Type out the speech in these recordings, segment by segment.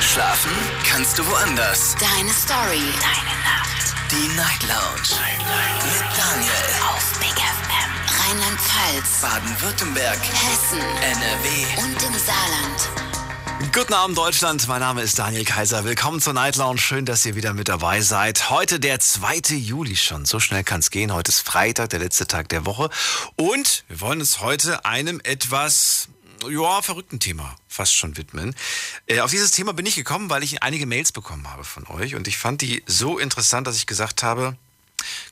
Schlafen kannst du woanders. Deine Story. Deine Nacht. Die Night Lounge. Mit Daniel. Auf Big FM. Rheinland-Pfalz. Baden-Württemberg. Hessen. NRW. Und im Saarland. Guten Abend Deutschland, mein Name ist Daniel Kaiser. Willkommen zur Night Lounge. Schön, dass ihr wieder mit dabei seid. Heute der 2. Juli schon. So schnell kann es gehen. Heute ist Freitag, der letzte Tag der Woche. Und wir wollen uns heute einem etwas ja, verrückten Thema fast schon widmen. Äh, auf dieses Thema bin ich gekommen, weil ich einige Mails bekommen habe von euch und ich fand die so interessant, dass ich gesagt habe,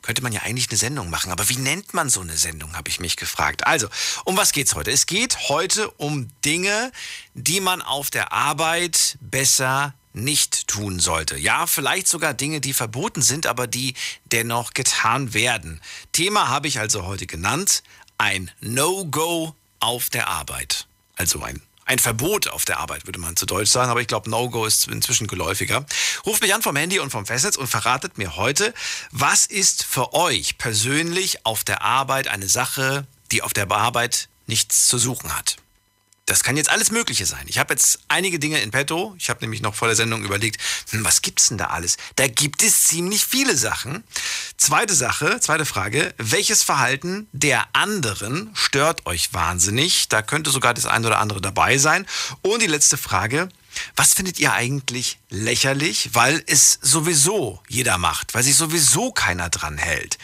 könnte man ja eigentlich eine Sendung machen. Aber wie nennt man so eine Sendung, habe ich mich gefragt. Also, um was geht's heute? Es geht heute um Dinge, die man auf der Arbeit besser nicht tun sollte. Ja, vielleicht sogar Dinge, die verboten sind, aber die dennoch getan werden. Thema habe ich also heute genannt, ein No-Go auf der Arbeit. Also ein, ein Verbot auf der Arbeit, würde man zu Deutsch sagen, aber ich glaube, No-Go ist inzwischen geläufiger. Ruft mich an vom Handy und vom Festnetz und verratet mir heute, was ist für euch persönlich auf der Arbeit eine Sache, die auf der Arbeit nichts zu suchen hat? Das kann jetzt alles Mögliche sein. Ich habe jetzt einige Dinge in petto. Ich habe nämlich noch vor der Sendung überlegt, hm, was gibt's denn da alles? Da gibt es ziemlich viele Sachen. Zweite Sache, zweite Frage, welches Verhalten der anderen stört euch wahnsinnig? Da könnte sogar das eine oder andere dabei sein. Und die letzte Frage, was findet ihr eigentlich lächerlich, weil es sowieso jeder macht, weil sich sowieso keiner dran hält?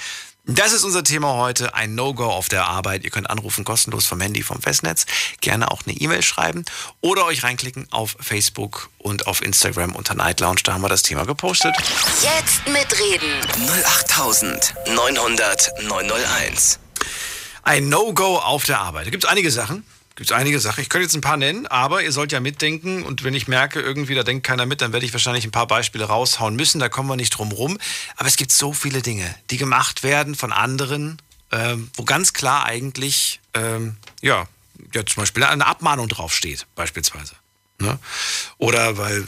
Das ist unser Thema heute, ein No-Go auf der Arbeit. Ihr könnt anrufen kostenlos vom Handy, vom Festnetz, gerne auch eine E-Mail schreiben oder euch reinklicken auf Facebook und auf Instagram unter Night Lounge, da haben wir das Thema gepostet. Jetzt mitreden. 08900 901. Ein No-Go auf der Arbeit. Da gibt es einige Sachen. Gibt es einige Sachen. Ich könnte jetzt ein paar nennen, aber ihr sollt ja mitdenken. Und wenn ich merke, irgendwie da denkt keiner mit, dann werde ich wahrscheinlich ein paar Beispiele raushauen müssen. Da kommen wir nicht drum rum. Aber es gibt so viele Dinge, die gemacht werden von anderen, ähm, wo ganz klar eigentlich, ähm, ja, ja, zum Beispiel eine Abmahnung draufsteht, beispielsweise. Ne? Oder weil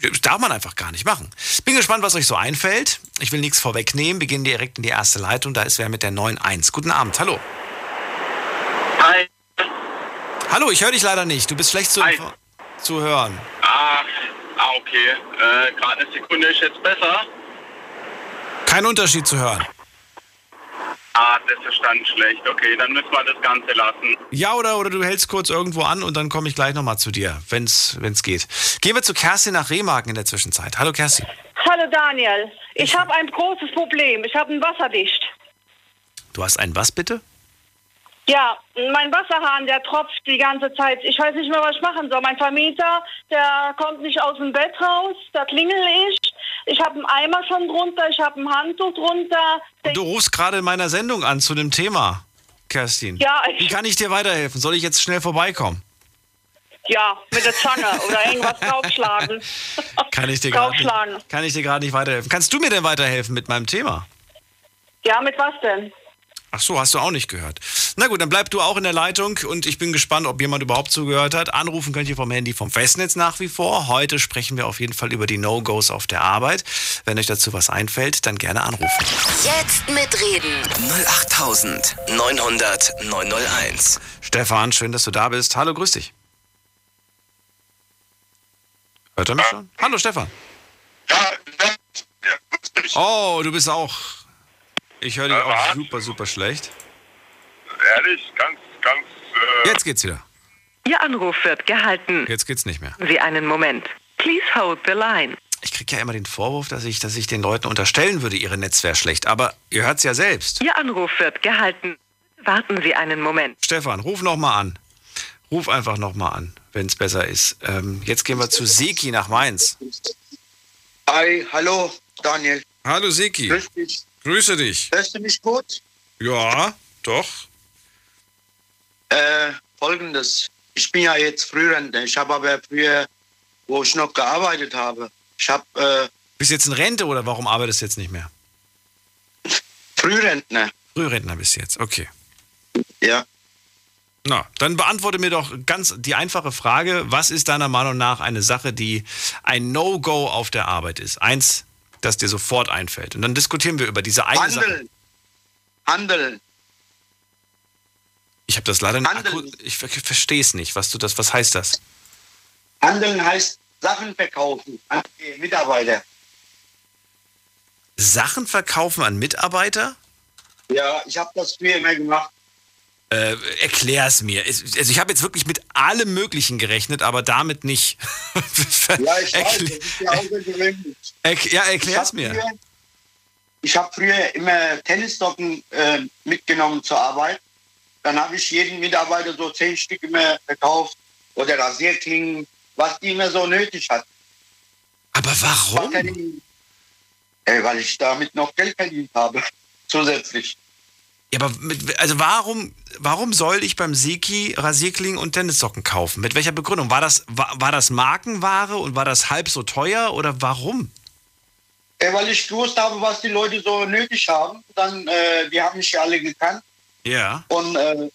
das darf man einfach gar nicht machen. Bin gespannt, was euch so einfällt. Ich will nichts vorwegnehmen. Gehen direkt in die erste Leitung. Da ist wer mit der 9.1. Guten Abend. Hallo. Hallo, ich höre dich leider nicht. Du bist schlecht zu, zu hören. Ah, ah okay. Äh, Gerade eine Sekunde ist jetzt besser. Kein Unterschied zu hören. Ah, das ist dann schlecht. Okay, dann müssen wir das Ganze lassen. Ja, oder, oder du hältst kurz irgendwo an und dann komme ich gleich nochmal zu dir, wenn es geht. Gehen wir zu Kerstin nach Remagen in der Zwischenzeit. Hallo Kerstin. Hallo Daniel, ich habe ein großes Problem. Ich habe ein Wasserdicht. Du hast ein was bitte? Ja, mein Wasserhahn, der tropft die ganze Zeit. Ich weiß nicht mehr, was ich machen soll. Mein Vermieter, der kommt nicht aus dem Bett raus. Da klingel ich. Ich habe einen Eimer schon drunter. Ich habe ein Handtuch drunter. Der- Du rufst gerade in meiner Sendung an zu dem Thema, Kerstin. Ja, ich- Wie kann ich dir weiterhelfen? Soll ich jetzt schnell vorbeikommen? Ja, mit der Zange oder irgendwas draufschlagen. Kann ich dir gerade nicht, kann ich dir gerade nicht weiterhelfen. Kannst du mir denn weiterhelfen mit meinem Thema? Ja, mit was denn? Ach so, hast du auch nicht gehört. Na gut, dann bleib du auch in der Leitung und ich bin gespannt, ob jemand überhaupt zugehört hat. Anrufen könnt ihr vom Handy vom Festnetz nach wie vor. Heute sprechen wir auf jeden Fall über die No-Gos auf der Arbeit. Wenn euch dazu was einfällt, dann gerne anrufen. Jetzt mitreden. 08900 901. Stefan, schön, dass du da bist. Hallo, grüß dich. Hört er mich schon? Hallo, Stefan. Ja, ja. Oh, du bist auch. Ich höre dich Äh, auch super, super schlecht. Ehrlich, ganz, ganz. Äh, Jetzt geht's wieder. Ihr Anruf wird gehalten. Jetzt geht's nicht mehr. Sie einen Moment. Please hold the line. Ich kriege ja immer den Vorwurf, dass ich, dass ich den Leuten unterstellen würde, ihre Netz wäre schlecht. Aber ihr hört's ja selbst. Ihr Anruf wird gehalten. Warten Sie einen Moment. Stefan, ruf noch mal an. Ruf einfach noch mal an, wenn es besser ist. Ähm, jetzt gehen wir zu Seki nach Mainz. Hi, hallo, Daniel. Hallo Seki, Grüß dich. Grüße dich. Hörst du mich gut? Ja, doch. Äh, folgendes. Ich bin ja jetzt Frührentner. Ich habe aber früher, wo ich noch gearbeitet habe, ich habe äh, Bist jetzt in Rente oder warum arbeitest du jetzt nicht mehr? Frührentner. Frührentner bist du jetzt, okay. Ja. Na, dann beantworte mir doch ganz die einfache Frage, was ist deiner Meinung nach eine Sache, die ein No-Go auf der Arbeit ist? Eins, das dir sofort einfällt. Und dann diskutieren wir über diese eine Sache. Handeln. Handeln. Ich habe das leider nicht. Ich ver verstehe es nicht. Was du das, was heißt das? Handeln heißt Sachen verkaufen an die Mitarbeiter. Sachen verkaufen an Mitarbeiter? Ja, ich habe das früher immer gemacht. Äh, erklär's mir. Es- Also ich habe jetzt wirklich mit allem Möglichen gerechnet, aber damit nicht. Ja, ich weiß, das Erklä- ist ja außergewöhnlich. Ja, erklär's hab mir. früher- Ich habe früher immer Tennisdocken äh, mitgenommen zur Arbeit. Dann habe ich jeden Mitarbeiter so zehn Stück immer verkauft oder Rasierklingen, was die immer so nötig hat. Aber warum? Äh, weil ich damit noch Geld verdient habe, zusätzlich. Ja, aber mit, also warum, warum soll ich beim Seki Rasierklingen und Tennissocken kaufen? Mit welcher Begründung? War das, war, war das Markenware und war das halb so teuer oder warum? Äh, weil ich gewusst habe, was die Leute so nötig haben. Dann, äh, die haben mich ja alle gekannt. Ja. Und äh,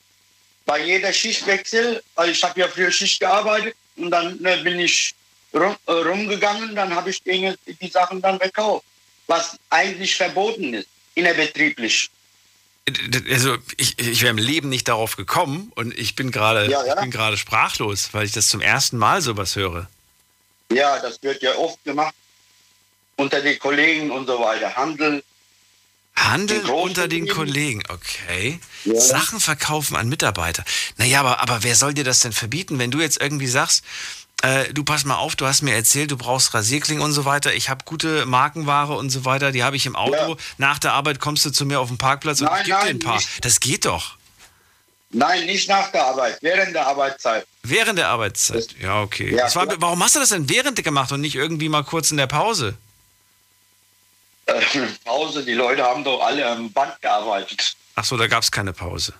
bei jeder Schichtwechsel, weil ich habe ja früher Schicht gearbeitet und dann äh, bin ich rum, äh, rumgegangen, dann habe ich denen die Sachen dann verkauft, was eigentlich verboten ist, innerbetrieblich. Also ich, ich wäre im Leben nicht darauf gekommen und ich bin gerade Ja, ja. ich bin gerade sprachlos, weil ich das zum ersten Mal sowas höre. Ja, das wird ja oft gemacht unter den Kollegen und so weiter. Handel. Handel Den unter den. Kollegen, okay. Ja. Sachen verkaufen an Mitarbeiter. Naja, aber, aber wer soll dir das denn verbieten, wenn du jetzt irgendwie sagst, äh, du pass mal auf, du hast mir erzählt, du brauchst Rasierklingen und so weiter, ich habe gute Markenware und so weiter, die habe ich im Auto. Ja. Nach der Arbeit kommst du zu mir auf den Parkplatz und Nein, ich gebe dir ein paar. nicht. Das geht doch. Nein, nicht nach der Arbeit, während der Arbeitszeit. Während der Arbeitszeit. Ja, okay. Ja, war, warum hast du das denn während gemacht und nicht irgendwie mal kurz in der Pause? Äh, Pause, die Leute haben doch alle am Band gearbeitet. Ach so, da gab es keine Pause.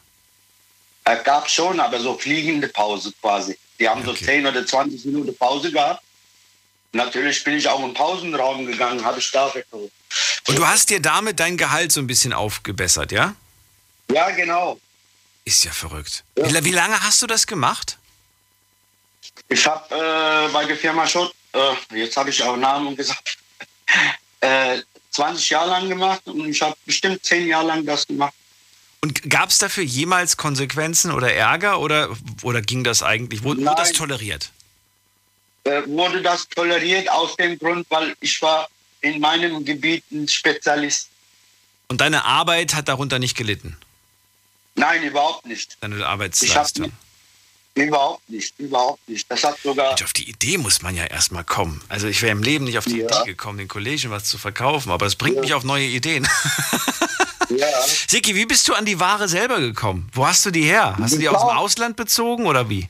Er gab schon, aber so fliegende Pause quasi. Die haben Okay. so 10 oder 20 Minuten Pause gehabt. Natürlich bin ich auch im Pausenraum gegangen, habe ich da verkauft. Und du hast dir damit dein Gehalt so ein bisschen aufgebessert, ja? Ja, genau. Ist ja verrückt. Ja. Wie, wie lange hast du das gemacht? Ich habe äh, bei der Firma Schott, äh, jetzt habe ich auch Namen gesagt, äh, 20 Jahre lang gemacht und ich habe bestimmt 10 Jahre lang das gemacht. Und gab es dafür jemals Konsequenzen oder Ärger oder, oder ging das eigentlich? Wurde, wurde das toleriert? Äh, wurde das toleriert aus dem Grund, weil ich war in meinem Gebiet ein Spezialist. Und deine Arbeit hat darunter nicht gelitten? Nein, überhaupt nicht. Deine Arbeitsleistung? Überhaupt nicht, überhaupt nicht. Das hat sogar Mensch, Auf die Idee muss man ja erstmal kommen. Also ich wäre im Leben nicht auf die Ja. Idee gekommen, den Kollegen was zu verkaufen, aber es bringt Ja. mich auf neue Ideen. ja, Siki, wie bist du an die Ware selber gekommen? Wo hast du die her? Hast du die aus dem. Ausland bezogen oder wie?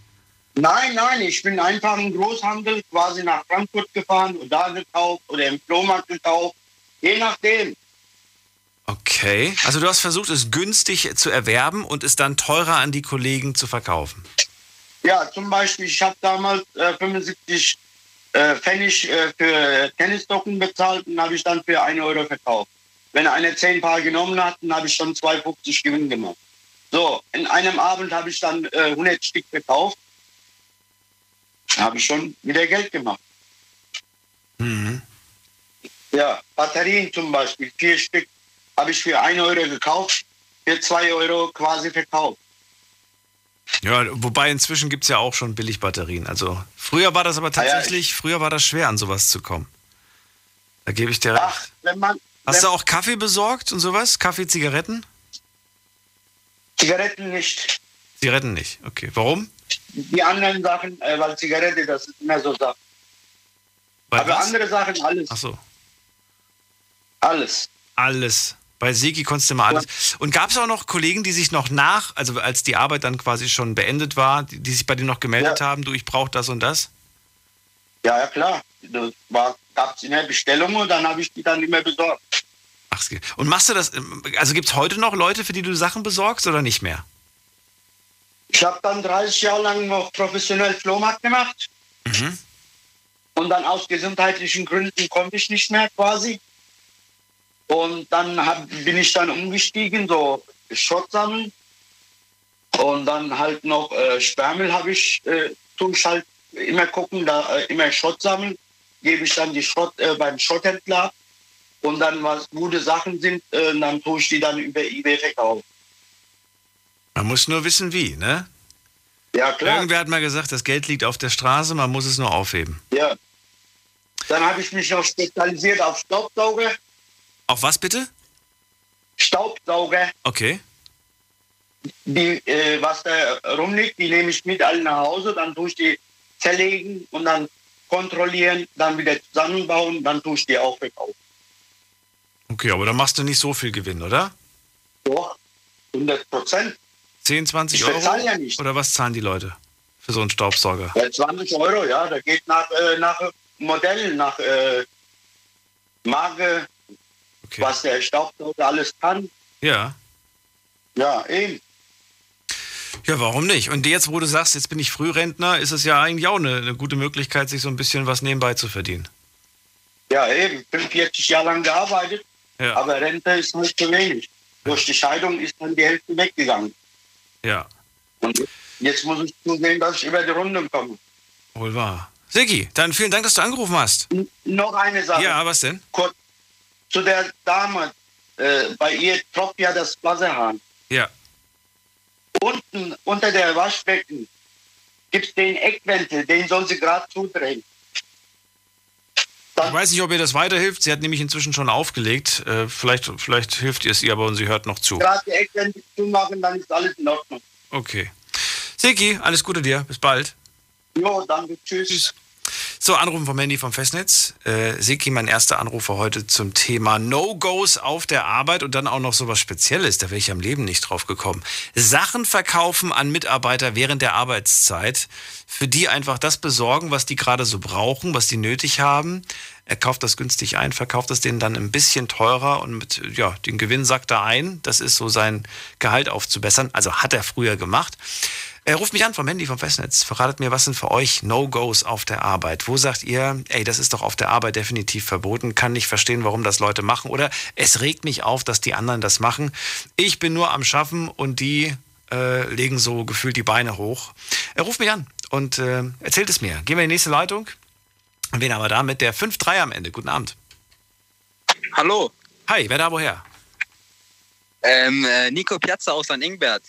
Nein, nein, ich bin einfach im Großhandel quasi nach Frankfurt gefahren und da gekauft oder im Flohmarkt gekauft. Je nachdem. Okay. Also du hast versucht, es günstig zu erwerben und es dann teurer an die Kollegen zu verkaufen. Ja, zum Beispiel, ich habe damals äh, 75 äh, Pfennig äh, für Tennisdocken bezahlt und habe ich dann für 1 Euro verkauft. Wenn einer 10 Paar genommen hat, dann habe ich schon 2,50 Gewinn gemacht. So, in einem Abend habe ich dann äh, 100 Stück verkauft. Da habe ich schon wieder Geld gemacht. Mhm. Ja, Batterien zum Beispiel, vier Stück habe ich für 1 Euro gekauft, für 2 Euro quasi verkauft. Ja, wobei inzwischen gibt es ja auch schon Billigbatterien. Also früher war das aber Ah ja, tatsächlich, früher war das schwer, an sowas zu kommen. Da gebe ich dir recht. Ach, wenn man. Hast du auch Kaffee besorgt und sowas? Kaffee, Zigaretten? Zigaretten nicht. Zigaretten nicht. Okay. Warum? Die anderen Sachen, äh, weil Zigarette, das ist immer so Sachen. Weil Aber was? andere Sachen, alles. Ach so. Alles. Alles. Bei Seki konntest du mal alles. Und gab es auch noch Kollegen, die sich noch nach, also als die Arbeit dann quasi schon beendet war, die, die sich bei dir noch gemeldet Ja. haben, du, ich brauche das und das? Ja, ja, klar. Das gab es in der Bestellung und dann habe ich die dann immer besorgt. Ach, und machst du das, also gibt es heute noch Leute, für die du Sachen besorgst oder nicht mehr? Ich habe dann 30 Jahre lang noch professionell Flohmarkt gemacht. Mhm. Und dann aus gesundheitlichen Gründen konnte ich nicht mehr quasi. Und dann hab, bin ich dann umgestiegen, so Schrott sammeln. Und dann halt noch äh, Sperrmüll habe ich, äh, tue ich halt immer gucken, da äh, immer Schrott sammeln. Gebe ich dann die Schrott äh, beim Schrotthändler. Und dann, was gute Sachen sind, äh, dann tue ich die dann über Ebay verkaufen. Man muss nur wissen, wie, ne? Ja, klar. Irgendwer hat mal gesagt, das Geld liegt auf der Straße, man muss es nur aufheben. Ja, Dann habe ich mich noch spezialisiert auf Staubsauger. Auf was bitte? Staubsauger. Okay. Die, äh, was da rumliegt, die nehme ich mit alle nach Hause, dann tue ich die zerlegen und dann kontrollieren, dann wieder zusammenbauen, dann tue ich die auch verkaufen. Okay, aber da machst du nicht so viel Gewinn, oder? Doch, 100 Prozent. 10, 20 Ich Euro? ja nicht. Oder was zahlen die Leute für so einen Staubsauger? Ja, 20 Euro, ja, da geht nach, äh, nach Modell, nach äh, Marke, Okay. was der Staubsauger alles kann. Ja. Ja, eben. Ja, warum nicht? Und jetzt, wo du sagst, jetzt bin ich Frührentner, ist es ja eigentlich auch eine, eine gute Möglichkeit, sich so ein bisschen was nebenbei zu verdienen. Ja, eben. 45 Jahre lang gearbeitet, Ja. aber Rente ist nicht zu wenig. Durch die Scheidung ist dann die Hälfte weggegangen. Ja, Und jetzt muss ich zusehen, dass ich über die Runde komme. wohl wahr. Sigi, dann vielen Dank, dass du angerufen hast. N noch eine Sache. Ja, was denn? Kurz zu der Dame. Äh, bei ihr tropft ja das Wasserhahn. Ja. Unten unter der Waschbecken gibt es den Eckwentel, den soll sie gerade zudrehen. Ich weiß nicht, ob ihr das weiterhilft. Sie hat nämlich inzwischen schon aufgelegt. Äh, vielleicht, vielleicht hilft ihr es ihr aber und sie hört noch zu. Gerade die Eckwentel zumachen, dann ist alles in Ordnung. Okay. Sigi, alles Gute dir. Bis bald. Jo, danke. Tschüss. So, Anrufen vom Handy vom Festnetz. Äh, Siki, mein erster Anrufer heute zum Thema No-Gos auf der Arbeit und dann auch noch so was Spezielles. Da wäre ich am Leben nicht drauf gekommen. Sachen verkaufen an Mitarbeiter während der Arbeitszeit, für die einfach das besorgen, was die gerade so brauchen, was die nötig haben. Er kauft das günstig ein, verkauft es denen dann ein bisschen teurer und mit, ja, den Gewinn sackt er ein. Das ist so sein Gehalt aufzubessern. Also hat er früher gemacht. Er ruft mich an vom Handy, vom Festnetz. Verratet mir, was sind für euch No-Gos auf der Arbeit? Wo sagt ihr, ey, das ist doch auf der Arbeit definitiv verboten, kann nicht verstehen, warum das Leute machen oder es regt mich auf, dass die anderen das machen. Ich bin nur am Schaffen und die äh, legen so gefühlt die Beine hoch. Er ruft mich an und äh, erzählt es mir. Gehen wir in die nächste Leitung. Wen haben wir da mit der 5-3 am Ende? Guten Abend. Hallo, Hi, wer da woher? ähm, äh, Nico Piazza aus St. Ingbert.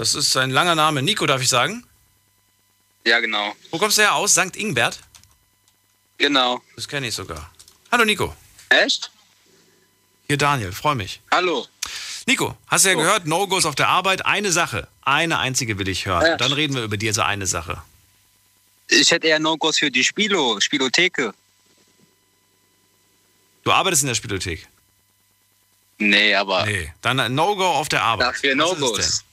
Das ist ein langer Name. Nico, darf ich sagen? Ja, genau. Wo kommst du her aus? St. Ingbert? Genau. Das kenne ich sogar. Hallo Nico. Echt? Hier Daniel, freue mich. Hallo. Nico, hast du ja gehört, No-Gos auf der Arbeit, eine Sache. Eine einzige will ich hören. Ja. Dann reden wir über diese eine Sache. Ich hätte eher No-Gos für die Spilo, Spielotheke. Du arbeitest in der Spielothek. Nee, aber Nee. Dann No-Go auf der Arbeit. dafür No-Gos.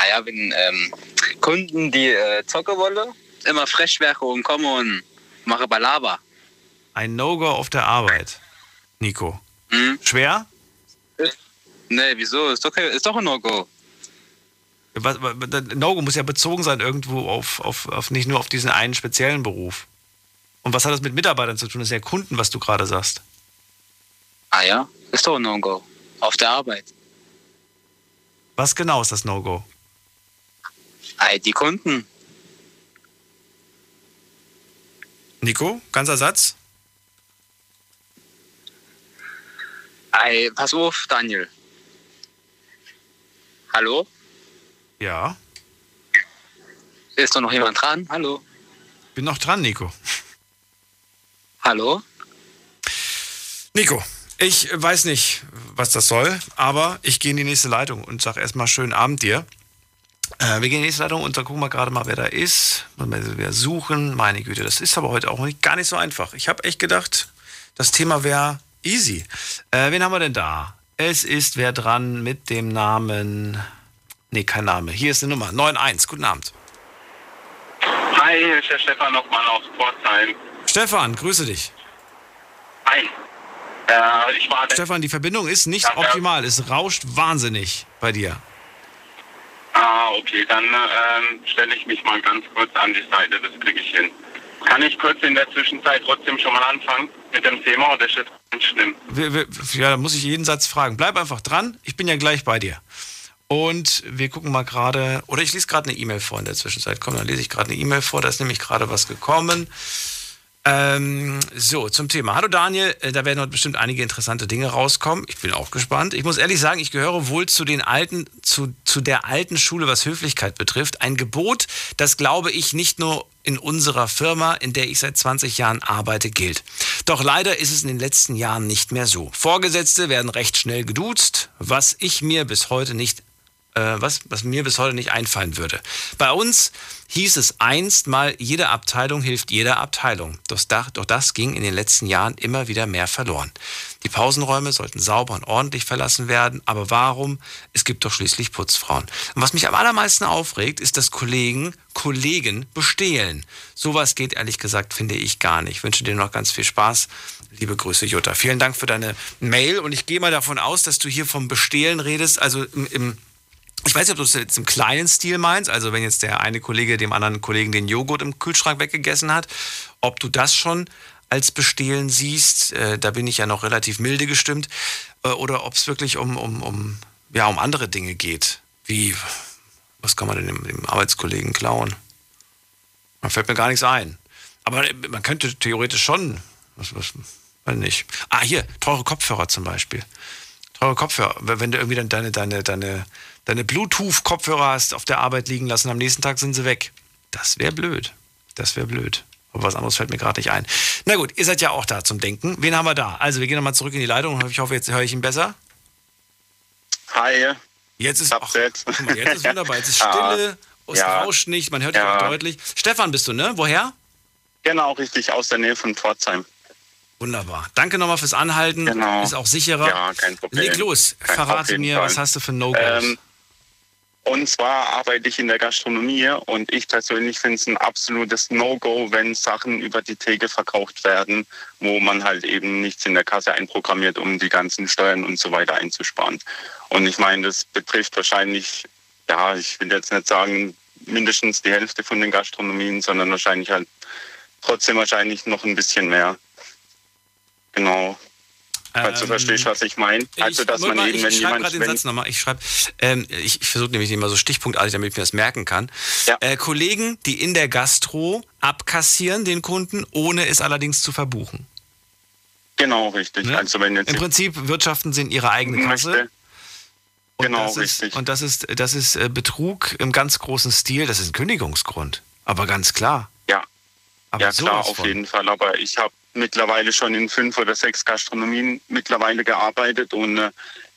Ah ja, wenn ähm, Kunden, die äh, zocke wolle, immer frech wäre und komme und mache Balaba. Ein No-Go auf der Arbeit. Nico. Hm? Schwer? Nee, wieso? Ist doch, ist doch ein No-Go. No-Go muss ja bezogen sein irgendwo auf, auf, auf nicht nur auf diesen einen speziellen Beruf. Und was hat das mit Mitarbeitern zu tun? Das ist ja Kunden, was du gerade sagst. Ah ja, ist doch ein No-Go. Auf der Arbeit. Was genau ist das No-Go? Die Kunden. Nico, ganzer Satz? Ei, pass auf, Daniel. Hallo? Ja. Ist doch noch jemand dran? Hallo? Bin noch dran, Nico. Hallo? Nico, ich weiß nicht, was das soll, aber ich gehe in die nächste Leitung und sage erstmal schönen Abend dir. Äh, wir gehen in die nächste Leitung und dann gucken wir gerade mal, wer da ist. Wieder suchen. Meine Güte, das ist aber heute auch nicht, gar nicht so einfach. Ich habe echt gedacht, das Thema wäre easy. Äh, wen haben wir denn da? Es ist wer dran mit dem Namen. Nee, kein Name. Hier ist eine Nummer. 91. Guten Abend. Hi, hier ist der Stefan nochmal aus Pforzheim. Stefan, grüße dich. Hi. Äh, Stefan, die Verbindung ist nicht ja. optimal. Es rauscht wahnsinnig bei dir. Ah, okay, dann ähm, stelle ich mich mal ganz kurz an die Seite, das kriege ich hin. Kann ich kurz in der Zwischenzeit trotzdem schon mal anfangen mit dem Thema oder ist das nicht schlimm? Ja, da muss ich jeden Satz fragen. Bleib einfach dran, ich bin ja gleich bei dir. Und wir gucken mal gerade, oder ich lese gerade eine E-Mail vor in der Zwischenzeit. Komm, dann lese ich gerade eine E-Mail vor, da ist nämlich gerade was gekommen. Ähm, so, zum Thema. Hallo Daniel, äh, da werden heute bestimmt einige interessante Dinge rauskommen. Ich bin auch gespannt. Ich muss ehrlich sagen, ich gehöre wohl zu den alten, zu, zu der alten Schule, was Höflichkeit betrifft. Ein Gebot, das glaube ich nicht nur in unserer Firma, in der ich seit 20 Jahren arbeite, gilt. Doch leider ist es in den letzten Jahren nicht mehr so. Vorgesetzte werden recht schnell geduzt, was ich mir bis heute nicht äh, was, was mir bis heute nicht einfallen würde. Bei uns hieß es einst mal, jede Abteilung hilft jeder Abteilung. Doch das, ging in den letzten Jahren immer wieder mehr verloren. Die Pausenräume sollten sauber und ordentlich verlassen werden, aber warum? Es gibt doch schließlich Putzfrauen. Und was mich am allermeisten aufregt, ist, dass Kollegen Kollegen bestehlen. Sowas geht ehrlich gesagt, finde ich gar nicht. Ich wünsche dir noch ganz viel Spaß. Liebe Grüße, Jutta. Vielen Dank für deine Mail und ich gehe mal davon aus, dass du hier vom Bestehlen redest, also im, im ich weiß nicht, ob du es jetzt im kleinen Stil meinst, also wenn jetzt der eine Kollege dem anderen Kollegen den Joghurt im Kühlschrank weggegessen hat, ob du das schon als Bestehlen siehst, äh, da bin ich ja noch relativ milde gestimmt, äh, oder ob es wirklich um, um, um, ja, um andere Dinge geht, wie, was kann man denn dem, dem Arbeitskollegen klauen? Da fällt mir gar nichts ein. Aber man könnte theoretisch schon, was, was, weiß nicht. Ah, hier, teure Kopfhörer zum Beispiel. Teure Kopfhörer, wenn du irgendwie dann deine, deine, deine deine Bluetooth-Kopfhörer hast auf der Arbeit liegen lassen, am nächsten Tag sind sie weg. Das wäre blöd. Das wäre blöd. Aber was anderes fällt mir gerade nicht ein. Na gut, ihr seid ja auch da zum Denken. Wen haben wir da? Also, wir gehen nochmal zurück in die Leitung. Ich hoffe, jetzt höre ich ihn besser. Hi. Jetzt ist, ach, jetzt. Mal, jetzt ist wunderbar. Jetzt ist Stille, es ja. rauscht nicht, man hört ja. dich auch deutlich. Stefan bist du, ne? Woher? Genau, richtig, aus der Nähe von Pforzheim. Wunderbar. Danke nochmal fürs Anhalten. Genau. Ist auch sicherer. Ja, kein Problem. Leg los. Kein Verrate mir, Fall. was hast du für No-Gos? Ähm, und zwar arbeite ich in der Gastronomie und ich persönlich finde es ein absolutes No-Go, wenn Sachen über die Theke verkauft werden, wo man halt eben nichts in der Kasse einprogrammiert, um die ganzen Steuern und so weiter einzusparen. Und ich meine, das betrifft wahrscheinlich, ja, ich will jetzt nicht sagen mindestens die Hälfte von den Gastronomien, sondern wahrscheinlich halt trotzdem wahrscheinlich noch ein bisschen mehr. Genau. Falls du verstehst, was ich meine. Also, dass man mal, eben, wenn ich schreibe gerade den Satz nochmal. Ich schreibe, ähm, ich, ich versuche nämlich immer so stichpunktartig, damit ich mir das merken kann. Ja. Äh, Kollegen, die in der Gastro abkassieren den Kunden, ohne es allerdings zu verbuchen. Genau, richtig. Ne? Also wenn jetzt Im Prinzip wirtschaften sie in ihre eigene Kasse. Und genau, das richtig. Ist, und das ist, das ist äh, Betrug im ganz großen Stil. Das ist ein Kündigungsgrund. Aber ganz klar. Ja. Aber ja, klar, auf von. jeden Fall. Aber ich habe mittlerweile schon in fünf oder sechs Gastronomien mittlerweile gearbeitet und äh,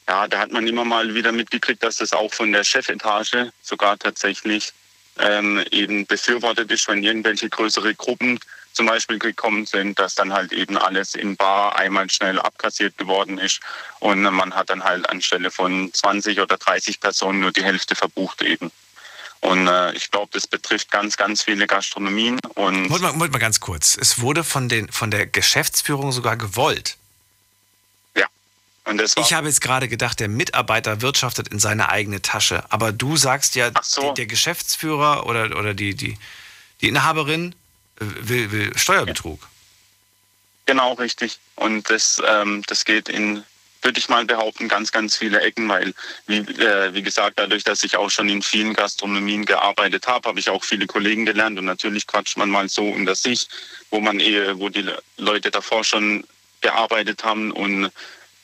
ja, da hat man immer mal wieder mitgekriegt, dass das auch von der Chefetage sogar tatsächlich ähm, eben befürwortet ist, wenn irgendwelche größere Gruppen zum Beispiel gekommen sind, dass dann halt eben alles im Bar einmal schnell abkassiert geworden ist und man hat dann halt anstelle von 20 oder 30 Personen nur die Hälfte verbucht eben. Und äh, ich glaube, das betrifft ganz, ganz viele Gastronomien. Und Moment mal, mal ganz kurz. Es wurde von, den, von der Geschäftsführung sogar gewollt. Ja. Und das ich habe jetzt gerade gedacht, der Mitarbeiter wirtschaftet in seine eigene Tasche. Aber du sagst ja, so. die, der Geschäftsführer oder, oder die, die, die Inhaberin äh, will, will Steuerbetrug. Ja. Genau, richtig. Und das, ähm, das geht in würde ich mal behaupten, ganz, ganz viele Ecken, weil, wie, äh, wie gesagt, dadurch, dass ich auch schon in vielen Gastronomien gearbeitet habe, habe ich auch viele Kollegen gelernt. Und natürlich quatscht man mal so unter sich, wo man eh, wo die Leute davor schon gearbeitet haben. Und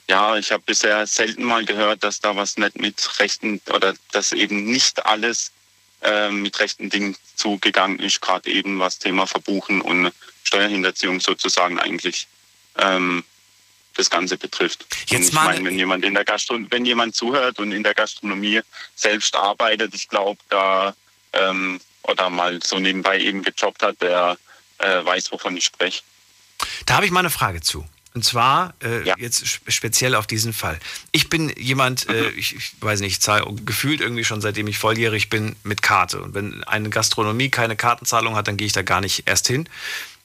ja, ich habe bisher selten mal gehört, dass da was nicht mit rechten oder dass eben nicht alles äh, mit rechten Dingen zugegangen ist, gerade eben was Thema Verbuchen und Steuerhinterziehung sozusagen eigentlich. Ähm, das Ganze betrifft. Jetzt ich meine, wenn jemand in der Gastronomie, wenn jemand zuhört und in der Gastronomie selbst arbeitet, ich glaube, da ähm, oder mal so nebenbei eben gejobbt hat, der äh, weiß, wovon ich spreche. Da habe ich mal eine Frage zu. Und zwar äh, ja. jetzt speziell auf diesen Fall. Ich bin jemand, äh, ich, ich, weiß nicht, ich zahle gefühlt irgendwie schon seitdem ich volljährig bin mit Karte. Und wenn eine Gastronomie keine Kartenzahlung hat, dann gehe ich da gar nicht erst hin.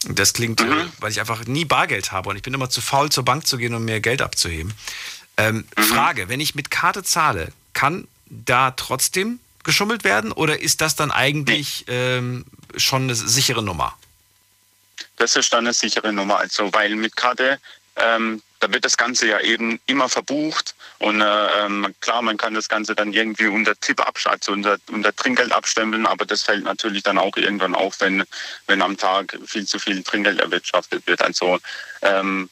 Das klingt, mhm. Äh, weil ich einfach nie Bargeld habe und ich bin immer zu faul, zur Bank zu gehen, um mir Geld abzuheben. Ähm, mhm. Frage, wenn ich mit Karte zahle, kann da trotzdem geschummelt werden oder ist das dann eigentlich ähm, schon eine sichere Nummer? Das ist dann eine sichere Nummer, also weil mit Karte, ähm, da wird das Ganze ja eben immer verbucht und äh, ähm, klar, man kann das Ganze dann irgendwie unter Tipp also unter, unter Trinkgeld abstempeln, aber das fällt natürlich dann auch irgendwann auf, wenn, wenn am Tag viel zu viel Trinkgeld erwirtschaftet wird. Also ähm,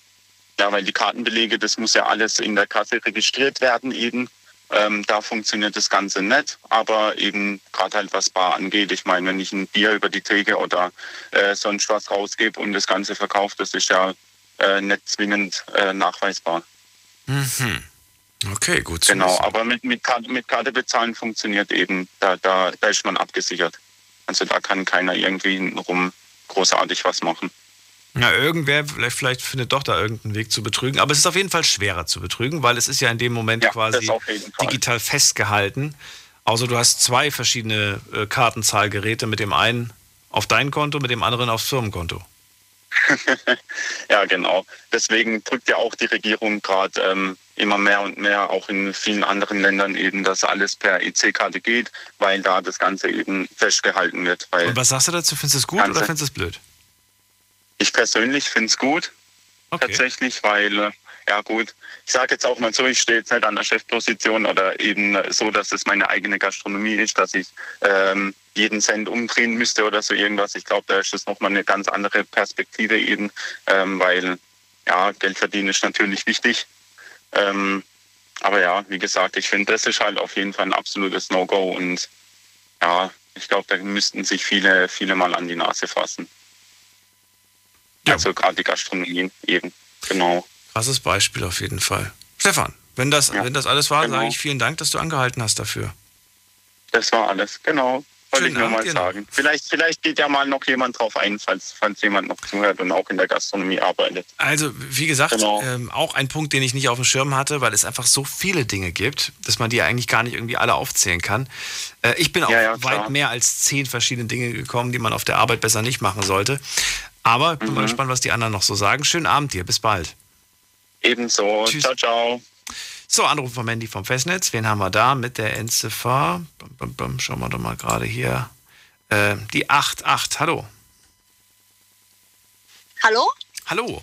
ja, weil die Kartenbelege, das muss ja alles in der Kasse registriert werden eben. Ähm, da funktioniert das Ganze nicht, aber eben gerade halt was Bar angeht. Ich meine, wenn ich ein Bier über die Theke oder äh, sonst was rausgebe und das Ganze verkauft, das ist ja äh, nicht zwingend äh, nachweisbar. Mhm. Okay, gut. Genau, aber mit, mit, Karte, mit Karte bezahlen funktioniert eben. Da, da, da ist man abgesichert. Also da kann keiner irgendwie rum großartig was machen. Ja, irgendwer vielleicht, vielleicht findet doch da irgendeinen Weg zu betrügen. Aber es ist auf jeden Fall schwerer zu betrügen, weil es ist ja in dem Moment ja, quasi digital festgehalten. Also du hast zwei verschiedene äh, Kartenzahlgeräte mit dem einen auf dein Konto, mit dem anderen aufs Firmenkonto. ja, genau. Deswegen drückt ja auch die Regierung gerade ähm, immer mehr und mehr, auch in vielen anderen Ländern eben, dass alles per EC-Karte geht, weil da das Ganze eben festgehalten wird. und was sagst du dazu? Findest du es gut oder findest du es blöd? Ich persönlich finde es gut, okay. tatsächlich, weil, äh, ja gut, ich sage jetzt auch mal so, ich stehe jetzt nicht an der Chefposition oder eben so, dass es meine eigene Gastronomie ist, dass ich ähm, jeden Cent umdrehen müsste oder so irgendwas. Ich glaube, da ist das nochmal eine ganz andere Perspektive eben, ähm, weil ja, Geld verdienen ist natürlich wichtig. Ähm, aber ja, wie gesagt, ich finde, das ist halt auf jeden Fall ein absolutes No-Go und ja, ich glaube, da müssten sich viele, viele mal an die Nase fassen. Ja. Also gerade die Gastronomie eben, genau. Krasses Beispiel auf jeden Fall. Stefan, wenn das, ja. wenn das alles war, genau. sage ich vielen Dank, dass du angehalten hast dafür. Das war alles, genau. Wollte ich nur mal sagen. Vielleicht, vielleicht geht ja mal noch jemand drauf ein, falls, falls jemand noch zuhört und auch in der Gastronomie arbeitet. Also, wie gesagt, genau. ähm, auch ein Punkt, den ich nicht auf dem Schirm hatte, weil es einfach so viele Dinge gibt, dass man die eigentlich gar nicht irgendwie alle aufzählen kann. Äh, ich bin auf ja, ja, weit mehr als zehn verschiedene Dinge gekommen, die man auf der Arbeit besser nicht machen sollte. Aber bin mhm. mal gespannt, was die anderen noch so sagen. Schönen Abend dir, bis bald. Ebenso. Tschüss. Ciao, ciao. So, Anruf von Mandy vom Festnetz. Wen haben wir da mit der Endziffer? Schauen wir doch mal gerade hier. Äh, die 88. Hallo. Hallo? Hallo.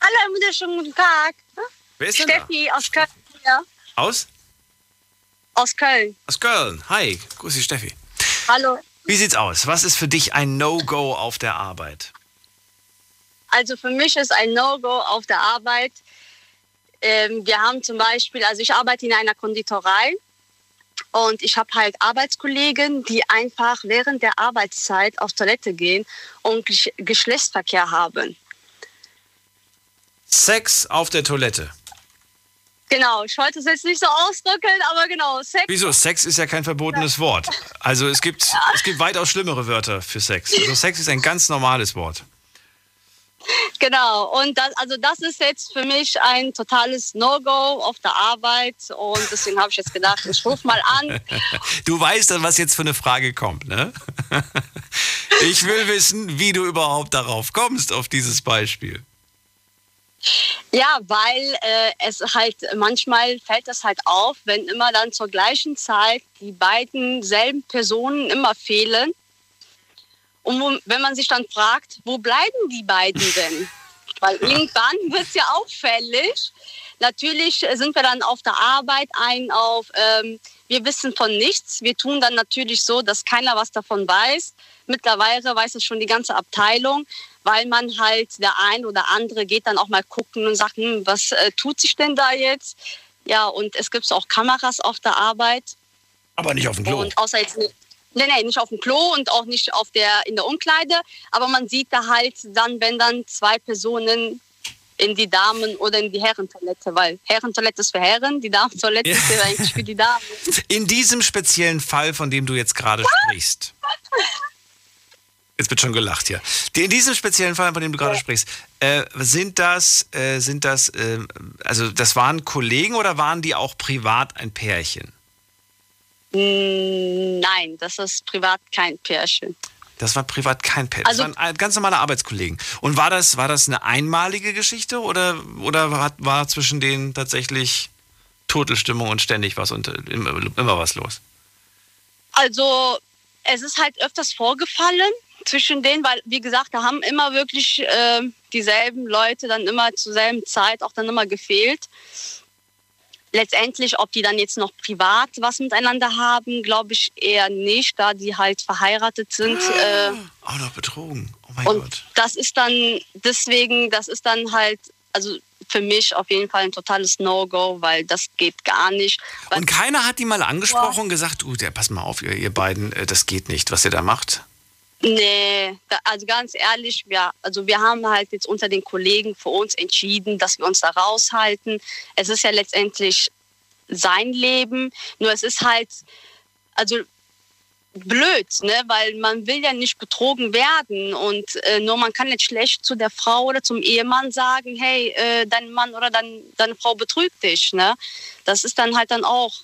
Hallo, einen wunderschönen guten Tag. Wer ist Steffi aus Köln. Ja. Aus? Aus Köln. Aus Köln. Hi, grüß dich, Steffi. Hallo. Wie sieht's aus? Was ist für dich ein No-Go auf der Arbeit? Also für mich ist ein No-Go auf der Arbeit. Ähm, wir haben zum Beispiel, also ich arbeite in einer Konditorei und ich habe halt Arbeitskollegen, die einfach während der Arbeitszeit auf Toilette gehen und Geschlechtsverkehr haben. Sex auf der Toilette. Genau, ich wollte es jetzt nicht so ausdrücken, aber genau, Sex. Wieso? Sex ist ja kein verbotenes Wort. Also es gibt, ja. es gibt weitaus schlimmere Wörter für Sex. Also Sex ist ein ganz normales Wort. Genau, und das, also das ist jetzt für mich ein totales No-Go auf der Arbeit und deswegen habe ich jetzt gedacht, ich rufe mal an. Du weißt dann, was jetzt für eine Frage kommt, ne? Ich will wissen, wie du überhaupt darauf kommst, auf dieses Beispiel. Ja, weil äh, es halt manchmal fällt das halt auf, wenn immer dann zur gleichen Zeit die beiden selben Personen immer fehlen. Und wo, wenn man sich dann fragt, wo bleiben die beiden denn? weil irgendwann wird es ja auffällig. Natürlich sind wir dann auf der Arbeit ein auf, ähm, wir wissen von nichts. Wir tun dann natürlich so, dass keiner was davon weiß. Mittlerweile weiß es schon die ganze Abteilung weil man halt der ein oder andere geht dann auch mal gucken und sagt, hm, was äh, tut sich denn da jetzt? Ja, und es gibt auch Kameras auf der Arbeit. Aber nicht auf dem Klo. Und außer jetzt nicht. Nee, nee, nicht auf dem Klo und auch nicht auf der, in der Umkleide. Aber man sieht da halt dann, wenn dann zwei Personen in die Damen- oder in die Herrentoilette, weil Herrentoilette ist für Herren, die Damentoilette ist ja eigentlich für die Damen. In diesem speziellen Fall, von dem du jetzt gerade sprichst, Jetzt wird schon gelacht hier. In diesem speziellen Fall, von dem du gerade ja. sprichst, äh, sind das, äh, sind das, äh, also das waren Kollegen oder waren die auch privat ein Pärchen? Nein, das ist privat kein Pärchen. Das war privat kein Pärchen. Also, das waren ganz normale Arbeitskollegen. Und war das, war das eine einmalige Geschichte oder, oder war, war zwischen denen tatsächlich Totelstimmung und ständig was und immer, immer was los? Also es ist halt öfters vorgefallen zwischen denen, weil, wie gesagt, da haben immer wirklich äh, dieselben Leute dann immer zur selben Zeit auch dann immer gefehlt. Letztendlich, ob die dann jetzt noch privat was miteinander haben, glaube ich eher nicht, da die halt verheiratet sind. Äh, Auch noch betrogen. Oh mein und Gott. das ist dann deswegen, das ist dann halt, also für mich auf jeden Fall ein totales No-Go, weil das geht gar nicht. Und keiner hat die mal angesprochen und gesagt, uh, der, pass mal auf, ihr, ihr beiden, äh, das geht nicht, was ihr da macht. Nee, also ganz ehrlich, ja, also wir haben halt jetzt unter den Kollegen für uns entschieden, dass wir uns da raushalten. Es ist ja letztendlich sein Leben, nur es ist halt, also blöd, ne? weil man will ja nicht betrogen werden und äh, nur man kann nicht schlecht zu der Frau oder zum Ehemann sagen, hey, äh, dein Mann oder dein, deine Frau betrügt dich. Ne? Das ist dann halt dann auch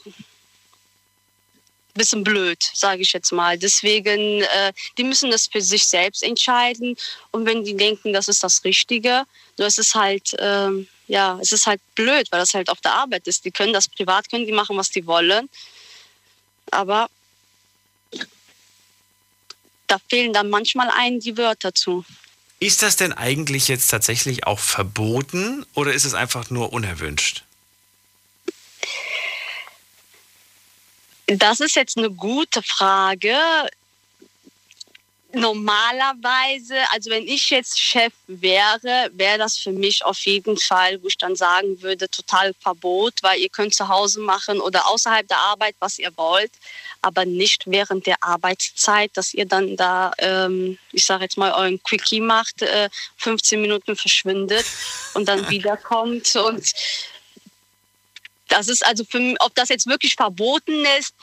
bisschen blöd, sage ich jetzt mal. Deswegen, äh, die müssen das für sich selbst entscheiden und wenn die denken, das ist das Richtige, nur es ist halt, ähm, ja, es ist halt blöd, weil das halt auf der Arbeit ist. Die können das privat, können die machen, was die wollen, aber da fehlen dann manchmal einen die Wörter zu. Ist das denn eigentlich jetzt tatsächlich auch verboten oder ist es einfach nur unerwünscht? Das ist jetzt eine gute Frage. Normalerweise, also wenn ich jetzt Chef wäre, wäre das für mich auf jeden Fall, wo ich dann sagen würde, total Verbot, weil ihr könnt zu Hause machen oder außerhalb der Arbeit, was ihr wollt, aber nicht während der Arbeitszeit, dass ihr dann da, ähm, ich sage jetzt mal, euren Quickie macht, äh, 15 Minuten verschwindet und dann wiederkommt und das ist also für ob das jetzt wirklich verboten ist,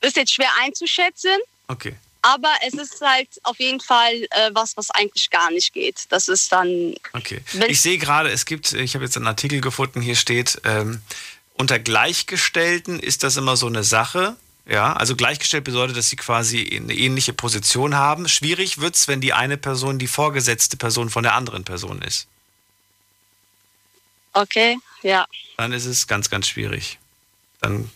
ist jetzt schwer einzuschätzen. Okay. Aber es ist halt auf jeden Fall äh, was, was eigentlich gar nicht geht. Das ist dann. Okay. Ich sehe gerade, es gibt, ich habe jetzt einen Artikel gefunden, hier steht, ähm, unter Gleichgestellten ist das immer so eine Sache. Ja, also gleichgestellt bedeutet, dass sie quasi eine ähnliche Position haben. Schwierig wird's, wenn die eine Person die vorgesetzte Person von der anderen Person ist. Okay, ja. Dann ist es ganz, ganz schwierig. Dann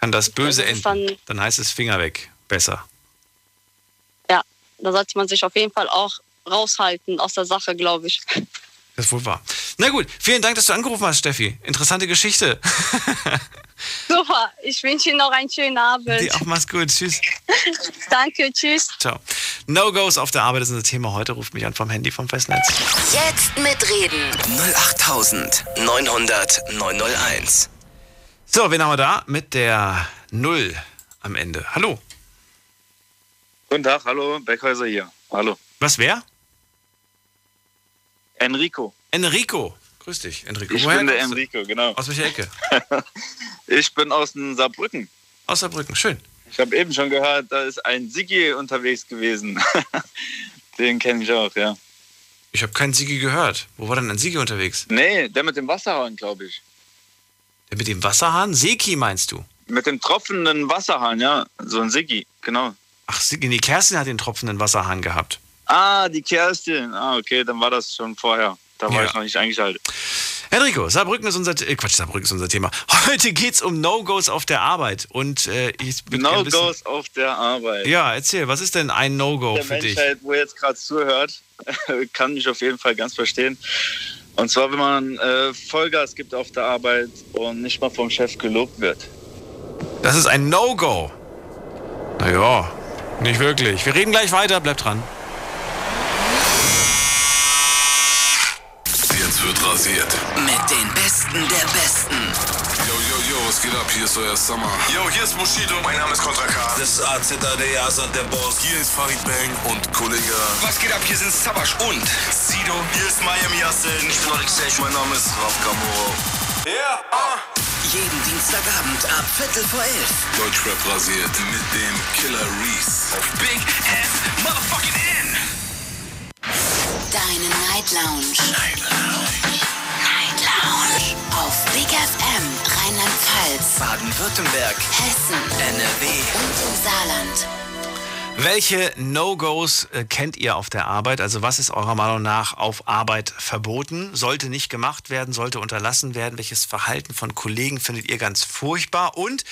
kann das böse enden. dann- Dann heißt es Finger weg. Besser. Ja, da sollte man sich auf jeden Fall auch raushalten aus der Sache, glaube ich. Das ist wohl wahr. Na gut, vielen Dank, dass du angerufen hast, Steffi. Interessante Geschichte. Super, ich wünsche Ihnen noch einen schönen Abend. Die auch mach's gut. Tschüss. Danke, tschüss. Ciao. No-Gos auf der Arbeit ist unser Thema heute. Ruft mich an vom Handy vom Festnetz. Jetzt mitreden. 08900 901. So, wen haben wir da? Mit der Null am Ende. Hallo. Guten Tag, hallo, Beckhäuser hier. Hallo. Was, wer? Enrico. Enrico. Grüß dich, Enrico. Ich Woher bin der? Enrico, genau. Aus welcher Ecke? Ich bin aus dem Saarbrücken. Aus Saarbrücken, schön. Ich habe eben schon gehört, da ist ein Sigi unterwegs gewesen. Den kenne ich auch, ja. Ich habe keinen Sigi gehört. Wo war denn ein Sigi unterwegs? Nee, der mit dem Wasserhahn, glaube ich. Der mit dem Wasserhahn? Seki meinst du? Mit dem tropfenden Wasserhahn, ja. So ein Sigi, genau. Ach, Sigi, nee, Kerstin hat den tropfenden Wasserhahn gehabt. Ah, die Kerstin. Ah, okay, dann war das schon vorher. Da war Ja. ich noch nicht eingeschaltet. Enrico, Saarbrücken ist unser äh, Quatsch, Saarbrücken ist unser Thema. Heute geht's um No-Gos auf der Arbeit. Und äh, ich bin No Goes auf der Arbeit. Ja, erzähl, was ist denn ein No-Go der für dich? Menschheit, wo jetzt gerade zuhört, kann mich auf jeden Fall ganz verstehen. Und zwar, wenn man äh, Vollgas gibt auf der Arbeit und nicht mal vom Chef gelobt wird. Das ist ein No-Go. Naja, nicht wirklich. Wir reden gleich weiter, bleibt dran. Jetzt wird rasiert. Mit den Besten der Besten. Yo, yo, yo, was geht ab? Hier ist euer Summer. Yo, hier ist Bushido. Mein Name ist Kontra K. Das ist AZ, der Asad, der Boss. Hier ist Farid Bang und Kollege. Was geht ab? Hier sind Sabash und Sido. Hier ist Miami Yassin. Ich bin Oryx Mein Name ist Raf Kamoro. Ja, ah. Jeden Dienstagabend ab Viertel vor elf. Deutschrap rasiert mit dem Killer Reese. Auf Big F Motherfucking N. Deine Night Lounge. Night Lounge. Lounge. Auf Big FM Rheinland-Pfalz, Baden-Württemberg. Hessen NRW. und im Saarland. Welche No-Gos äh, kennt ihr auf der Arbeit? Also was ist eurer Meinung nach auf Arbeit verboten? Sollte nicht gemacht werden, sollte unterlassen werden? Welches Verhalten von Kollegen findet ihr ganz furchtbar? Und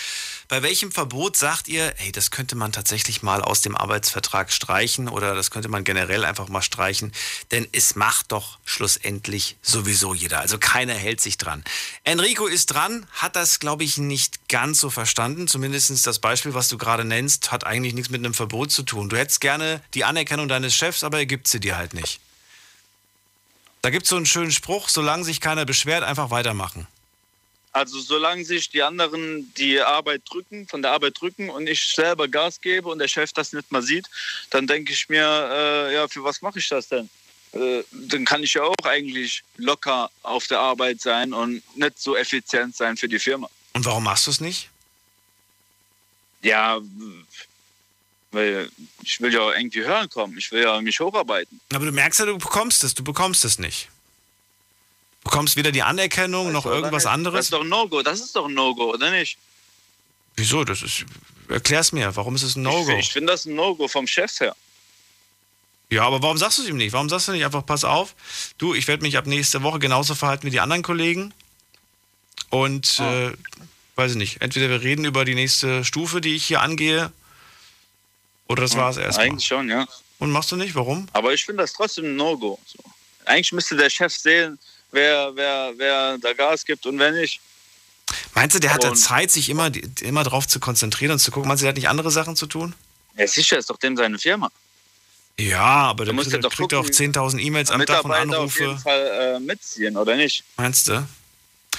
bei welchem Verbot sagt ihr, hey, das könnte man tatsächlich mal aus dem Arbeitsvertrag streichen oder das könnte man generell einfach mal streichen? Denn es macht doch schlussendlich sowieso jeder. Also keiner hält sich dran. Enrico ist dran, hat das, glaube ich, nicht ganz so verstanden. Zumindest das Beispiel, was du gerade nennst, hat eigentlich nichts mit einem Verbot zu tun. Du hättest gerne die Anerkennung deines Chefs, aber er gibt sie dir halt nicht. Da gibt es so einen schönen Spruch, solange sich keiner beschwert, einfach weitermachen. Also solange sich die anderen die Arbeit drücken, von der Arbeit drücken und ich selber Gas gebe und der Chef das nicht mal sieht, dann denke ich mir, äh, ja, für was mache ich das denn? Äh, dann kann ich ja auch eigentlich locker auf der Arbeit sein und nicht so effizient sein für die Firma. Und warum machst du es nicht? Ja, weil ich will ja irgendwie hören kommen. Ich will ja mich hocharbeiten. Aber du merkst ja, du bekommst es, du bekommst es nicht. Du bekommst weder die Anerkennung noch irgendwas anderes. Das ist doch ein No-Go. Das ist doch ein No-Go, oder nicht? Wieso? Das ist. Erklär's mir, warum ist es ein No-Go? Ich, ich finde das ein No-Go vom Chef her. Ja, aber warum sagst du es ihm nicht? Warum sagst du nicht einfach, pass auf, du, ich werde mich ab nächste Woche genauso verhalten wie die anderen Kollegen. Und, Ah. äh, weiß ich nicht, entweder wir reden über die nächste Stufe, die ich hier angehe, oder das war es erstmal. Eigentlich schon, ja. Und machst du nicht? Warum? Aber ich finde das trotzdem ein No-Go. So. Eigentlich müsste der Chef sehen, wer, wer, wer da Gas gibt und wer nicht. Meinst du, der hat da Zeit, sich immer, immer drauf zu konzentrieren und zu gucken? Meinst du, der hat nicht andere Sachen zu tun? Ja, sicher ist doch dem seine Firma. Ja, aber Da der kriegt, doch kriegt er auch gucken, 10.000 E-Mails am Tag und Mitarbeiter auf jeden Anrufe. Fall äh, mitziehen, oder nicht? Meinst du?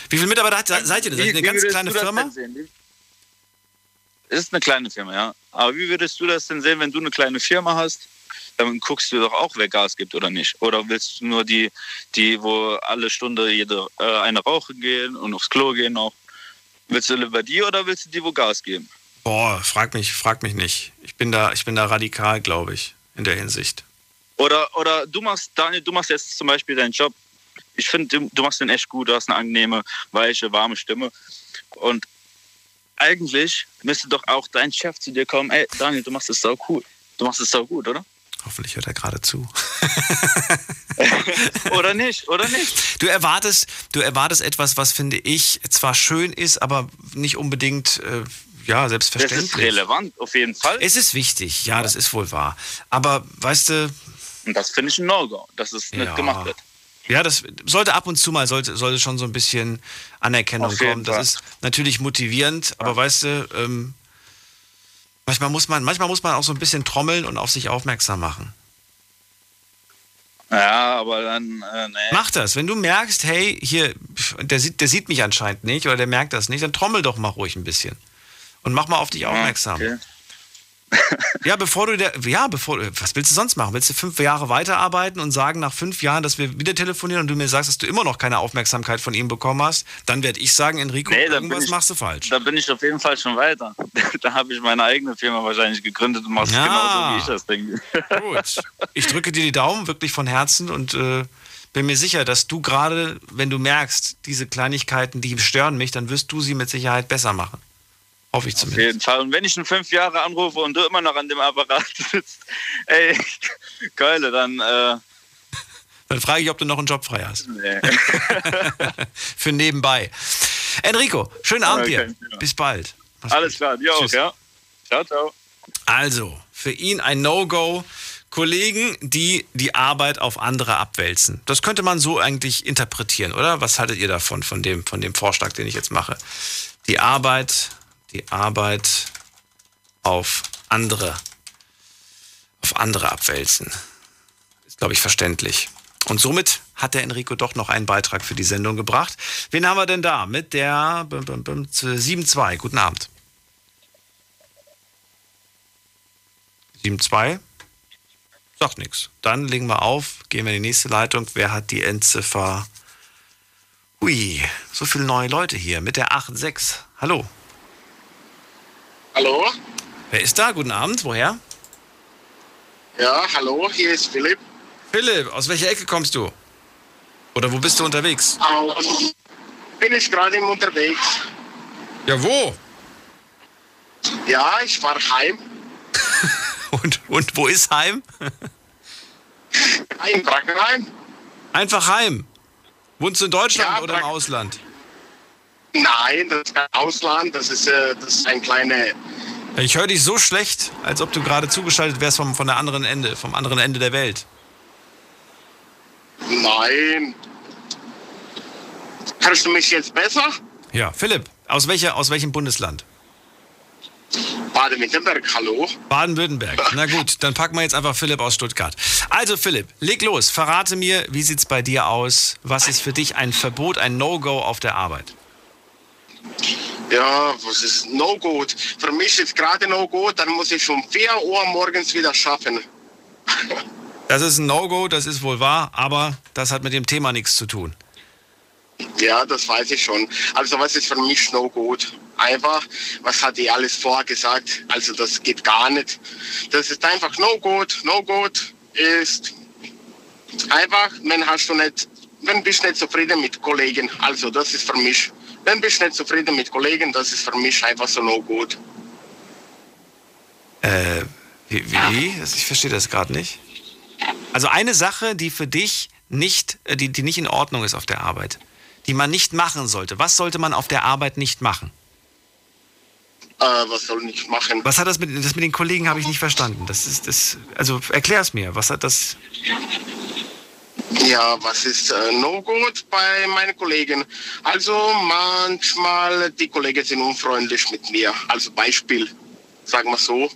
Wie viele Mitarbeiter hat, seid ihr denn? Ihr eine ganz würdest kleine du das Firma? denn sehen? Wie- Es ist eine kleine Firma, ja. Aber wie würdest du das denn sehen, wenn du eine kleine Firma hast? Dann guckst du doch auch, wer Gas gibt oder nicht. Oder willst du nur die, die wo alle Stunde jede äh, eine rauchen gehen und aufs Klo gehen auch? Willst du lieber die oder willst du die, wo Gas geben? Boah, frag mich, frag mich nicht. Ich bin da, ich bin da radikal, glaube ich, in der Hinsicht. Oder, oder du machst, Daniel, du machst jetzt zum Beispiel deinen Job. Ich finde, du, du machst den echt gut. Du hast eine angenehme, weiche, warme Stimme. Und eigentlich müsste doch auch dein Chef zu dir kommen. Ey, Daniel, du machst es sau cool. Du machst es sau gut, oder? Hoffentlich hört er gerade zu. oder nicht, oder nicht? Du erwartest, du erwartest etwas, was finde ich zwar schön ist, aber nicht unbedingt, äh, ja, Das selbstverständlich. ist relevant, auf jeden Fall. Es ist wichtig, ja, das ist wohl wahr. Aber weißt du, Und das finde ich ein No-Go, dass es nicht Ja. gemacht wird. Ja, das sollte ab und zu mal sollte, sollte schon so ein bisschen Anerkennung kommen. Das Fall. ist natürlich motivierend, aber weißt du, ähm, manchmal muss man, manchmal muss man auch so ein bisschen trommeln und auf sich aufmerksam machen. Ja, aber dann, äh, nee. Mach das. Wenn du merkst, hey, hier, der sieht, der sieht mich anscheinend nicht oder der merkt das nicht, dann trommel doch mal ruhig ein bisschen. Und mach mal auf dich aufmerksam. okay. Ja, bevor du der, ja, bevor, was willst du sonst machen? Willst du fünf Jahre weiterarbeiten und sagen nach fünf Jahren, dass wir wieder telefonieren und du mir sagst, dass du immer noch keine Aufmerksamkeit von ihm bekommen hast? Dann werde ich sagen, Enrico, Nee, irgendwas ich- machst du falsch. Da bin ich auf jeden Fall schon weiter. da habe ich meine eigene Firma wahrscheinlich gegründet und machst Ja. genauso, wie ich das denke. Gut. Ich drücke dir die Daumen wirklich von Herzen und äh, bin mir sicher, dass du gerade, wenn du merkst, diese Kleinigkeiten, die stören mich, dann wirst du sie mit Sicherheit besser machen. Hoffe ich Auf zumindest. jeden Fall. Und wenn ich in fünf Jahre anrufe und du immer noch an dem Apparat sitzt, ey, Keule, dann, äh, Dann frage ich, ob du noch einen Job frei hast. nee. Für nebenbei. Enrico, schönen Abend Ja, dir. Thema. Bis bald. Mach's Alles gut. klar, dir auch, ja? Ciao, ciao. Also, für ihn ein No-Go. Kollegen, die die Arbeit auf andere abwälzen. Das könnte man so eigentlich interpretieren, oder? Was haltet ihr davon, von dem, von dem Vorschlag, den ich jetzt mache? Die Arbeit, die Arbeit auf andere, auf andere abwälzen. Ist, glaube ich, verständlich. Und somit hat der Enrico doch noch einen Beitrag für die Sendung gebracht. Wen haben wir denn da? Mit der bum, bum, bum, 7-2. Guten Abend. 7-2. Sagt nichts. Dann legen wir auf, gehen wir in die nächste Leitung. Wer hat die Endziffer? Hui, so viele neue Leute hier mit der 8-6. Hallo. Hallo? Wer ist da? Guten Abend. Woher? Ja, hallo, hier ist Philipp. Philipp, aus welcher Ecke kommst du? Oder wo bist du unterwegs? Aus, bin ich gerade im unterwegs. Ja, wo? Ja, ich fahre heim. Und, und wo ist Heim? In Brackenheim. Einfach Heim. Wohnst du in Deutschland Ja, oder im Ausland? Nein, das ist kein Ausland, das ist, äh, das ist ein kleiner. Ich höre dich so schlecht, als ob du gerade zugeschaltet wärst vom, von der anderen Ende, vom anderen Ende der Welt. Nein. Hörst du mich jetzt besser? Ja, Philipp, aus, welcher, aus welchem Bundesland? Baden-Württemberg, hallo? Baden-Württemberg. Na gut, dann packen wir jetzt einfach Philipp aus Stuttgart. Also Philipp, leg los. Verrate mir, wie sieht's bei dir aus? Was ist für dich ein Verbot, ein No-Go auf der Arbeit? Ja, was ist No-Go? Für mich ist gerade No-Go, dann muss ich um 4 Uhr morgens wieder schaffen. Das ist ein No-Go, das ist wohl wahr, aber das hat mit dem Thema nichts zu tun. Ja, das weiß ich schon. Also was ist für mich No-Go? Einfach, was hat die alles vorgesagt? Also das geht gar nicht. Das ist einfach No-Go. No-Go ist einfach, wenn hast du nicht, wenn bist nicht zufrieden mit Kollegen. Also das ist für mich. Wenn bist nicht zufrieden mit Kollegen, das ist für mich einfach so No-Go. Äh, wie? wie? Ich verstehe das gerade nicht. Also eine Sache, die für dich nicht, äh, die, die nicht in Ordnung ist auf der Arbeit, die man nicht machen sollte. Was sollte man auf der Arbeit nicht machen? Äh, was soll ich machen? Was hat das mit, das mit den Kollegen habe ich nicht verstanden. Das ist das, also erklär es mir. Was hat das? Ja, was ist äh, no gut bei meinen Kollegen? Also manchmal die Kollegen sind unfreundlich mit mir. Also Beispiel, sagen wir so.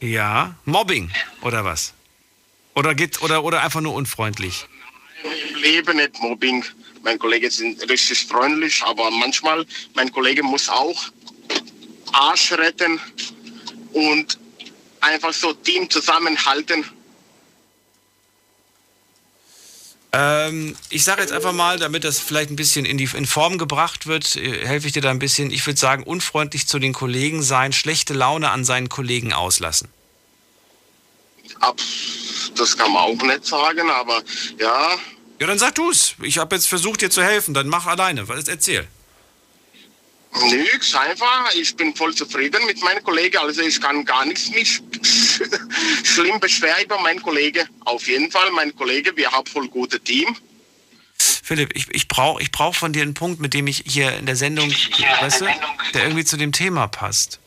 Ja, Mobbing oder was? Oder geht oder oder einfach nur unfreundlich? Im Leben nicht Mobbing. Meine Kollegen sind richtig freundlich, aber manchmal mein Kollege muss auch Arsch retten und einfach so Team zusammenhalten. Ähm, ich sage jetzt einfach mal, damit das vielleicht ein bisschen in, die, in Form gebracht wird, äh, helfe ich dir da ein bisschen. Ich würde sagen, unfreundlich zu den Kollegen sein, schlechte Laune an seinen Kollegen auslassen. Ab, das kann man auch nicht sagen, aber ja. Ja, dann sag du's. Ich habe jetzt versucht, dir zu helfen. Dann mach alleine. Was erzähl? Nix, einfach. Ich bin voll zufrieden mit meinem Kollegen. Also ich kann gar nichts mich schlimm beschweren über meinen Kollegen. Auf jeden Fall, mein Kollege, wir haben voll gutes Team. Philipp, ich, ich brauche ich brauch von dir einen Punkt, mit dem ich hier in der Sendung, weißt du, der irgendwie zu dem Thema passt.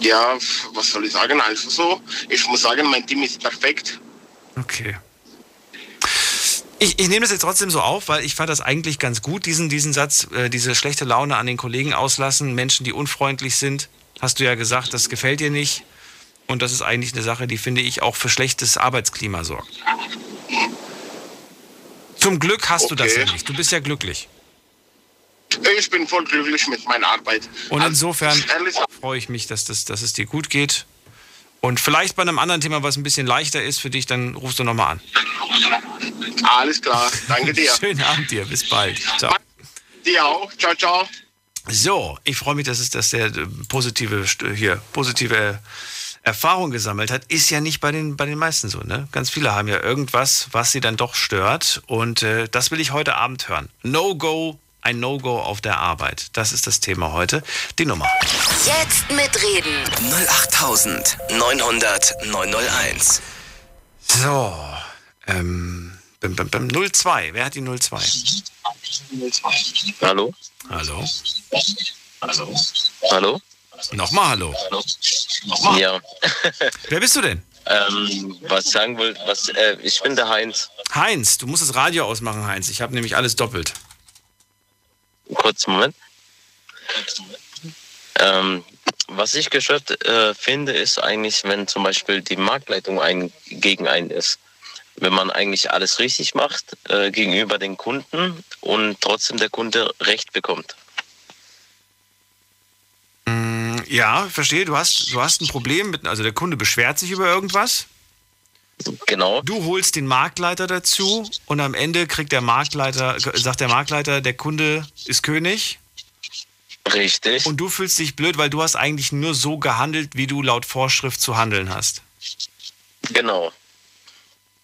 Ja, was soll ich sagen? Also so, ich muss sagen, mein Team ist perfekt. Okay. Ich, ich nehme das jetzt trotzdem so auf, weil ich fand das eigentlich ganz gut, diesen, diesen Satz, äh, diese schlechte Laune an den Kollegen auslassen, Menschen, die unfreundlich sind. Hast du ja gesagt, das gefällt dir nicht. Und das ist eigentlich eine Sache, die finde ich auch für schlechtes Arbeitsklima sorgt. Zum Glück hast du das ja nicht. Du bist ja glücklich. Ich bin voll glücklich mit meiner Arbeit. Und insofern freue ich mich, dass, das, dass es dir gut geht. Und vielleicht bei einem anderen Thema, was ein bisschen leichter ist für dich, dann rufst du nochmal an. Alles klar, danke dir. Schönen Abend dir, bis bald. Ciao. Dir auch, ciao, ciao. So, ich freue mich, dass es dass der äh, positive hier positive Erfahrung gesammelt hat. Ist ja nicht bei den bei den meisten so, ne? Ganz viele haben ja irgendwas, was sie dann doch stört und äh, das will ich heute Abend hören. No Go, ein No Go auf der Arbeit. Das ist das Thema heute. Die Nummer. Jetzt mitreden. 08900 901. So, ähm, bim, bim, bim, 02. Wer hat die 02? Hallo? Hallo? Hallo? Hallo? Nochmal Hallo. Hallo? Ja. Wer bist du denn? Ähm, was ich sagen wollte, was, äh, ich bin der Heinz. Heinz, du musst das Radio ausmachen, Heinz. Ich habe nämlich alles doppelt. Kurzen Moment. Ähm, was ich gestört äh, finde, ist eigentlich, wenn zum Beispiel die Marktleitung ein, gegen einen ist. Wenn man eigentlich alles richtig macht äh, gegenüber den Kunden und trotzdem der Kunde Recht bekommt. Mm, Ja, verstehe. Du hast, du hast ein Problem mit, also der Kunde beschwert sich über irgendwas. Genau. Du holst den Marktleiter dazu und am Ende kriegt der Marktleiter, sagt der Marktleiter, der Kunde ist König. Richtig. Und du fühlst dich blöd, weil du hast eigentlich nur so gehandelt, wie du laut Vorschrift zu handeln hast. Genau.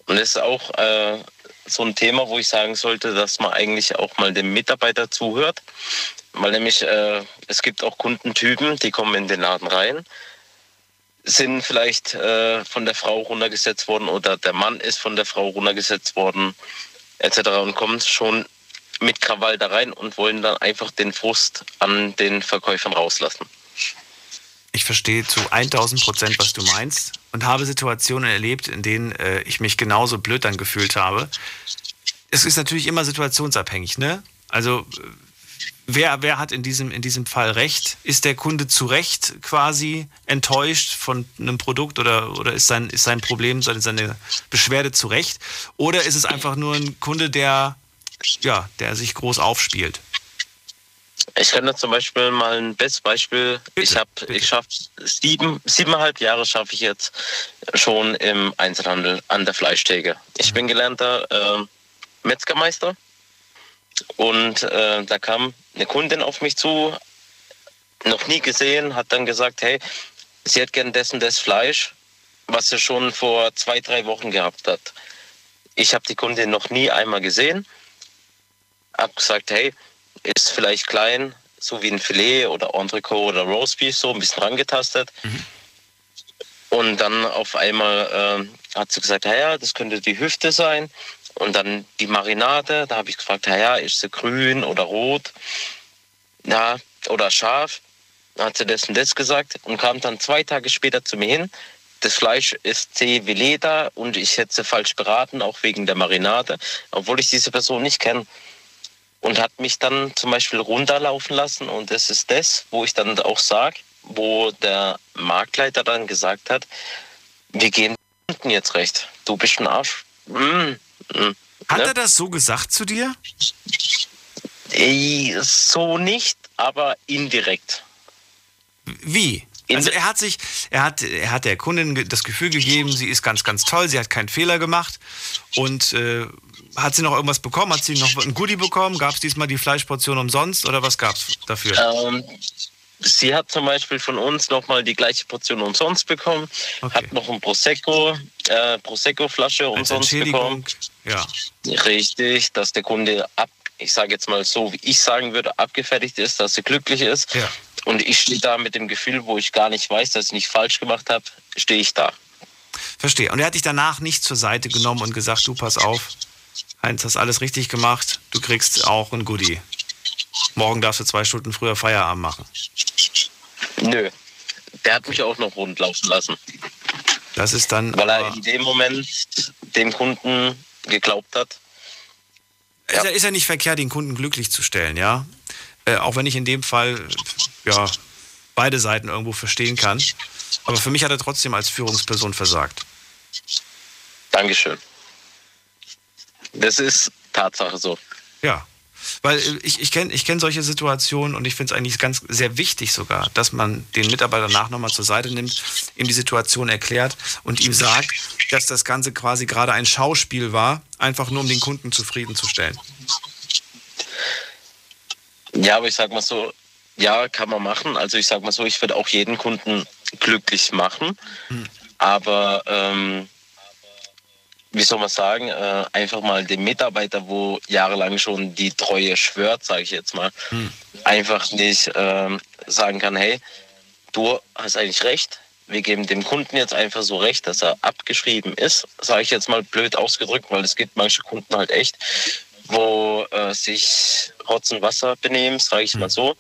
Und das ist auch äh, so ein Thema, wo ich sagen sollte, dass man eigentlich auch mal dem Mitarbeiter zuhört. Weil nämlich äh, es gibt auch Kundentypen, die kommen in den Laden rein, sind vielleicht äh, von der Frau runtergesetzt worden oder der Mann ist von der Frau runtergesetzt worden, etc. und kommen schon mit Krawall da rein und wollen dann einfach den Frust an den Verkäufern rauslassen. Ich verstehe zu 1000 Prozent, was du meinst und habe Situationen erlebt, in denen äh, ich mich genauso blöd dann gefühlt habe. Es ist natürlich immer situationsabhängig, ne? Also wer, wer hat in diesem, in diesem Fall recht? Ist der Kunde zu Recht quasi enttäuscht von einem Produkt oder, oder ist, sein, ist sein Problem, seine, seine Beschwerde zu Recht? Oder ist es einfach nur ein Kunde, der, ja, der sich groß aufspielt? Ich kann da zum Beispiel mal ein bestes Beispiel. Bitte, ich habe, ich schaffe sieben, siebeneinhalb Jahre schaffe ich jetzt schon im Einzelhandel an der Fleischtheke. Ich bin gelernter äh, Metzgermeister und äh, da kam eine Kundin auf mich zu, noch nie gesehen, hat dann gesagt, hey, sie hätte gern dessen das Fleisch, was sie schon vor zwei, drei Wochen gehabt hat. Ich habe die Kundin noch nie einmal gesehen, habe gesagt, hey, ist vielleicht klein, so wie ein Filet oder Entrecot oder Roastbeef, so ein bisschen rangetastet. Mhm. Und dann auf einmal äh, hat sie gesagt, ja, das könnte die Hüfte sein. Und dann die Marinade, da habe ich gefragt, ja, ist sie grün oder rot? Ja, oder scharf? Dann hat sie das und das gesagt und kam dann zwei Tage später zu mir hin. Das Fleisch ist C. Veleda und ich hätte sie falsch beraten, auch wegen der Marinade, obwohl ich diese Person nicht kenne. Und hat mich dann zum Beispiel runterlaufen lassen und das ist das, wo ich dann auch sage, wo der Marktleiter dann gesagt hat, wir gehen jetzt recht. Du bist ein Arsch. Mm, hm. Hat ne? er das so gesagt zu dir? So nicht, aber indirekt. Wie? Also er hat sich, er hat, er hat der Kundin das Gefühl gegeben, sie ist ganz, ganz toll, sie hat keinen Fehler gemacht. Und äh, hat sie noch irgendwas bekommen? Hat sie noch ein Goodie bekommen? Gab es diesmal die Fleischportion umsonst oder was gab es dafür? Ähm, Sie hat zum Beispiel von uns nochmal die gleiche Portion umsonst bekommen, okay. hat noch ein Prosecco, äh, Prosecco-Flasche umsonst bekommen. Ja. Richtig, dass der Kunde ab, ich sage jetzt mal so, wie ich sagen würde, abgefertigt ist, dass er glücklich ist. Ja. Und ich stehe da mit dem Gefühl, wo ich gar nicht weiß, dass ich nicht falsch gemacht habe, stehe ich da. Verstehe. Und er hat dich danach nicht zur Seite genommen und gesagt, du pass auf, Heinz, hast alles richtig gemacht, du kriegst auch ein Goodie. Morgen darfst du zwei Stunden früher Feierabend machen. Nö. Der hat mich auch noch rund laufen lassen. Das ist dann. Weil er in dem Moment dem Kunden geglaubt hat. Ja. Ist, ja, nicht verkehrt, den Kunden glücklich zu stellen, ja. Äh, auch wenn ich in dem Fall ja beide Seiten irgendwo verstehen kann. Aber für mich hat er trotzdem als Führungsperson versagt. Dankeschön. Das ist Tatsache so. Ja, weil ich, ich kenne ich kenn solche Situationen und ich finde es eigentlich ganz sehr wichtig sogar, dass man den Mitarbeiter nach nochmal zur Seite nimmt, ihm die Situation erklärt und ihm sagt, dass das Ganze quasi gerade ein Schauspiel war, einfach nur um den Kunden zufriedenzustellen. Ja, aber ich sag mal so, ja, kann man machen. Also ich sag mal so, ich würde auch jeden Kunden glücklich machen. Hm. Aber ähm, wie soll man sagen, äh, einfach mal dem Mitarbeiter, wo jahrelang schon die Treue schwört, sage ich jetzt mal, hm. einfach nicht äh, sagen kann, hey, du hast eigentlich recht, wir geben dem Kunden jetzt einfach so recht, dass er abgeschrieben ist, sage ich jetzt mal blöd ausgedrückt, weil es gibt manche Kunden halt echt, wo äh, sich Rotz und Wasser benehmen, sage ich hm. mal so.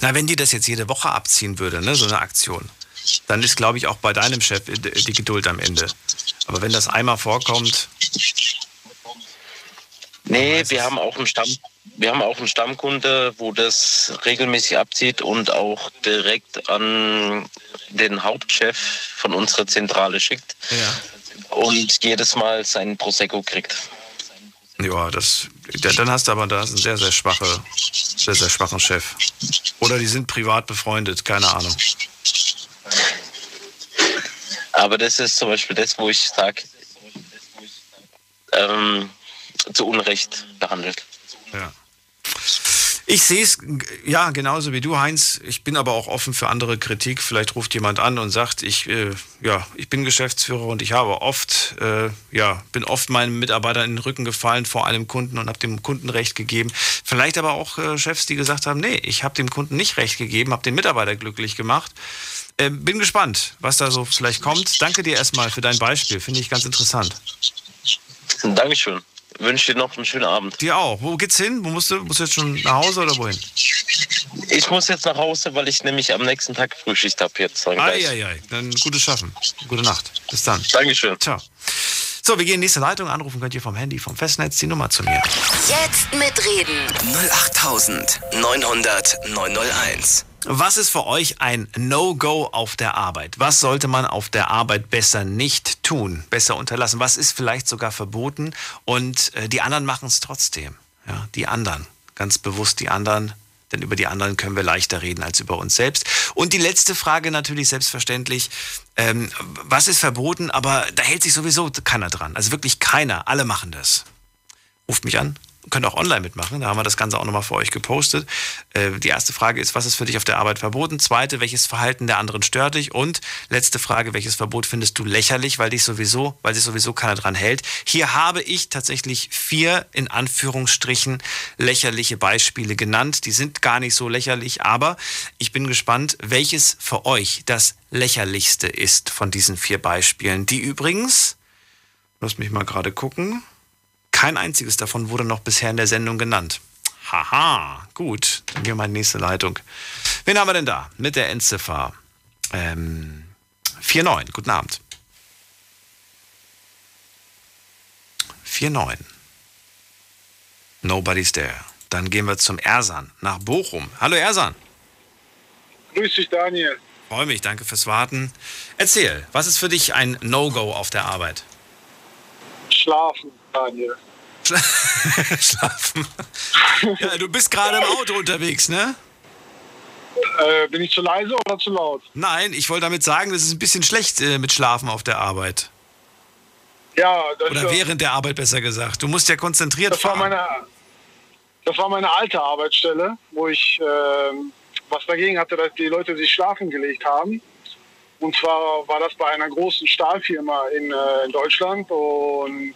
Na, wenn die das jetzt jede Woche abziehen würde, ne, so eine Aktion, dann ist, glaube ich, auch bei deinem Chef die Geduld am Ende. Aber wenn das einmal vorkommt. Nee, wir haben auch einen Stamm, wir haben auch einen Stammkunde, wo das regelmäßig abzieht und auch direkt an den Hauptchef von unserer Zentrale schickt. Ja. Und jedes Mal seinen Prosecco kriegt. Ja, das, dann hast du aber da einen sehr, sehr schwache, sehr, sehr schwachen Chef. Oder die sind privat befreundet, keine Ahnung. Aber das ist zum Beispiel das, wo ich sage, ähm, zu Unrecht behandelt. Ja. Ich sehe es ja genauso wie du, Heinz. Ich bin aber auch offen für andere Kritik. Vielleicht ruft jemand an und sagt, ich, äh, ja, ich bin Geschäftsführer und ich habe oft, äh, ja, bin oft meinen Mitarbeitern in den Rücken gefallen vor einem Kunden und habe dem Kunden Recht gegeben. Vielleicht aber auch äh, Chefs, die gesagt haben, nee, ich habe dem Kunden nicht Recht gegeben, habe den Mitarbeiter glücklich gemacht. Äh, bin gespannt, was da so vielleicht kommt. Danke dir erstmal für dein Beispiel, finde ich ganz interessant. Dankeschön. Wünsche dir noch einen schönen Abend. Dir auch. Wo geht's hin? Wo musst du? Musst du jetzt schon nach Hause oder wohin? Ich muss jetzt nach Hause, weil ich nämlich am nächsten Tag Frühschicht habe jetzt. Eieiei. Dann gutes Schaffen. Gute Nacht. Bis dann. Dankeschön. Ciao. So, wir gehen in die nächste Leitung. Anrufen könnt ihr vom Handy, vom Festnetz die Nummer zu mir. Jetzt mitreden. 08900 901. Was ist für euch ein No-Go auf der Arbeit? Was sollte man auf der Arbeit besser nicht tun, besser unterlassen? Was ist vielleicht sogar verboten und äh, die anderen machen es trotzdem? Ja, die anderen, ganz bewusst die anderen, denn über die anderen können wir leichter reden als über uns selbst. Und die letzte Frage natürlich selbstverständlich, ähm, was ist verboten, aber da hält sich sowieso keiner dran. Also wirklich keiner, alle machen das. Ruft mich an, könnt auch online mitmachen. Da haben wir das Ganze auch nochmal für euch gepostet. Äh, die erste Frage ist, was ist für dich auf der Arbeit verboten? Zweite, welches Verhalten der anderen stört dich? Und letzte Frage, welches Verbot findest du lächerlich, weil dich sowieso, weil sich sowieso keiner dran hält? Hier habe ich tatsächlich vier in Anführungsstrichen lächerliche Beispiele genannt. Die sind gar nicht so lächerlich, aber ich bin gespannt, welches für euch das lächerlichste ist von diesen vier Beispielen. Die übrigens, lass mich mal gerade gucken. Kein einziges davon wurde noch bisher in der Sendung genannt. Haha, gut. Dann gehen wir mal in die nächste Leitung. Wen haben wir denn da? Mit der Endziffer ähm, 49. Guten Abend. 49. Nobody's there. Dann gehen wir zum Ersan nach Bochum. Hallo Ersan. Grüß dich, Daniel. Freue mich, danke fürs Warten. Erzähl, was ist für dich ein No-Go auf der Arbeit? Schlafen, Daniel. Schlafen. Ja, du bist gerade im Auto unterwegs, ne? Äh, bin ich zu leise oder zu laut? Nein, ich wollte damit sagen, das ist ein bisschen schlecht äh, mit Schlafen auf der Arbeit. Ja, das, Oder während der Arbeit besser gesagt. Du musst ja konzentriert das war fahren. meine, das war meine alte Arbeitsstelle, wo ich ähm, was dagegen hatte, dass die Leute sich schlafen gelegt haben. Und zwar war das bei einer großen Stahlfirma in, äh, in Deutschland und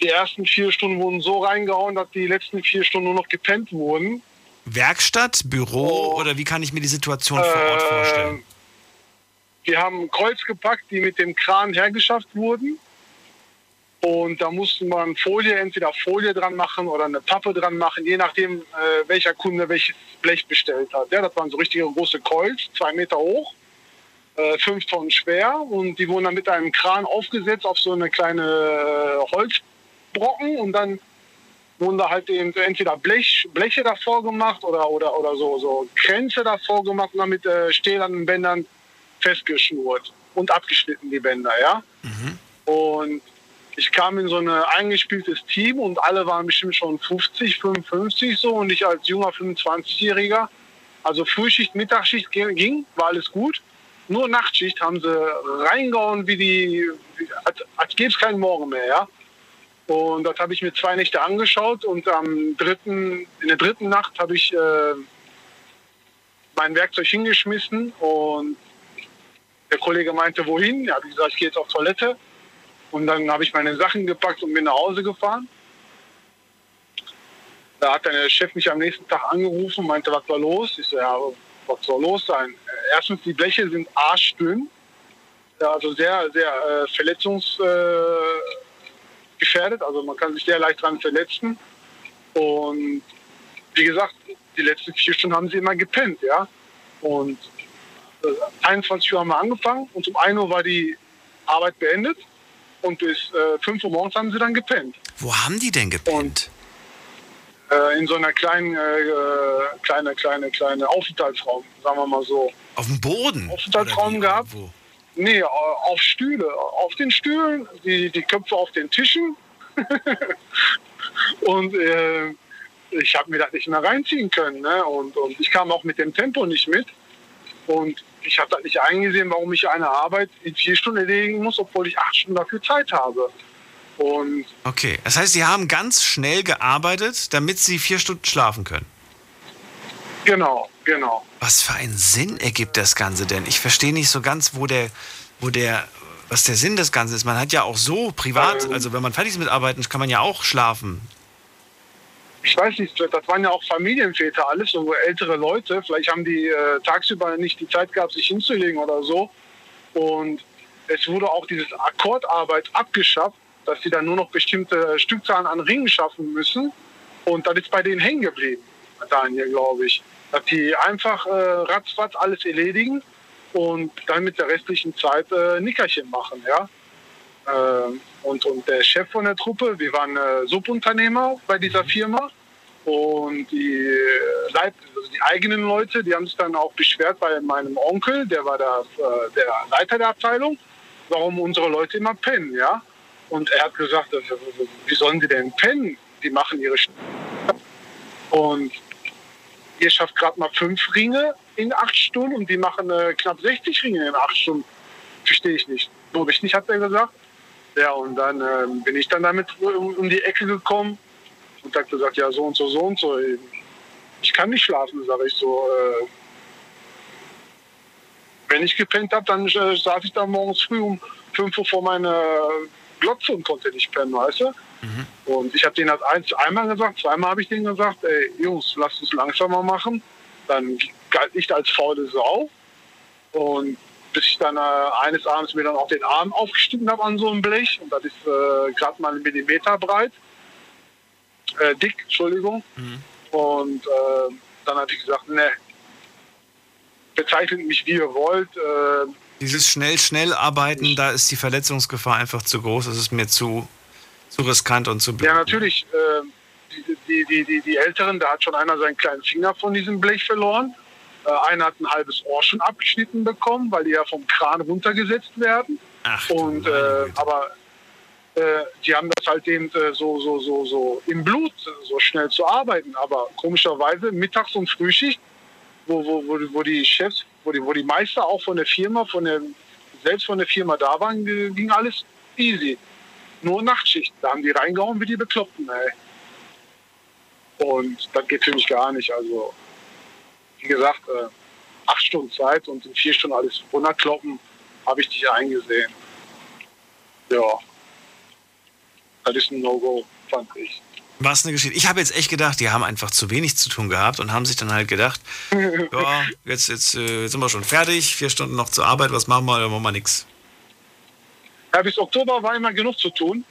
die ersten vier Stunden wurden so reingehauen, dass die letzten vier Stunden nur noch gepennt wurden. Werkstatt, Büro oder wie kann ich mir die Situation vor Ort Äh, vorstellen? Wir haben Kreuz gepackt, die mit dem Kran hergeschafft wurden. Und da musste man Folie, entweder Folie dran machen oder eine Pappe dran machen, je nachdem, äh, welcher Kunde welches Blech bestellt hat. Ja, das waren so richtige große Kreuz, zwei Meter hoch, äh, fünf Tonnen schwer. Und die wurden dann mit einem Kran aufgesetzt auf so eine kleine äh, Holzbrocken. Und dann wurden da halt eben entweder Blech, Bleche davor gemacht oder, oder, oder so, so Kränze davor gemacht und dann mit äh, stählernen Bändern festgeschnurrt und abgeschnitten, die Bänder, ja. Und ich kam in so ein eingespieltes Team und alle waren bestimmt schon 50, 55 so und ich als junger 25-Jähriger, also Frühschicht, Mittagsschicht ging- war alles gut. Nur Nachtschicht haben sie reingehauen wie die, als, als gäbe es keinen Morgen mehr, ja. Und das habe ich mir zwei Nächte angeschaut und am dritten, in der dritten Nacht habe ich äh, mein Werkzeug hingeschmissen und der Kollege meinte, wohin? Ja, ich gesagt, ich gehe jetzt auf Toilette. Und dann habe ich meine Sachen gepackt und bin nach Hause gefahren. Da hat der Chef mich am nächsten Tag angerufen meinte, was war los? Ich so, ja, was soll los sein? Erstens, die Bleche sind arschdünn. Ja, also sehr, sehr äh, verletzungsgefährdet. Äh, gefährdet. also man kann sich sehr leicht dran verletzen. Und wie gesagt, die letzten vier Stunden haben sie immer gepennt, ja. Und äh, 21 Uhr haben wir angefangen und um 1 Uhr war die Arbeit beendet. Und bis äh, 5 Uhr morgens haben sie dann gepennt. Wo haben die denn gepennt? Äh, in so einer kleinen, äh, äh, kleine, kleine, kleine Aufenthaltsraum, sagen wir mal so. Auf dem Boden? Aufenthaltsraum gehabt. Nee, auf Stühle. Auf den Stühlen, die, die Köpfe auf den Tischen. und äh, ich habe mir das nicht mehr reinziehen können. Ne? Und, und ich kam auch mit dem Tempo nicht mit. Und ich habe das nicht eingesehen, warum ich eine Arbeit in vier Stunden erledigen muss, obwohl ich acht Stunden dafür Zeit habe. Und Okay, das heißt, Sie haben ganz schnell gearbeitet, damit Sie vier Stunden schlafen können. Genau, genau. Was für einen Sinn ergibt das Ganze denn? Ich verstehe nicht so ganz, wo der, wo der, was der Sinn des Ganzen ist. Man hat ja auch so privat, also wenn man fertig ist mit Arbeiten, kann man ja auch schlafen. ich weiß nicht, das waren ja auch Familienväter, alles so ältere Leute. Vielleicht haben die äh, tagsüber nicht die Zeit gehabt, sich hinzulegen oder so. Und es wurde auch dieses Akkordarbeit abgeschafft, dass sie dann nur noch bestimmte Stückzahlen an Ringen schaffen müssen. Und das ist bei denen hängen geblieben, Daniel, glaube ich. Dass die einfach äh, ratzfatz alles erledigen und dann mit der restlichen Zeit äh, Nickerchen machen, ja. Äh, und, und der Chef von der Truppe, wir waren äh, Subunternehmer bei dieser Firma und die, Leit also die eigenen Leute, die haben sich dann auch beschwert bei meinem Onkel, der war der, äh, der Leiter der Abteilung, warum unsere Leute immer pennen, ja. Und er hat gesagt, äh, wie sollen die denn pennen? Die machen ihre St und ihr schafft gerade mal fünf Ringe in acht Stunden und die machen äh, knapp 60 Ringe in acht Stunden. Verstehe ich nicht. Ich nicht, hat er gesagt. Ja, und dann äh, bin ich dann damit um, um die Ecke gekommen und hat gesagt, ja, so und so, so und so. Ich kann nicht schlafen, sage ich so. Äh, wenn ich gepennt habe, dann äh, saß ich da morgens früh um 5 Uhr vor meiner Glotze und konnte nicht pennen, weißt du? Mhm. Und ich habe denen das eins, einmal gesagt, zweimal habe ich denen gesagt, ey, Jungs, lasst uns langsamer machen. Dann galt ich als faule Sau. Und bis ich dann äh, eines Abends mir dann auch den Arm aufgeschnitten habe an so einem Blech. Und das ist äh, gerade mal einen Millimeter breit. Äh, dick, Entschuldigung. Mhm. Und äh, dann habe ich gesagt, ne, bezeichnet mich wie ihr wollt. Äh, Dieses schnell, schnell arbeiten, da ist die Verletzungsgefahr einfach zu groß. Das ist mir zu, zu riskant und zu blöd. Ja, natürlich. Äh, die, die, die, die Älteren, da hat schon einer seinen kleinen Finger von diesem Blech verloren. Äh, einer hat ein halbes Ohr schon abgeschnitten bekommen, weil die ja vom Kran runtergesetzt werden. Ach, und äh, aber äh, die haben das halt eben äh, so, so, so, so im Blut, so schnell zu arbeiten. Aber komischerweise Mittags- und Frühschicht, wo, wo, wo, wo die Chefs, wo die, wo die Meister auch von der Firma, von der, selbst von der Firma da waren, ging alles easy. Nur Nachtschicht, da haben die reingehauen wie die Bekloppten, ey. Und das geht für mich gar nicht. Also, wie gesagt, äh, acht Stunden Zeit und in vier Stunden alles runterkloppen, habe ich dich eingesehen. Ja, das ist ein No-Go, fand ich. Was eine Geschichte. Ich habe jetzt echt gedacht, die haben einfach zu wenig zu tun gehabt und haben sich dann halt gedacht, ja, jetzt, jetzt, äh, sind wir schon fertig, vier Stunden noch zur Arbeit, was machen wir, dann machen wir nichts. Ja, bis Oktober war immer genug zu tun.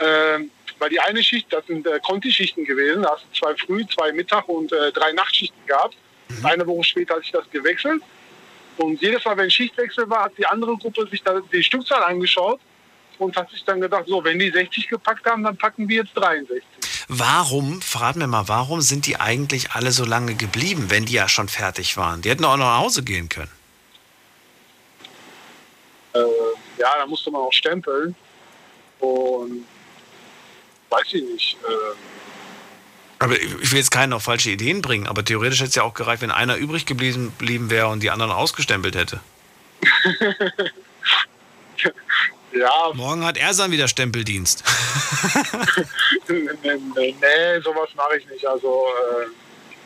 Ähm, weil die eine Schicht, das sind äh, Conti-Schichten gewesen, da hast du zwei Früh-, zwei Mittag- und äh, drei Nachtschichten gehabt. Mhm. Eine Woche später hat sich das gewechselt. Und jedes Mal, wenn Schichtwechsel war, hat die andere Gruppe sich da die Stückzahl angeschaut und hat sich dann gedacht, so, wenn die 60 gepackt haben, dann packen wir jetzt 63. Warum, verrat mir mal, warum sind die eigentlich alle so lange geblieben, wenn die ja schon fertig waren? Die hätten auch noch nach Hause gehen können. Äh, ja, da musste man auch stempeln. Und weiß ich nicht. Äh, aber ich will jetzt keinen auf falsche Ideen bringen, aber theoretisch hätte es ja auch gereicht, wenn einer übrig geblieben, geblieben wäre und die anderen ausgestempelt hätte. ja. Morgen hat er dann wieder Stempeldienst. nee, nee, nee, sowas mache ich nicht. Also äh,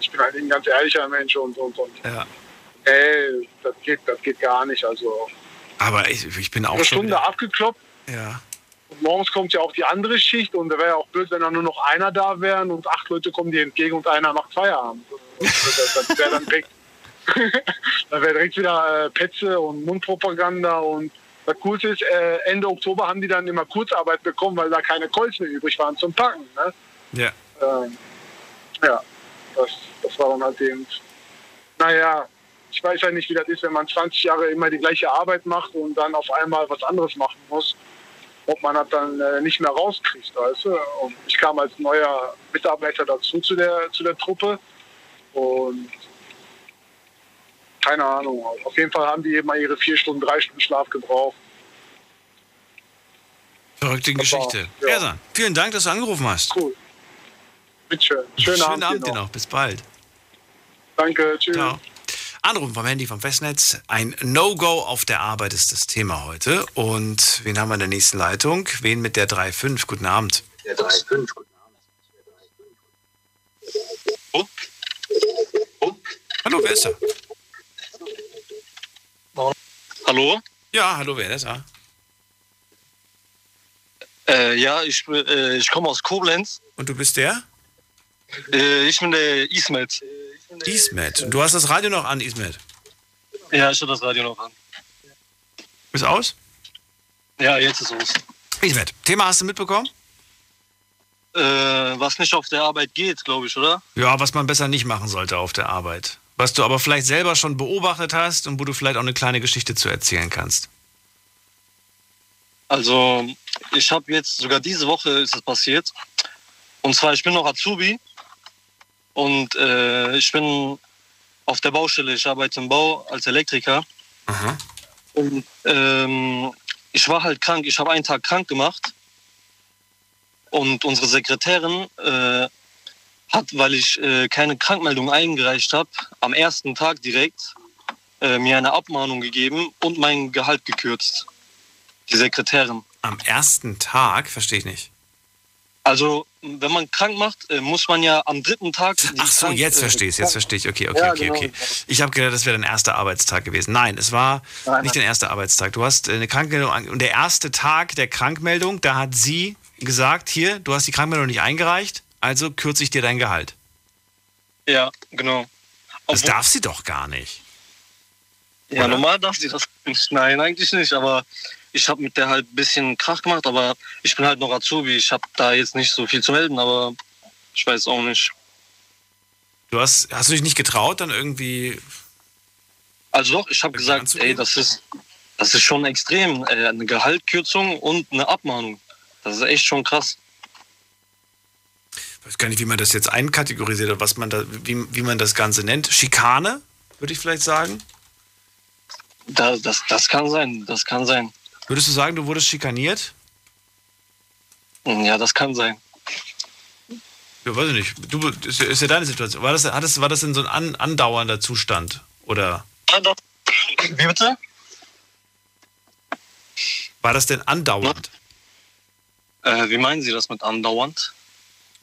ich bin halt ein ganz ehrlicher Mensch und und und. Ja. Ey, das geht, das geht gar nicht. Also. Aber ich, ich bin auch eine schon. Stunde wieder- abgekloppt. Ja. Und morgens kommt ja auch die andere Schicht und da wäre ja auch blöd, wenn da nur noch einer da wären und acht Leute kommen dir entgegen und einer macht Feierabend. Das, das wäre dann direkt, da wäre direkt wieder äh, Petze und Mundpropaganda und das Coolste ist, äh, Ende Oktober haben die dann immer Kurzarbeit bekommen, weil da keine Colts mehr übrig waren zum Packen. Ne? Ja. Ähm, ja, das, das war dann halt eben, naja, ich weiß ja nicht, wie das ist, wenn man 20 Jahre immer die gleiche Arbeit macht und dann auf einmal was anderes machen muss, ob man das dann äh, nicht mehr rauskriegt, weißt du. Und ich kam als neuer Mitarbeiter dazu zu der, zu der Truppe und keine Ahnung, auf jeden Fall haben die eben mal ihre vier Stunden, drei Stunden Schlaf gebraucht. Verrückte Geschichte. ja. Ersan, vielen Dank, dass du angerufen hast. Cool. Bitteschön. Schönen, Abend, Abend dir dir noch. Bis bald. Danke, tschüss. Ciao. Anrufen vom Handy vom Festnetz. Ein No-Go auf der Arbeit ist das Thema heute. Und wen haben wir in der nächsten Leitung? Wen mit der 3.5? Guten Abend. Der 3,5. Hallo, wer ist da? Hallo? Ja, hallo, wer ist da? Äh, ja, ich, äh, ich komme aus Koblenz. Und du bist der? Äh, ich bin der Ismet. Ismet. Du hast das Radio noch an, Ismet. Ja, ich habe das Radio noch an. Ist aus? Ja, jetzt ist es. Ismet, Thema hast du mitbekommen? Äh, was nicht auf der Arbeit geht, glaube ich, oder? Ja, was man besser nicht machen sollte auf der Arbeit. Was du aber vielleicht selber schon beobachtet hast und wo du vielleicht auch eine kleine Geschichte zu erzählen kannst. Also, ich habe jetzt, sogar diese Woche ist es passiert. Und zwar, ich bin noch Azubi und äh, ich bin auf der Baustelle. Ich arbeite im Bau als Elektriker. Und ähm, ich war halt krank. Ich habe einen Tag krank gemacht. Und unsere Sekretärin äh, hat, weil ich äh, keine Krankmeldung eingereicht habe, am ersten Tag direkt äh, mir eine Abmahnung gegeben und mein Gehalt gekürzt. Die Sekretärin. Am ersten Tag? Verstehe ich nicht. Also, wenn man krank macht, äh, muss man ja am dritten Tag. Ach so, jetzt verstehe ich jetzt verstehe ich. Okay, okay, Ja, okay, genau. okay. Ich habe gedacht, das wäre dein erster Arbeitstag gewesen. Nein, es war Nein, nicht dein erster Arbeitstag. Du hast äh, eine Krankmeldung an- und der erste Tag der Krankmeldung, da hat sie gesagt, hier, du hast die Krankmeldung nicht eingereicht, also kürze ich dir dein Gehalt. Ja, genau. Das darf sie doch gar nicht. Ja, normal darf sie das nicht. Nein, eigentlich nicht. Aber ich habe mit der halt ein bisschen Krach gemacht. Aber ich bin halt noch Azubi. Ich habe da jetzt nicht so viel zu melden. Aber ich weiß auch nicht. Du hast, hast du dich nicht getraut, dann irgendwie. Also doch, ich habe gesagt, ey, das ist, das ist schon extrem. Äh, eine Gehaltkürzung und eine Abmahnung. Das ist echt schon krass. Ich weiß gar nicht, wie man das jetzt einkategorisiert hat, was man da, wie, wie man das Ganze nennt. Schikane, würde ich vielleicht sagen. Das, das, das kann sein. Das kann sein. Würdest du sagen, du wurdest schikaniert? Ja, das kann sein. Ja, weiß ich nicht. Du, ist, ja- ist ja deine Situation. War das, hat das, war das denn so ein an, andauernder Zustand? Oder Wie bitte? war das denn andauernd? Äh, wie meinen Sie das mit andauernd?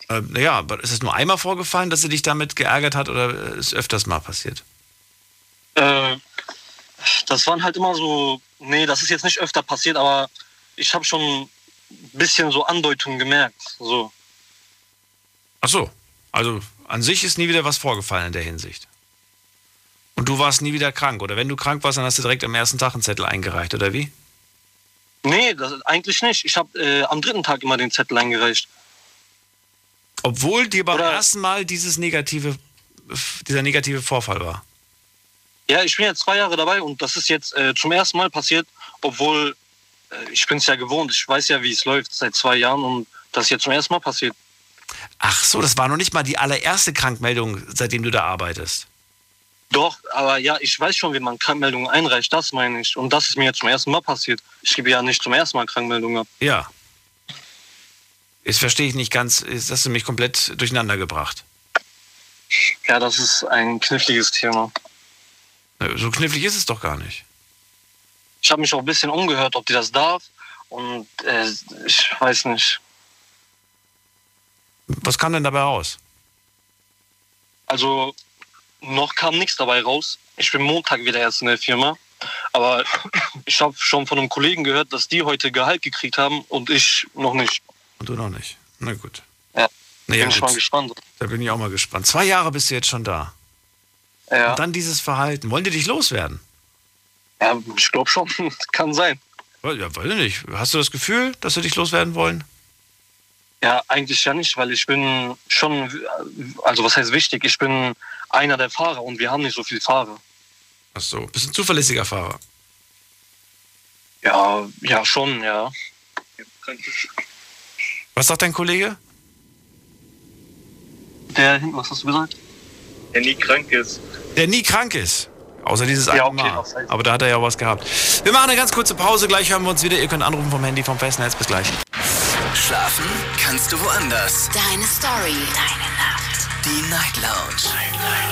Äh, naja, ist es nur einmal vorgefallen, dass sie dich damit geärgert hat oder ist öfters mal passiert? Äh, das waren halt immer so, nee, das ist jetzt nicht öfter passiert, aber ich habe schon ein bisschen so Andeutungen gemerkt. So. Ach so. Also an sich ist nie wieder was vorgefallen in der Hinsicht. Und du warst nie wieder krank. Oder wenn du krank warst, dann hast du direkt am ersten Tag einen Zettel eingereicht, oder wie? Nee, das, eigentlich nicht. Ich habe äh, am dritten Tag immer den Zettel eingereicht. Obwohl dir beim ersten Mal dieses negative, dieser negative Vorfall war. Ja, ich bin jetzt zwei Jahre dabei und das ist jetzt äh, zum ersten Mal passiert, obwohl äh, ich bin es ja gewohnt. Ich weiß ja, wie es läuft seit zwei Jahren und das ist jetzt zum ersten Mal passiert. Ach so, das war noch nicht mal die allererste Krankmeldung, seitdem du da arbeitest. Doch, aber ja, ich weiß schon, wie man Krankmeldungen einreicht, das meine ich. Und das ist mir jetzt zum ersten Mal passiert. Ich gebe ja nicht zum ersten Mal Krankmeldungen ab. Ja. Jetzt verstehe ich nicht ganz, jetzt hast du mich komplett durcheinander gebracht. Ja, das ist ein kniffliges Thema. So knifflig ist es doch gar nicht. Ich habe mich auch ein bisschen umgehört, ob die das darf. Und äh, ich weiß nicht. Was kam denn dabei raus? Also noch kam nichts dabei raus. Ich bin Montag wieder erst in der Firma. Aber ich habe schon von einem Kollegen gehört, dass die heute Gehalt gekriegt haben und ich noch nicht. Und du noch nicht. Na gut. Ja. Naja, bin ich mal gespannt. Da bin ich auch mal gespannt. Zwei Jahre bist du jetzt schon da. Ja. Und dann dieses Verhalten. Wollen die dich loswerden? Ja, ich glaube schon. Kann sein. Ja, weiß ich nicht. Hast du das Gefühl, dass sie dich loswerden wollen? Ja, eigentlich ja nicht, weil ich bin schon, also was heißt wichtig, ich bin einer der Fahrer und wir haben nicht so viele Fahrer. Ach so, bist ein zuverlässiger Fahrer. Ja, ja, schon, ja. Was sagt dein Kollege? Der hinten, was hast du gesagt? Der nie krank ist. Der nie krank ist. Außer dieses Ja, eine okay, Mal. Aber da hat er ja was gehabt. Wir machen eine ganz kurze Pause. Gleich hören wir uns wieder. Ihr könnt anrufen vom Handy, vom Festnetz. Bis gleich. Schlafen kannst du woanders. Deine Story. Deine Nacht. Die Night Lounge.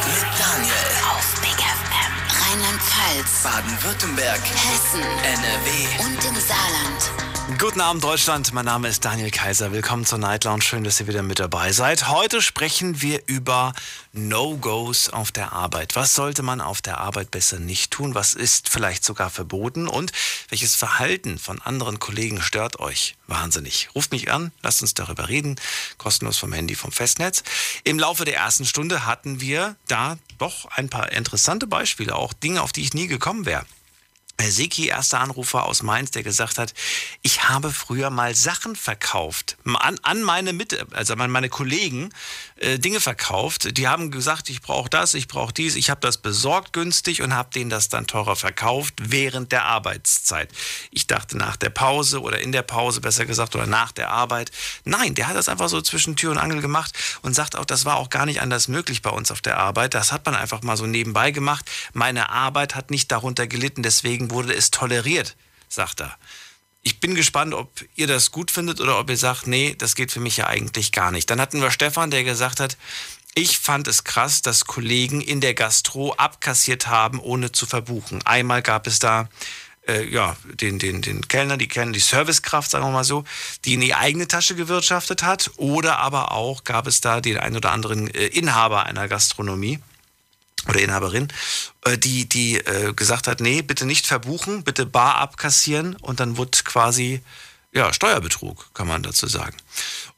Mit Daniel. Auf Big FM. Rheinland-Pfalz. Baden-Württemberg. Hessen. NRW. Und im Saarland. Guten Abend, Deutschland. Mein Name ist Daniel Kaiser. Willkommen zur Night Lounge. Schön, dass ihr wieder mit dabei seid. Heute sprechen wir über No-Gos auf der Arbeit. Was sollte man auf der Arbeit besser nicht tun? Was ist vielleicht sogar verboten? Und welches Verhalten von anderen Kollegen stört euch wahnsinnig? Ruft mich an, lasst uns darüber reden. Kostenlos vom Handy, vom Festnetz. Im Laufe der ersten Stunde hatten wir da doch ein paar interessante Beispiele, auch Dinge, auf die ich nie gekommen wäre. Herr Siki, erster Anrufer aus Mainz, der gesagt hat, ich habe früher mal Sachen verkauft, an, an meine Mitte, also an meine Kollegen äh, Dinge verkauft. Die haben gesagt, ich brauche das, ich brauche dies, ich habe das besorgt günstig und habe denen das dann teurer verkauft während der Arbeitszeit. Ich dachte nach der Pause oder in der Pause besser gesagt oder nach der Arbeit. Nein, der hat das einfach so zwischen Tür und Angel gemacht und sagt auch, das war auch gar nicht anders möglich bei uns auf der Arbeit. Das hat man einfach mal so nebenbei gemacht. Meine Arbeit hat nicht darunter gelitten, deswegen wurde es toleriert, sagt er. Ich bin gespannt, ob ihr das gut findet oder ob ihr sagt, nee, das geht für mich ja eigentlich gar nicht. Dann hatten wir Stefan, der gesagt hat, ich fand es krass, dass Kollegen in der Gastro abkassiert haben, ohne zu verbuchen. Einmal gab es da äh, ja, den, den, den Kellner, die kennen die Servicekraft, sagen wir mal so, die in die eigene Tasche gewirtschaftet hat. Oder aber auch gab es da den ein oder anderen äh, Inhaber einer Gastronomie oder Inhaberin, äh, die, die äh, gesagt hat, nee, bitte nicht verbuchen, bitte bar abkassieren und dann wurde quasi ja, Steuerbetrug, kann man dazu sagen.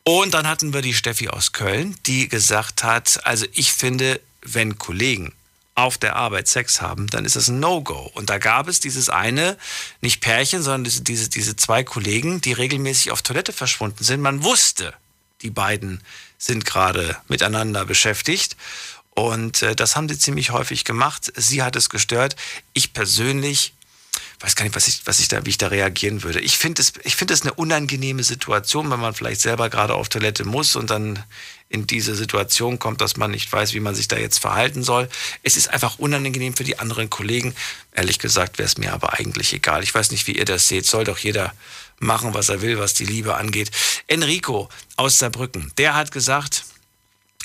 Und dann hatten wir die Steffi aus Köln, die gesagt hat, also ich finde, wenn Kollegen auf der Arbeit Sex haben, dann ist das ein No-Go. Und da gab es dieses eine, nicht Pärchen, sondern diese, diese, diese zwei Kollegen, die regelmäßig auf Toilette verschwunden sind. Man wusste, die beiden sind gerade miteinander beschäftigt. Und äh, das haben sie ziemlich häufig gemacht. Sie hat es gestört. Ich persönlich weiß gar nicht, was ich, was ich da, wie ich da reagieren würde. Ich finde es, ich finde es eine unangenehme Situation, wenn man vielleicht selber gerade auf Toilette muss und dann in diese Situation kommt, dass man nicht weiß, wie man sich da jetzt verhalten soll. Es ist einfach unangenehm für die anderen Kollegen. Ehrlich gesagt wäre es mir aber eigentlich egal. Ich weiß nicht, wie ihr das seht. Soll doch jeder machen, was er will, was die Liebe angeht. Enrico aus Saarbrücken, der hat gesagt,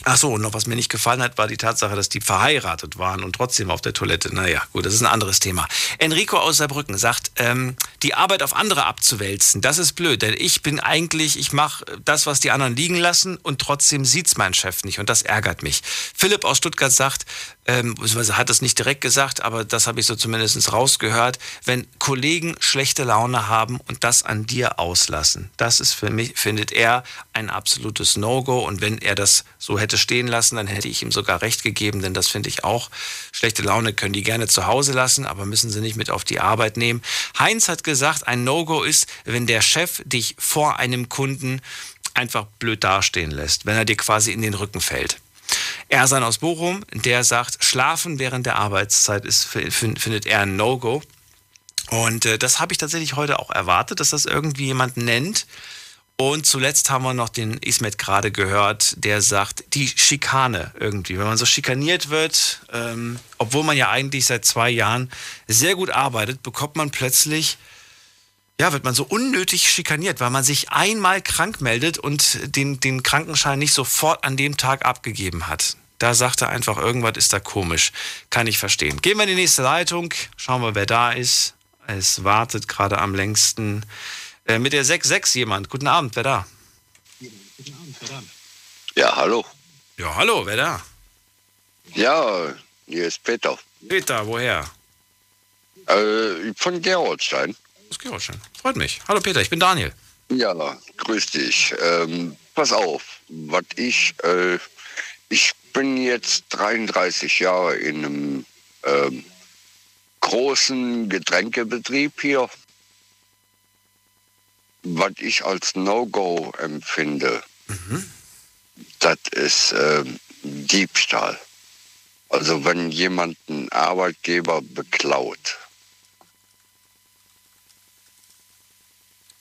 Ach so, und noch was mir nicht gefallen hat, war die Tatsache, dass die verheiratet waren und trotzdem auf der Toilette. Naja, gut, das ist ein anderes Thema. Enrico aus Saarbrücken sagt, ähm, die Arbeit auf andere abzuwälzen, das ist blöd, denn ich bin eigentlich, ich mache das, was die anderen liegen lassen und trotzdem sieht's mein Chef nicht und das ärgert mich. Philipp aus Stuttgart sagt, ähm, hat das nicht direkt gesagt, aber das habe ich so zumindest rausgehört, wenn Kollegen schlechte Laune haben und das an dir auslassen, das ist für mich, findet er, ein absolutes No-Go und wenn er das so hätte stehen lassen, dann hätte ich ihm sogar recht gegeben, denn das finde ich auch. Schlechte Laune können die gerne zu Hause lassen, aber müssen sie nicht mit auf die Arbeit nehmen. Heinz hat gesagt, ein No-Go ist, wenn der Chef dich vor einem Kunden einfach blöd dastehen lässt, wenn er dir quasi in den Rücken fällt. Ersan aus Bochum, der sagt, Schlafen während der Arbeitszeit ist, findet er ein No-Go. Und äh, das habe ich tatsächlich heute auch erwartet, dass das irgendwie jemand nennt. Und zuletzt haben wir noch den Ismet gerade gehört, der sagt, die Schikane irgendwie. Wenn man so schikaniert wird, ähm, obwohl man ja eigentlich seit zwei Jahren sehr gut arbeitet, bekommt man plötzlich ja, wird man so unnötig schikaniert, weil man sich einmal krank meldet und den, den Krankenschein nicht sofort an dem Tag abgegeben hat. Da sagt er einfach, irgendwas ist da komisch. Kann ich verstehen. Gehen wir in die nächste Leitung. Schauen wir, wer da ist. Es wartet gerade am längsten. Äh, mit der 6-6 jemand. Guten Abend, wer da? Ja, hallo. Ja, hallo, wer da? Ja, hier ist Peter. Peter, woher? Äh, von Gerolstein. Aus Gerolstein. Freut mich. Hallo Peter, ich bin Daniel. Ja, grüß dich. Ähm, pass auf, was ich, äh, ich bin jetzt 33 Jahre in einem ähm, großen Getränkebetrieb hier. Was ich als No-Go empfinde, mhm. das ist ähm, Diebstahl. Also wenn jemand einen Arbeitgeber beklaut,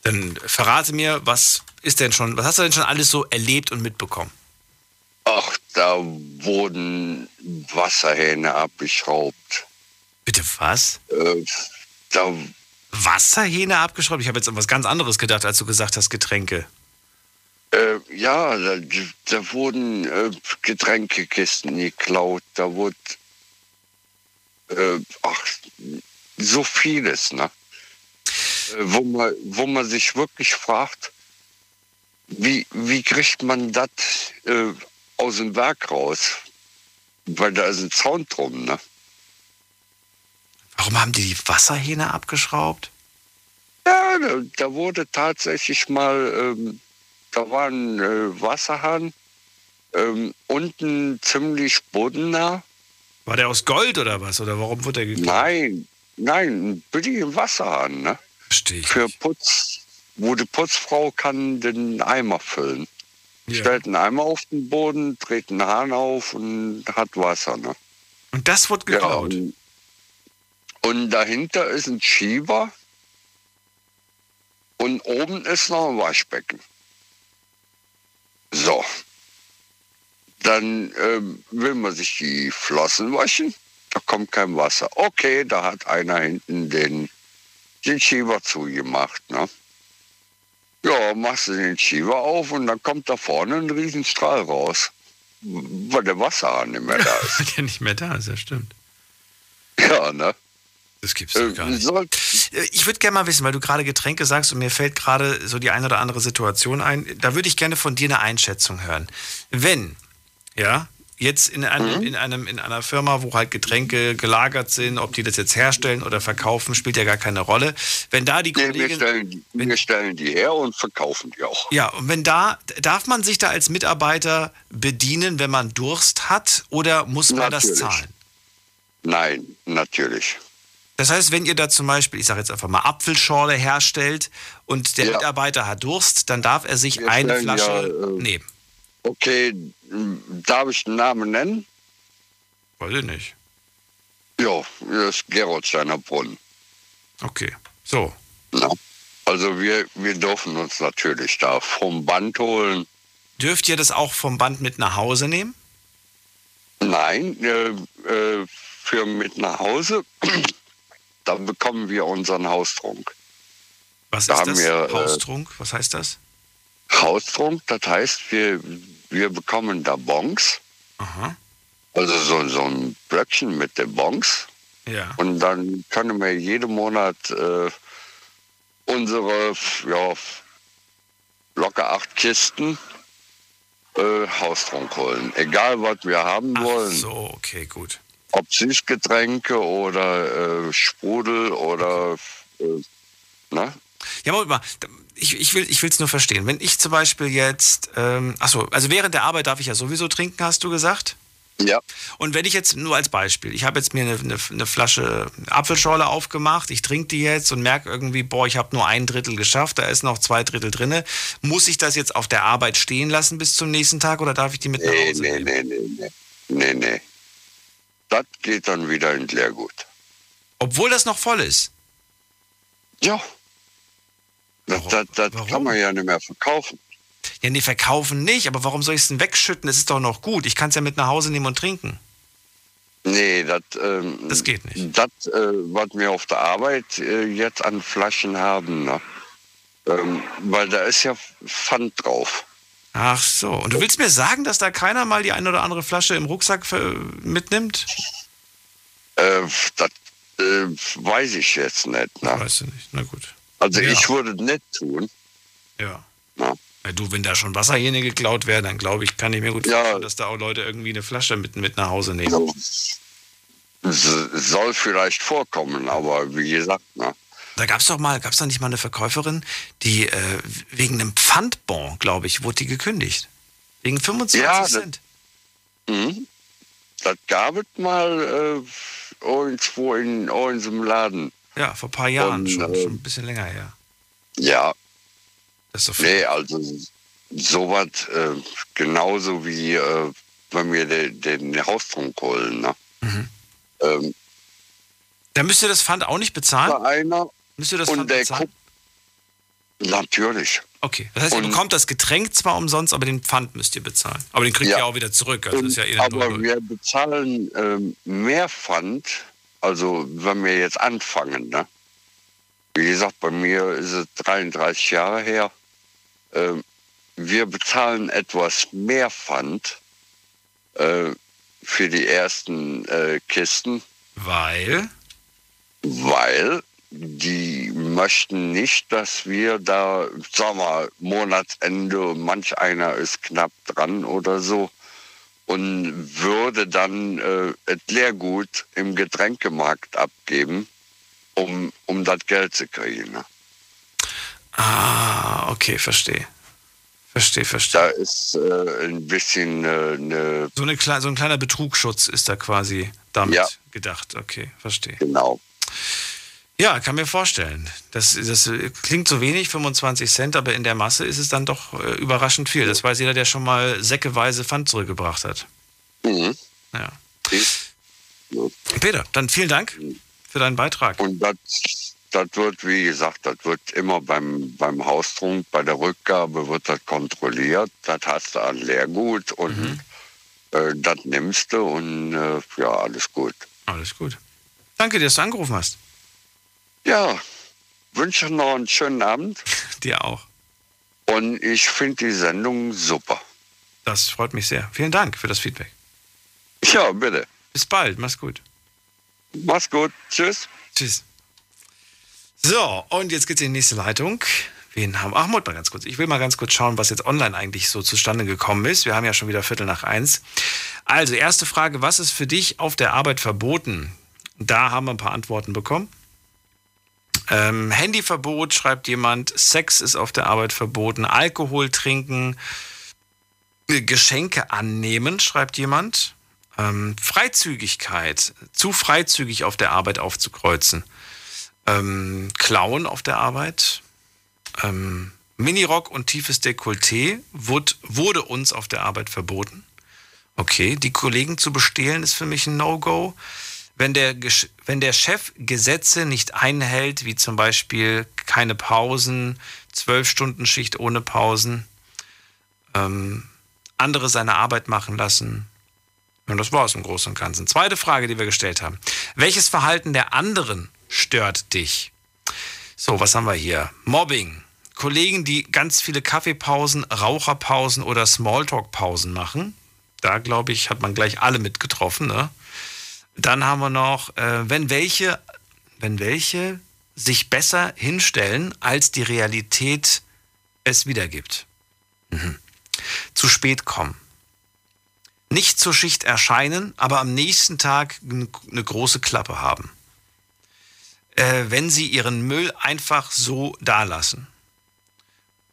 Dann verrate mir, was ist denn schon, was hast du denn schon alles so erlebt und mitbekommen? Ach, da wurden Wasserhähne abgeschraubt. Bitte was? Äh, da Wasserhähne abgeschraubt? Ich habe jetzt an was ganz anderes gedacht, als du gesagt hast, Getränke. Äh, ja, da, da wurden äh, Getränkekisten geklaut, da wurde äh, ach, so vieles, ne? wo man, wo man sich wirklich fragt, wie, wie kriegt man das äh, aus dem Werk raus? Weil da ist ein Zaun drum, ne? Warum haben die die Wasserhähne abgeschraubt? Ja, da, wurde tatsächlich mal, ähm, da war ein äh, Wasserhahn ähm, unten ziemlich bodennah. War der aus Gold oder was? Oder warum wurde der gekauft? Nein, nein, ein billigen Wasserhahn, ne? Verstehe ich. Für Putz, wo die Putzfrau kann den Eimer füllen. Stellt einen Eimer auf den Boden, dreht einen Hahn auf und hat Wasser, ne? Und das wird geklaut. Ja, und, und dahinter ist ein Schieber und oben ist noch ein Waschbecken. So. Dann ähm, will man sich die Flossen waschen. Da kommt kein Wasser. Okay, da hat einer hinten den, den Schieber zugemacht. Ne? Ja, machst du den Schieber auf und dann kommt da vorne ein Riesenstrahl raus. Weil der Wasserhahn nicht mehr da ist. Weil der nicht mehr da ist, ja stimmt. Ja, ne? Das gibt's doch gar nicht. Äh, Ich würde gerne mal wissen, weil du gerade Getränke sagst und mir fällt gerade so die eine oder andere Situation ein. Da würde ich gerne von dir eine Einschätzung hören. Wenn, ja, jetzt in einem, in einem, in einer Firma, wo halt Getränke gelagert sind, ob die das jetzt herstellen oder verkaufen, spielt ja gar keine Rolle. Wenn da die Nee, wir, stellen, die- wir stellen die her und verkaufen die auch. ja, und wenn da, darf man sich da als Mitarbeiter bedienen, wenn man Durst hat, oder muss man das Natürlich. zahlen? Nein, natürlich. Das heißt, wenn ihr da zum Beispiel, ich sage jetzt einfach mal Apfelschorle herstellt und der Mitarbeiter hat Durst, dann darf er sich Wir eine Flasche ja, äh, nehmen. Okay, darf ich den Namen nennen? Weiß ich nicht. Ja, das ist Gerolsteiner Brunnen. Okay, so. Ja. Also wir, wir dürfen uns natürlich da vom Band holen. Dürft ihr das auch vom Band mit nach Hause nehmen? Nein, äh, äh, für mit nach Hause, da bekommen wir unseren Haustrunk. Was Da ist das? wir, äh, Haustrunk? Was heißt das? Haustrunk, das heißt, wir, wir bekommen da Bons. Aha. Also so, so ein Blöckchen mit den Bons. Ja. Und dann können wir jeden Monat äh, unsere ja, locker acht Kisten äh, Haustrunk holen. Egal, was wir haben wollen. So, okay, gut. Ob Süßgetränke oder äh, Sprudel oder äh, ne? Ja, Moment mal. Ich, ich will es nur verstehen. Wenn ich zum Beispiel jetzt, ähm, achso, also während der Arbeit darf ich ja sowieso trinken, hast du gesagt? Ja. Und wenn ich jetzt, nur als Beispiel, ich habe jetzt mir eine, eine, eine Flasche Apfelschorle aufgemacht, ich trinke die jetzt und merke irgendwie, boah, ich habe nur ein Drittel geschafft, da ist noch zwei Drittel drinne. Muss ich das jetzt auf der Arbeit stehen lassen bis zum nächsten Tag oder darf ich die mit nach Nee, Hause nee, nehmen? nee, nee, nee. Nee, nee. Das geht dann wieder in Leergut. Obwohl das noch voll ist? Ja. Das, das, das kann man ja nicht mehr verkaufen. Ja, nee, verkaufen nicht, aber warum soll ich es denn wegschütten? Das ist doch noch gut. Ich kann es ja mit nach Hause nehmen und trinken. Nee, das, ähm, Das geht nicht. Das, äh, was wir auf der Arbeit äh, jetzt an Flaschen haben, ne? ähm, weil da ist ja Pfand drauf. Ach so. Und du willst mir sagen, dass da keiner mal die eine oder andere Flasche im Rucksack mitnimmt? Äh, das äh, weiß ich jetzt nicht. Ne? Weißt du nicht. Na gut. Also Ja. ich würde es nicht tun. Ja. Ja. Du, wenn da schon Wasserhähne geklaut werden, dann glaube ich, kann ich mir gut Ja. vorstellen, dass da auch Leute irgendwie eine Flasche mit, mit nach Hause nehmen. S- Soll vielleicht vorkommen, aber wie gesagt, ne? Da gab es doch mal, gab es da nicht mal eine Verkäuferin, die äh, wegen einem Pfandbon, glaube ich, wurde die gekündigt. Wegen 25 Ja, das- Cent. Mhm. Das gab es mal äh, irgendwo in unserem Laden. Ja, vor ein paar Jahren Und, schon, äh, schon ein bisschen länger her. Ja. Das ist so nee, also sowas äh, genauso wie äh, wenn wir den, den Haustrunk holen. Ne? Mhm. Ähm, Da müsst ihr das Pfand auch nicht bezahlen? einer Müsst ihr das Pfand bezahlen? guckt. Natürlich. Okay, das heißt, ihr Und- bekommt das Getränk zwar umsonst, aber den Pfand müsst ihr bezahlen. Aber den kriegt Ja. ihr auch wieder zurück. Also Und, ist ja eh aber wir bezahlen ähm, mehr Pfand, also wenn wir jetzt anfangen. Ne? Wie gesagt, bei mir ist es 33 Jahre her. Ähm, wir bezahlen etwas mehr Pfand äh, für die ersten äh, Kisten, Weil? weil die möchten nicht, dass wir da, sag mal, Monatsende, manch einer ist knapp dran oder so und würde dann äh, das Leergut im Getränkemarkt abgeben, um, um das Geld zu kriegen. Ne? Ah, okay, verstehe. Verstehe, verstehe. Da ist äh, ein bisschen äh, eine, So, eine, so ein kleiner Betrugsschutz ist da quasi damit Ja. gedacht. Okay, verstehe. genau. Ja, kann mir vorstellen. Das, das klingt so wenig, 25 Cent, aber in der Masse ist es dann doch äh, überraschend viel. Das weiß jeder, der schon mal säckeweise Pfand zurückgebracht hat. Mhm. Ja. Peter, dann vielen Dank für deinen Beitrag. Und das, das wird, wie gesagt, das wird immer beim, beim Haustrunk, bei der Rückgabe wird das kontrolliert. Das hast du an Leergut und Mhm. äh, das nimmst du und äh, ja, alles gut. Alles gut. Danke dir, dass du angerufen hast. Ja, wünsche noch einen schönen Abend. Dir auch. Und ich finde die Sendung super. Das freut mich sehr. Vielen Dank für das Feedback. Ja, bitte. Bis bald. Mach's gut. Mach's gut. Tschüss. Tschüss. So, und jetzt geht's in die nächste Leitung. Wen haben? Ach, mal ganz kurz. Ich will mal ganz kurz schauen, was jetzt online eigentlich so zustande gekommen ist. Wir haben ja schon wieder Viertel nach eins. Also, erste Frage: Was ist für dich auf der Arbeit verboten? Da haben wir ein paar Antworten bekommen. Ähm, Handyverbot, schreibt jemand. Sex ist auf der Arbeit verboten. Alkohol trinken. Äh, Geschenke annehmen, schreibt jemand. Ähm, Freizügigkeit, zu freizügig auf der Arbeit aufzukreuzen. Ähm, Klauen auf der Arbeit. Ähm, Minirock und tiefes Dekolleté wurde, wurde uns auf der Arbeit verboten. Okay, die Kollegen zu bestehlen ist für mich ein No-Go. Wenn der, wenn der Chef Gesetze nicht einhält, wie zum Beispiel keine Pausen, zwölf Stunden Schicht ohne Pausen, ähm, andere seine Arbeit machen lassen. Und das war es im Großen und Ganzen. Zweite Frage, die wir gestellt haben. Welches Verhalten der anderen stört dich? So, was haben wir hier? Mobbing. Kollegen, die ganz viele Kaffeepausen, Raucherpausen oder Smalltalk-Pausen machen. Da, glaube ich, hat man gleich alle mitgetroffen. Ne? Dann haben wir noch, äh, wenn welche, wenn welche sich besser hinstellen, als die Realität es wiedergibt. Mhm. Zu spät kommen. Nicht zur Schicht erscheinen, aber am nächsten Tag eine große Klappe haben. Äh, wenn sie ihren Müll einfach so dalassen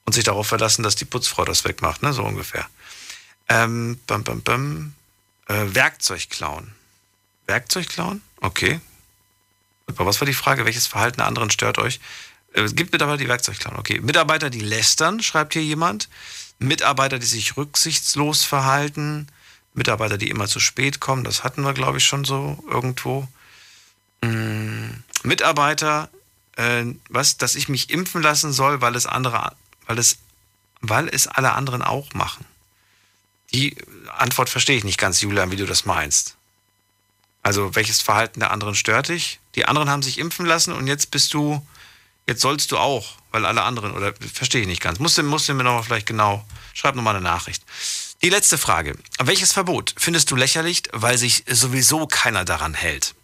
und sich darauf verlassen, dass die Putzfrau das wegmacht, ne? so ungefähr. Ähm, bam, bam, bam. Äh, Werkzeug klauen. Werkzeug klauen? Okay. Was war die Frage? Welches Verhalten der anderen stört euch? Äh, Es gibt Mitarbeiter, die Werkzeug klauen. Okay. Mitarbeiter, die lästern, schreibt hier jemand. Mitarbeiter, die sich rücksichtslos verhalten. Mitarbeiter, die immer zu spät kommen. Das hatten wir, glaube ich, schon so irgendwo. Mm, Mitarbeiter, äh, was, dass ich mich impfen lassen soll, weil es andere, weil es, weil es alle anderen auch machen. Die Antwort verstehe ich nicht ganz, Julian, wie du das meinst. Also, welches Verhalten der anderen stört dich? Die anderen haben sich impfen lassen und jetzt bist du, jetzt sollst du auch, weil alle anderen, oder verstehe ich nicht ganz. Musst du, musst du mir noch vielleicht genau, schreib nochmal eine Nachricht. Die letzte Frage. Welches Verbot findest du lächerlich, weil sich sowieso keiner daran hält?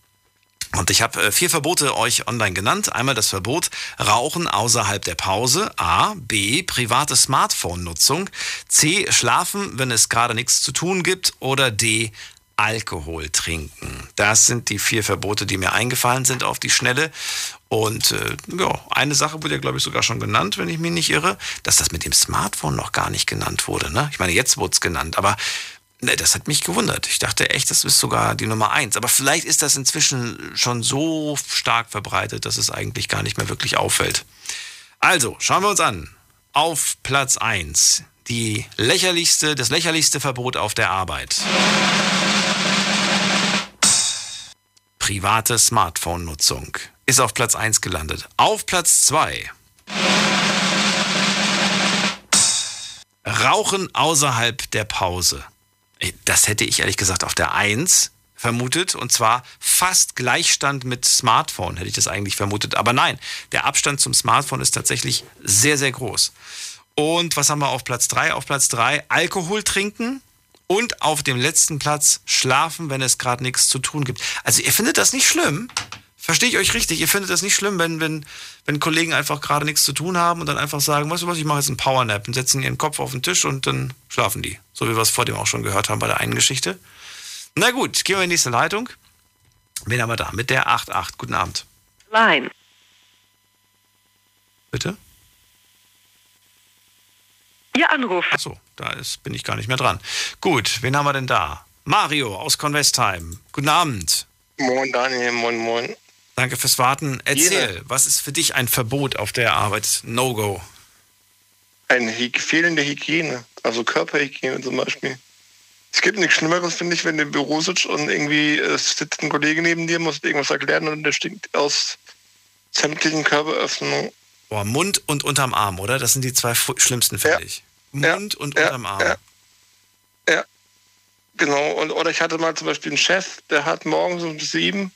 Und ich habe äh, vier Verbote euch online genannt. Einmal das Verbot Rauchen außerhalb der Pause. A. B. Private Smartphone-Nutzung. C. Schlafen, wenn es gerade nichts zu tun gibt. Oder D. Alkohol trinken. Das sind die vier Verbote, die mir eingefallen sind auf die Schnelle. Und äh, ja, eine Sache wurde ja, glaube ich, sogar schon genannt, wenn ich mich nicht irre, dass das mit dem Smartphone noch gar nicht genannt wurde. Ne? Ich meine, jetzt wurde es genannt, aber ne, das hat mich gewundert. Ich dachte echt, das ist sogar die Nummer eins. Aber vielleicht ist das inzwischen schon so stark verbreitet, dass es eigentlich gar nicht mehr wirklich auffällt. Also, schauen wir uns an. Auf Platz eins die lächerlichste, das lächerlichste Verbot auf der Arbeit. Private Smartphone-Nutzung ist auf Platz 1 gelandet. Auf Platz 2 Rauchen außerhalb der Pause. Das hätte ich ehrlich gesagt auf der 1 vermutet und zwar fast Gleichstand mit Smartphone hätte ich das eigentlich vermutet. Aber nein, der Abstand zum Smartphone ist tatsächlich sehr, sehr groß. Und was haben wir auf Platz 3? Auf Platz 3 Alkohol trinken und auf dem letzten Platz schlafen, wenn es gerade nichts zu tun gibt. Also ihr findet das nicht schlimm? Verstehe ich euch richtig? Ihr findet das nicht schlimm, wenn, wenn, wenn Kollegen einfach gerade nichts zu tun haben und dann einfach sagen, weißt du was, ich mache jetzt einen Powernap und setzen ihren Kopf auf den Tisch und dann schlafen die. So wie wir es vor dem auch schon gehört haben bei der einen Geschichte. Na gut, gehen wir in die nächste Leitung. Wen haben wir da? Mit der 8.8. Guten Abend. Line. Bitte? Ihr Anruf. Achso, da ist, bin ich gar nicht mehr dran. Gut, wen haben wir denn da? Mario aus Convestheim. Guten Abend. Moin Daniel, moin moin. Danke fürs Warten. Erzähl, was ist für dich ein Verbot auf der Arbeit? No-Go. Eine hy fehlende Hygiene, also Körperhygiene zum Beispiel. Es gibt nichts Schlimmeres, finde ich, wenn du im Büro sitzt und irgendwie äh, sitzt ein Kollege neben dir, muss irgendwas erklären und der stinkt aus sämtlichen Körperöffnungen. Boah, Mund und unterm Arm, oder? Das sind die zwei schlimmsten, finde ich. Mund und unterm Arm. Ja. ja. Genau. Und, oder ich hatte mal zum Beispiel einen Chef, der hat morgens um sieben,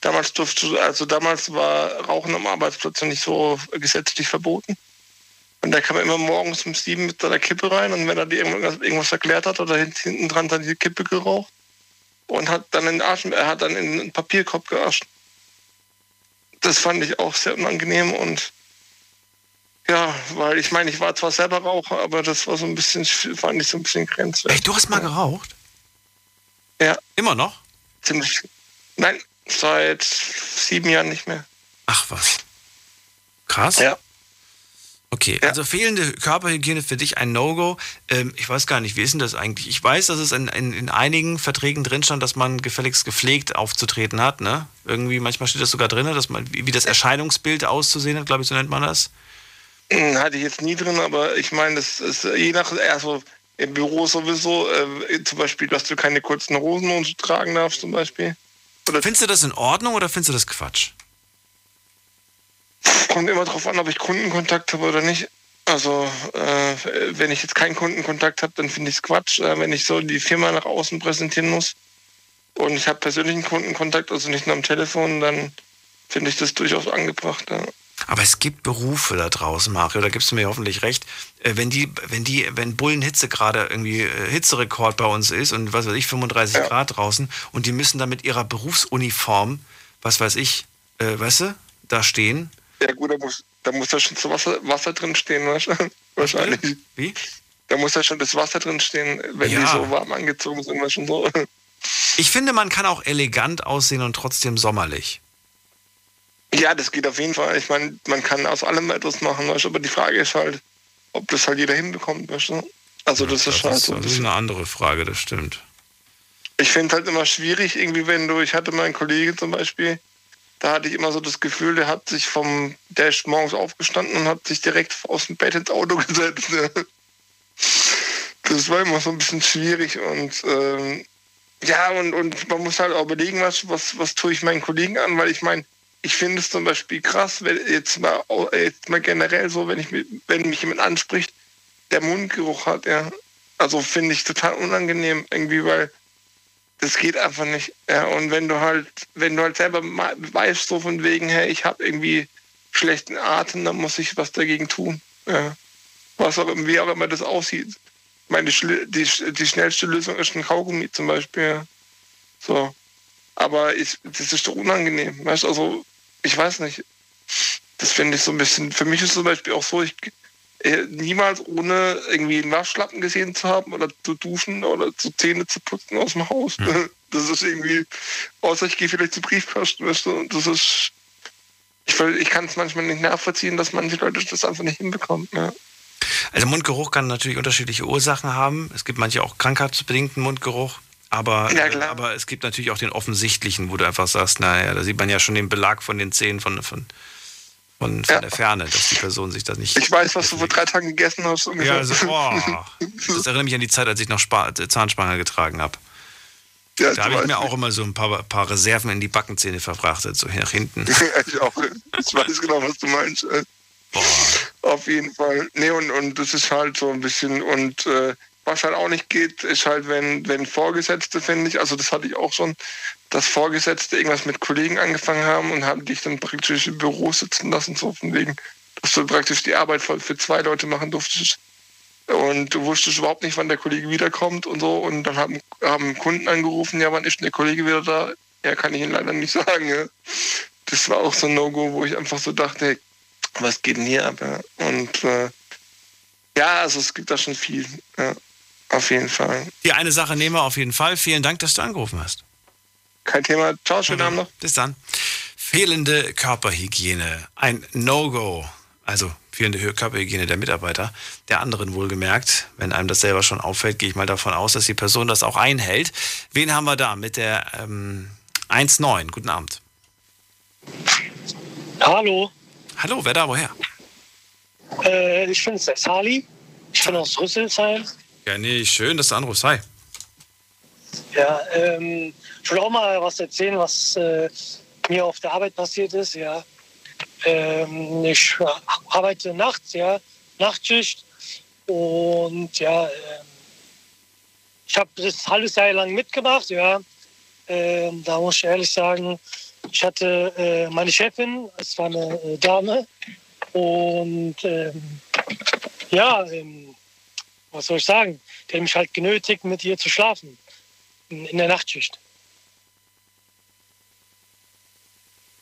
damals durfte, also damals war Rauchen am Arbeitsplatz noch nicht so gesetzlich verboten. Und der kam immer morgens um sieben mit seiner Kippe rein und wenn er dir irgendwas, irgendwas erklärt hat oder hint- hinten dran dann die Kippe geraucht und hat dann in den Arsch, er hat dann in den Papierkorb geascht. Das fand ich auch sehr unangenehm und ja, weil ich meine, ich war zwar selber Raucher, aber das war so ein bisschen, fand ich so ein bisschen grenzwertig. Ey, du hast mal geraucht? Ja. Immer noch? Ziemlich. Nein, seit sieben Jahren nicht mehr. Ach was. Krass. Ja. Okay, also fehlende Körperhygiene für dich ein No-Go. Ähm, ich weiß gar nicht, wie ist denn das eigentlich? Ich weiß, dass es in, in, in einigen Verträgen drin stand, dass man gefälligst gepflegt aufzutreten hat. Ne? Irgendwie, manchmal steht das sogar drin, dass man, wie wie das Erscheinungsbild auszusehen hat, glaube ich, so nennt man das. Hatte ich jetzt nie drin, aber ich meine, das ist äh, je nach, also im Büro sowieso, äh, zum Beispiel, dass du keine kurzen Hosen und tragen darfst, zum Beispiel. Findest du das in Ordnung oder findest du das Quatsch? Kommt immer drauf an, ob ich Kundenkontakt habe oder nicht. Also, äh, wenn ich jetzt keinen Kundenkontakt habe, dann finde ich es Quatsch. Äh, wenn ich so die Firma nach außen präsentieren muss und ich habe persönlichen Kundenkontakt, also nicht nur am Telefon, dann finde ich das durchaus angebracht. Ja. Aber es gibt Berufe da draußen, Mario, da gibst du mir hoffentlich recht. Äh, Wenn die, wenn die, wenn Bullenhitze gerade irgendwie äh, Hitzerekord bei uns ist und was weiß ich, 35 Grad draußen und die müssen da mit ihrer Berufsuniform, was weiß ich, äh, weißt du, da stehen. Ja gut, da muss, da muss da schon das Wasser, Wasser drin stehen, wahrscheinlich. Wie? Da muss da schon das Wasser drin stehen, wenn die Ja. so warm angezogen sind, schon so. Ich finde, man kann auch elegant aussehen und trotzdem sommerlich. Ja, das geht auf jeden Fall. Ich meine, man kann aus allem etwas machen, weißt du, aber die Frage ist halt, ob das halt jeder hinbekommt, weißt du. Also das, ist halt Das so ein ist, das ist eine andere Frage, das stimmt. Ich finde halt immer schwierig, irgendwie, wenn du, ich hatte meinen Kollegen zum Beispiel, da hatte ich immer so das Gefühl, der hat sich vom, der ist morgens aufgestanden und hat sich direkt aus dem Bett ins Auto gesetzt. Ne? Das war immer so ein bisschen schwierig und ähm, ja, und, und man muss halt auch überlegen, was, was, was tue ich meinen Kollegen an, weil ich meine, ich finde es zum Beispiel krass, wenn jetzt mal, au- jetzt mal generell so, wenn ich wenn mich jemand anspricht, der Mundgeruch hat, ja. Also finde ich total unangenehm irgendwie, weil das geht einfach nicht. Ja, und wenn du halt, wenn du halt selber weißt, so von wegen, hey, ich habe irgendwie schlechten Atem, dann muss ich was dagegen tun. Ja. Was auch, immer- wie auch immer das aussieht. Ich meine, die, die, die schnellste Lösung ist ein Kaugummi zum Beispiel. ja. So. Aber ich, das ist doch unangenehm. Weißt du, also, ich weiß nicht. Das finde ich so ein bisschen, für mich ist zum Beispiel auch so, ich äh, niemals ohne irgendwie einen Waschlappen gesehen zu haben oder zu duschen oder zu Zähne zu putzen aus dem Haus. Das ist irgendwie, außer ich gehe vielleicht zu Briefkasten, weißt du, und das ist, ich, ich kann es manchmal nicht nachvollziehen, dass manche Leute das einfach nicht hinbekommen. Ja. Also Mundgeruch kann natürlich unterschiedliche Ursachen haben. Es gibt manche auch krankheitsbedingten Mundgeruch. Aber, Ja, äh, aber es gibt natürlich auch den offensichtlichen, wo du einfach sagst, naja, da sieht man ja schon den Belag von den Zähnen von, von, von, von der Ferne, dass die Person sich das nicht. Ich weiß, was du vor drei Tagen gegessen hast. Ungefähr. Ja, also, oh, das erinnert mich an die Zeit, als ich noch Spa Zahnspange getragen habe. Ja, da habe ich mir auch immer so ein paar, paar Reserven in die Backenzähne verfrachtet, so nach hinten. ich auch. Ich weiß genau, was du meinst. äh. Auf jeden Fall. Nee, und, und das ist halt so ein bisschen. Und äh, was halt auch nicht geht, ist halt, wenn, wenn Vorgesetzte, finde ich, also das hatte ich auch schon, dass Vorgesetzte irgendwas mit Kollegen angefangen haben und haben dich dann praktisch im Büro sitzen lassen, so von wegen, dass du praktisch die Arbeit für zwei Leute machen durftest. Und du wusstest überhaupt nicht, wann der Kollege wiederkommt und so. Und dann haben, haben Kunden angerufen, ja, wann ist denn der Kollege wieder da? Ja, kann ich Ihnen leider nicht sagen. Ja. Das war auch so ein No-Go, wo ich einfach so dachte, hey, was geht denn hier ab? Ja? Und äh, ja, also es gibt da schon viel. Ja, auf jeden Fall. Die eine Sache nehmen wir auf jeden Fall. Vielen Dank, dass du angerufen hast. Kein Thema. Ciao, schönen Abend noch. Bis dann. Fehlende Körperhygiene. Ein No-Go. Also fehlende Körperhygiene der Mitarbeiter, der anderen wohlgemerkt. Wenn einem das selber schon auffällt, gehe ich mal davon aus, dass die Person das auch einhält. Wen haben wir da mit der ähm, 1.9? Guten Abend. Hallo. Hallo, wer da, woher? Äh, ich bin der Sali. Ich bin aus Rüsselsheim. Nee, schön, dass du anrufst. Hi. Ja, ähm, ich will auch mal was erzählen, was äh, mir auf der Arbeit passiert ist. Ja, ähm, ich arbeite nachts, ja, Nachtschicht und ja, ähm, ich habe das halbes Jahr lang mitgemacht. Ja, ähm, da muss ich ehrlich sagen, ich hatte äh, meine Chefin, es war eine äh, Dame und ähm, ja, ähm, was soll ich sagen, die hat mich halt genötigt, mit ihr zu schlafen in, der Nachtschicht.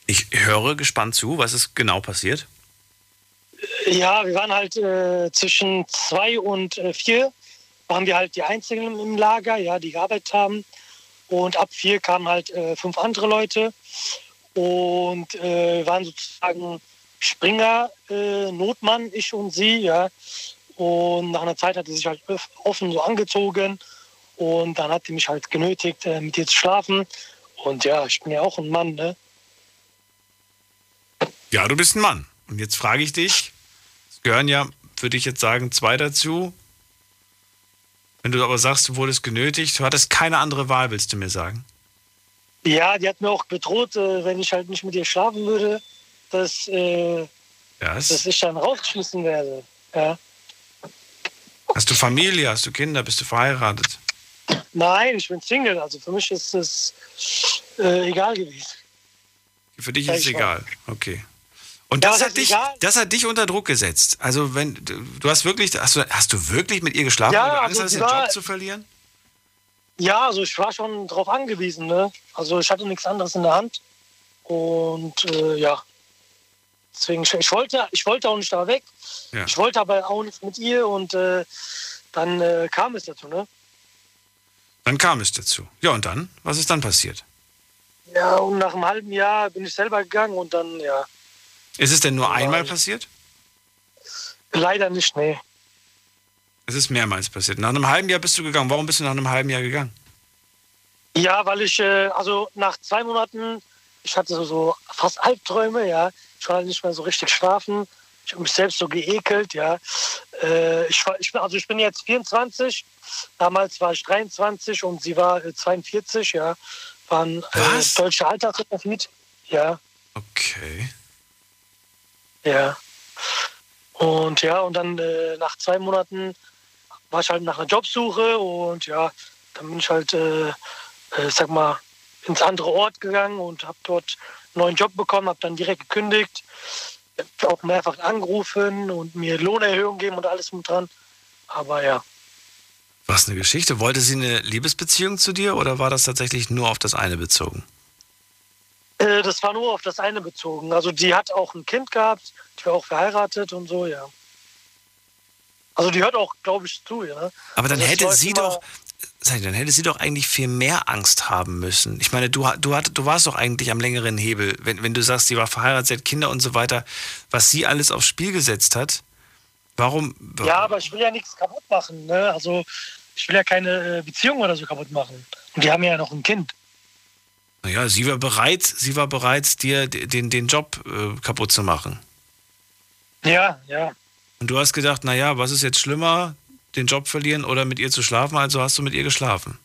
Ich höre gespannt zu, was ist genau passiert? Ja, wir waren halt äh, zwischen zwei und äh, vier, waren wir halt die Einzigen im Lager, ja, die gearbeitet haben. Und ab vier kamen halt äh, fünf andere Leute und äh, waren sozusagen Springer, äh, Notmann, ich und sie, ja. Und nach einer Zeit hat sie sich halt offen so angezogen und dann hat sie mich halt genötigt, äh, mit ihr zu schlafen. Und ja, ich bin ja auch ein Mann, ne? Ja, du bist ein Mann. Und jetzt frage ich dich, es gehören ja, würde ich jetzt sagen, zwei dazu. Wenn du aber sagst, du wurdest genötigt, du hattest keine andere Wahl, willst du mir sagen? Ja, die hat mir auch bedroht, äh, wenn ich halt nicht mit ihr schlafen würde, dass, äh, yes. dass ich dann rausgeschmissen werde. Ja. Hast du Familie, hast du Kinder, bist du verheiratet? Nein, ich bin Single, also für mich ist es äh, egal gewesen. Für dich ist es egal, okay. Und das, hat dich, das hat dich unter Druck gesetzt. Also wenn du hast wirklich, hast du, hast du wirklich mit ihr geschlafen, ja, weil du Angst also hast, den war, Job zu verlieren? Ja, also ich war schon darauf angewiesen. Ne? Also ich hatte nichts anderes in der Hand. Und äh, ja, deswegen, ich, wollte, ich wollte auch nicht da weg. Ja. Ich wollte aber auch nicht mit ihr und äh, dann äh, kam es dazu. Ne? Dann kam es dazu. Ja, und dann? Was ist dann passiert? Ja, und nach einem halben Jahr bin ich selber gegangen und dann, ja. Ist es denn nur einmal passiert? Leider nicht, nee. Es ist mehrmals passiert. Nach einem halben Jahr bist du gegangen. Warum bist du nach einem halben Jahr gegangen? Ja, weil ich, äh, also nach zwei Monaten, ich hatte so, so fast Albträume, ja. Ich konnte nicht mehr so richtig schlafen. Ich habe mich selbst so geekelt, ja. Äh, ich, ich, bin, also ich bin jetzt 24, damals war ich 23 und sie war äh, 42, ja. Waren äh, deutsche Altersunterschied, ja. Okay. Ja. Und ja, und dann äh, nach zwei Monaten war ich halt nach einer Jobsuche und ja, dann bin ich halt, äh, äh, sag mal, ins andere Ort gegangen und habe dort einen neuen Job bekommen, habe dann direkt gekündigt, auch mehrfach angerufen und mir Lohnerhöhung geben und alles mit dran. Aber ja. Was eine Geschichte. Wollte sie eine Liebesbeziehung zu dir oder war das tatsächlich nur auf das eine bezogen? Äh, das war nur auf das eine bezogen. Also die hat auch ein Kind gehabt, die war auch verheiratet und so, ja. Also die hört auch, glaube ich, zu, ja. Aber dann also hätte sie doch, dann hätte sie doch eigentlich viel mehr Angst haben müssen. Ich meine, du, du, hat, du warst doch eigentlich am längeren Hebel, wenn, wenn du sagst, sie war verheiratet, sie hat Kinder und so weiter, was sie alles aufs Spiel gesetzt hat. Warum? Ja, aber ich will ja nichts kaputt machen. Ne? Also ich will ja keine äh, Beziehung oder so kaputt machen. Und die haben ja noch ein Kind. Naja, sie war bereit, sie war bereit, dir den, den Job äh, kaputt zu machen. Ja, ja. Und du hast gedacht, naja, was ist jetzt schlimmer, den Job verlieren oder mit ihr zu schlafen? Also hast du mit ihr geschlafen.